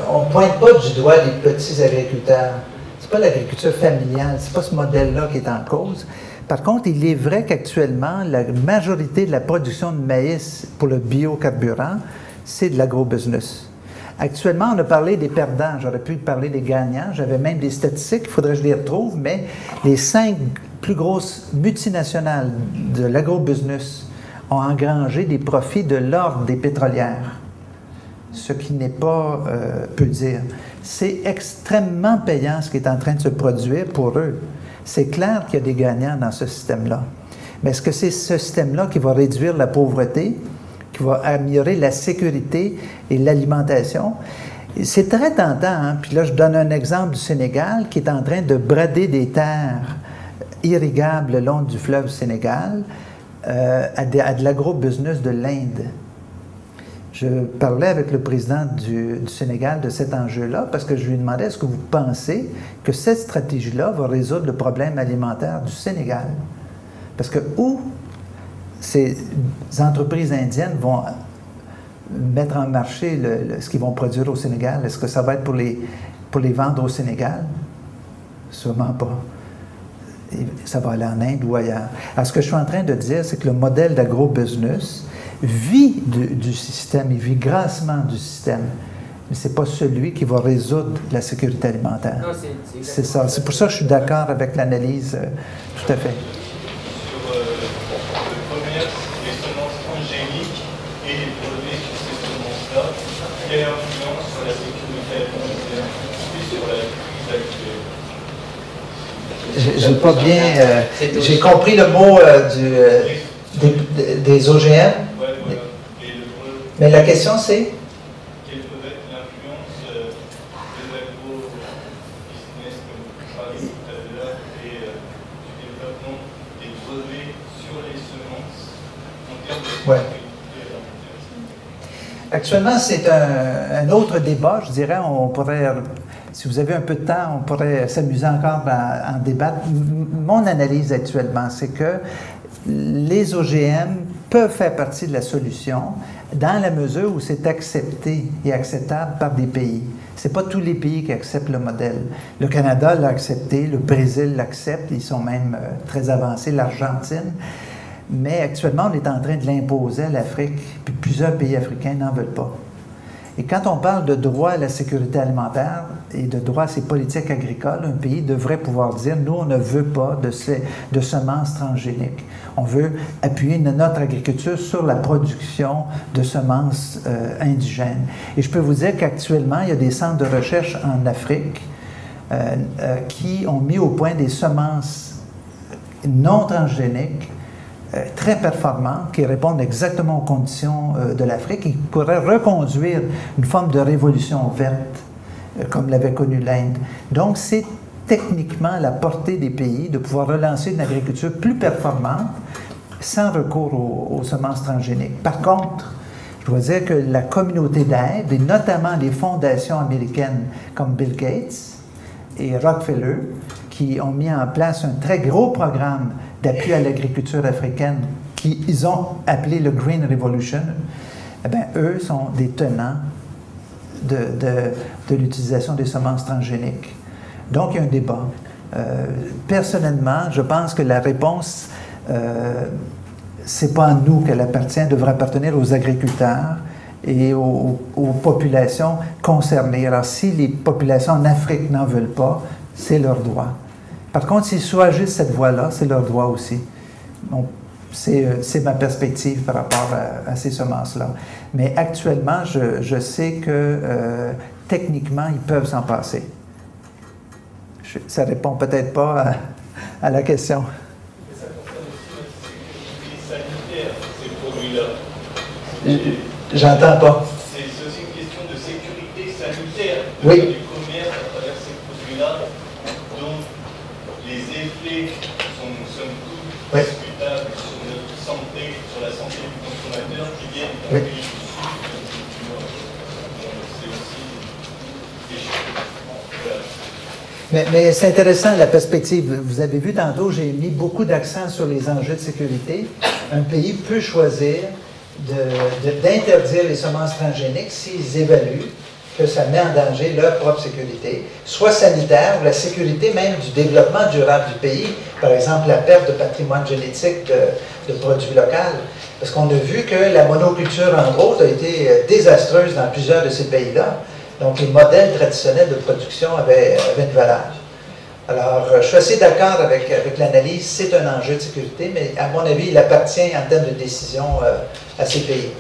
on ne pointe pas du doigt les petits agriculteurs. Ce n'est pas l'agriculture familiale, ce n'est pas ce modèle-là qui est en cause. Par contre, il est vrai qu'actuellement, la majorité de la production de maïs pour le biocarburant, c'est de l'agrobusiness. Actuellement, on a parlé des perdants, j'aurais pu parler des gagnants, j'avais même des statistiques, il faudrait que je les retrouve, mais les cinq plus grosses multinationales de l'agrobusiness ont engrangé des profits de l'ordre des pétrolières, ce qui n'est pas euh, peu dire. C'est extrêmement payant ce qui est en train de se produire pour eux. C'est clair qu'il y a des gagnants dans ce système-là. Mais est-ce que c'est ce système-là qui va réduire la pauvreté, qui va améliorer la sécurité et l'alimentation? C'est très tentant. Hein? Puis là, je donne un exemple du Sénégal qui est en train de brader des terres irrigables le long du fleuve Sénégal euh, à, de, de l'agro-business de l'Inde. Je parlais avec le président du, Sénégal de cet enjeu-là parce que je lui demandais est-ce que vous pensez que cette stratégie-là va résoudre le problème alimentaire du Sénégal? Parce que où ces entreprises indiennes vont mettre en marché ce qu'ils vont produire au Sénégal, est-ce que ça va être pour les, pour les vendre au Sénégal? Sûrement pas. Ça va aller en Inde ou ailleurs. Alors, ce que je suis en train de dire, c'est que le modèle d'agro-business, vit du, système, il vit grassement du système. Mais ce n'est pas celui qui va résoudre la sécurité alimentaire. C'est ça. C'est pour ça que je suis d'accord avec l'analyse, euh, tout à fait. Sur euh, le commerce des semences angéliques et les produits sur ces semences-là, quelle influence sur la sécurité alimentaire et sur la crise actuelle J'ai pas bien. euh. J'ai compris le mot euh, du, euh, des, des OGM, Ouais, voilà. Et le rôle, mais la question c'est? Quelle peut être l'influence des agro-business, comme vous parliez tout à l'heure, et du développement des brevets sur les semences en termes de Ouais. Actuellement, c'est un, un autre débat, je dirais. On pourrait, si vous avez un peu de temps, on pourrait s'amuser encore à en débattre. Mon analyse actuellement, c'est que les OGM peuvent faire partie de la solution dans la mesure où c'est accepté et acceptable par des pays. Ce n'est pas tous les pays qui acceptent le modèle. Le Canada l'a accepté, le Brésil l'accepte, ils sont même euh, très avancés, l'Argentine. Mais actuellement, on est en train de l'imposer à l'Afrique, puis plusieurs pays africains n'en veulent pas. Et quand on parle de droit à la sécurité alimentaire et de droit à ses politiques agricoles, un pays devrait pouvoir dire, nous, on ne veut pas de, ces, de semences transgéniques. On veut appuyer notre agriculture sur la production de semences euh, indigènes. Et je peux vous dire qu'actuellement, il y a des centres de recherche en Afrique euh, euh, qui ont mis au point des semences non transgéniques très performantes qui répondent exactement aux conditions euh, de l'Afrique qui pourraient reconduire une forme de révolution verte euh, comme l'avait connu l'Inde. Donc, c'est techniquement la portée des pays de pouvoir relancer une agriculture plus performante sans recours aux, aux semences transgéniques. Par contre, je dois dire que la communauté d'aide, et notamment les fondations américaines comme Bill Gates et Rockefeller, qui ont mis en place un très gros programme d'appui à l'agriculture africaine qu'ils ont appelé le Green Revolution, eh eux sont des tenants de, l'utilisation des semences transgéniques. Donc, il y a un débat. Euh, personnellement, je pense que la réponse, euh, c'est pas à nous qu'elle appartient, elle devrait appartenir aux agriculteurs et aux populations concernées. Alors, si les populations en Afrique n'en veulent pas, c'est leur droit. Par contre, s'ils choisissent cette voie-là, c'est leur droit aussi. On- c'est, euh, c'est ma perspective par rapport à, à ces semences-là. Mais actuellement, je, je sais que euh, techniquement, ils peuvent s'en passer. Je- ça répond peut-être pas à, à la question. Et ça concerne aussi la sécurité sanitaire, ces produits-là? J'entends pas. C'est aussi une question de sécurité sanitaire, Oui. faire du commerce à travers ces produits-là, dont les effets sont, somme toute, Oui. discutables sur notre santé, sur la santé du consommateur, qui viennent d'un Oui. pays du Sud, du Nord. Donc, C'est aussi des choses. Voilà. Mais, c'est intéressant la perspective. Vous avez vu tantôt, j'ai mis beaucoup d'accent sur les enjeux de sécurité. Un pays peut choisir d'interdire les semences transgéniques s'ils évaluent que ça met en danger leur propre sécurité, soit sanitaire ou la sécurité même du développement durable du pays, par exemple la perte de patrimoine génétique de, de produits locaux. Parce qu'on a vu que la monoculture, entre autres, a été euh, désastreuse dans plusieurs de ces pays-là. Donc, les modèles traditionnels de production avaient, avaient une valeur. Alors, euh, je suis assez d'accord avec, avec l'analyse, c'est un enjeu de sécurité, mais à mon avis, il appartient en termes de décision euh, à ces pays.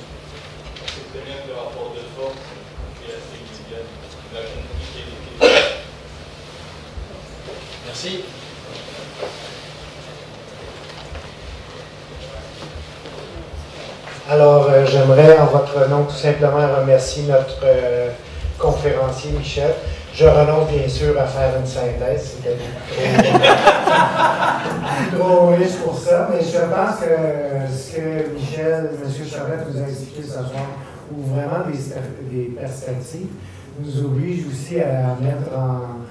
Merci. Alors, euh, j'aimerais en votre nom tout simplement remercier notre euh, conférencier Michel. Je renonce bien sûr à faire une synthèse, c'était trop, trop pour ça, mais je pense que ce que Michel, M. Charette vous a expliqué ce soir ouvre vraiment des, perspectives, nous oblige aussi à mettre en,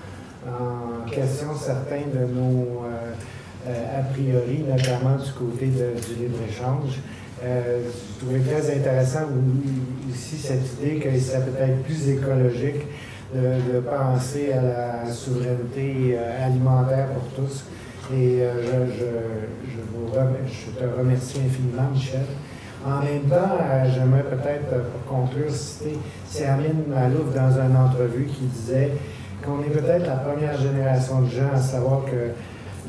question certains de nos euh, euh, a priori, notamment du côté du libre-échange. Euh, je trouvais très intéressant aussi cette idée que c'est peut-être plus écologique de, penser à la souveraineté euh, alimentaire pour tous. Et euh, je, te remercie infiniment, Michel. En même temps, j'aimerais peut-être, pour conclure, citer Siamine Malouf dans une entrevue qui disait qu'on est peut-être la première génération de gens à savoir que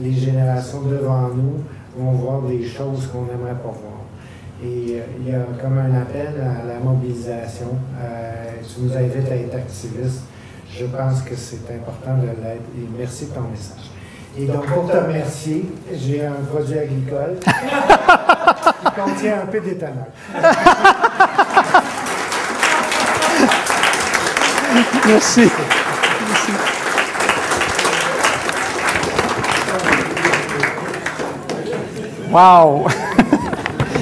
les générations devant nous vont voir des choses qu'on n'aimerait pas voir. Et euh, il y a comme un appel à la mobilisation. Euh, tu nous invites à être activistes. Je pense que c'est important de l'être. Et merci de ton message. Et donc, pour te remercier, j'ai un produit agricole qui contient un peu d'éthanol. Merci. Merci. Wow!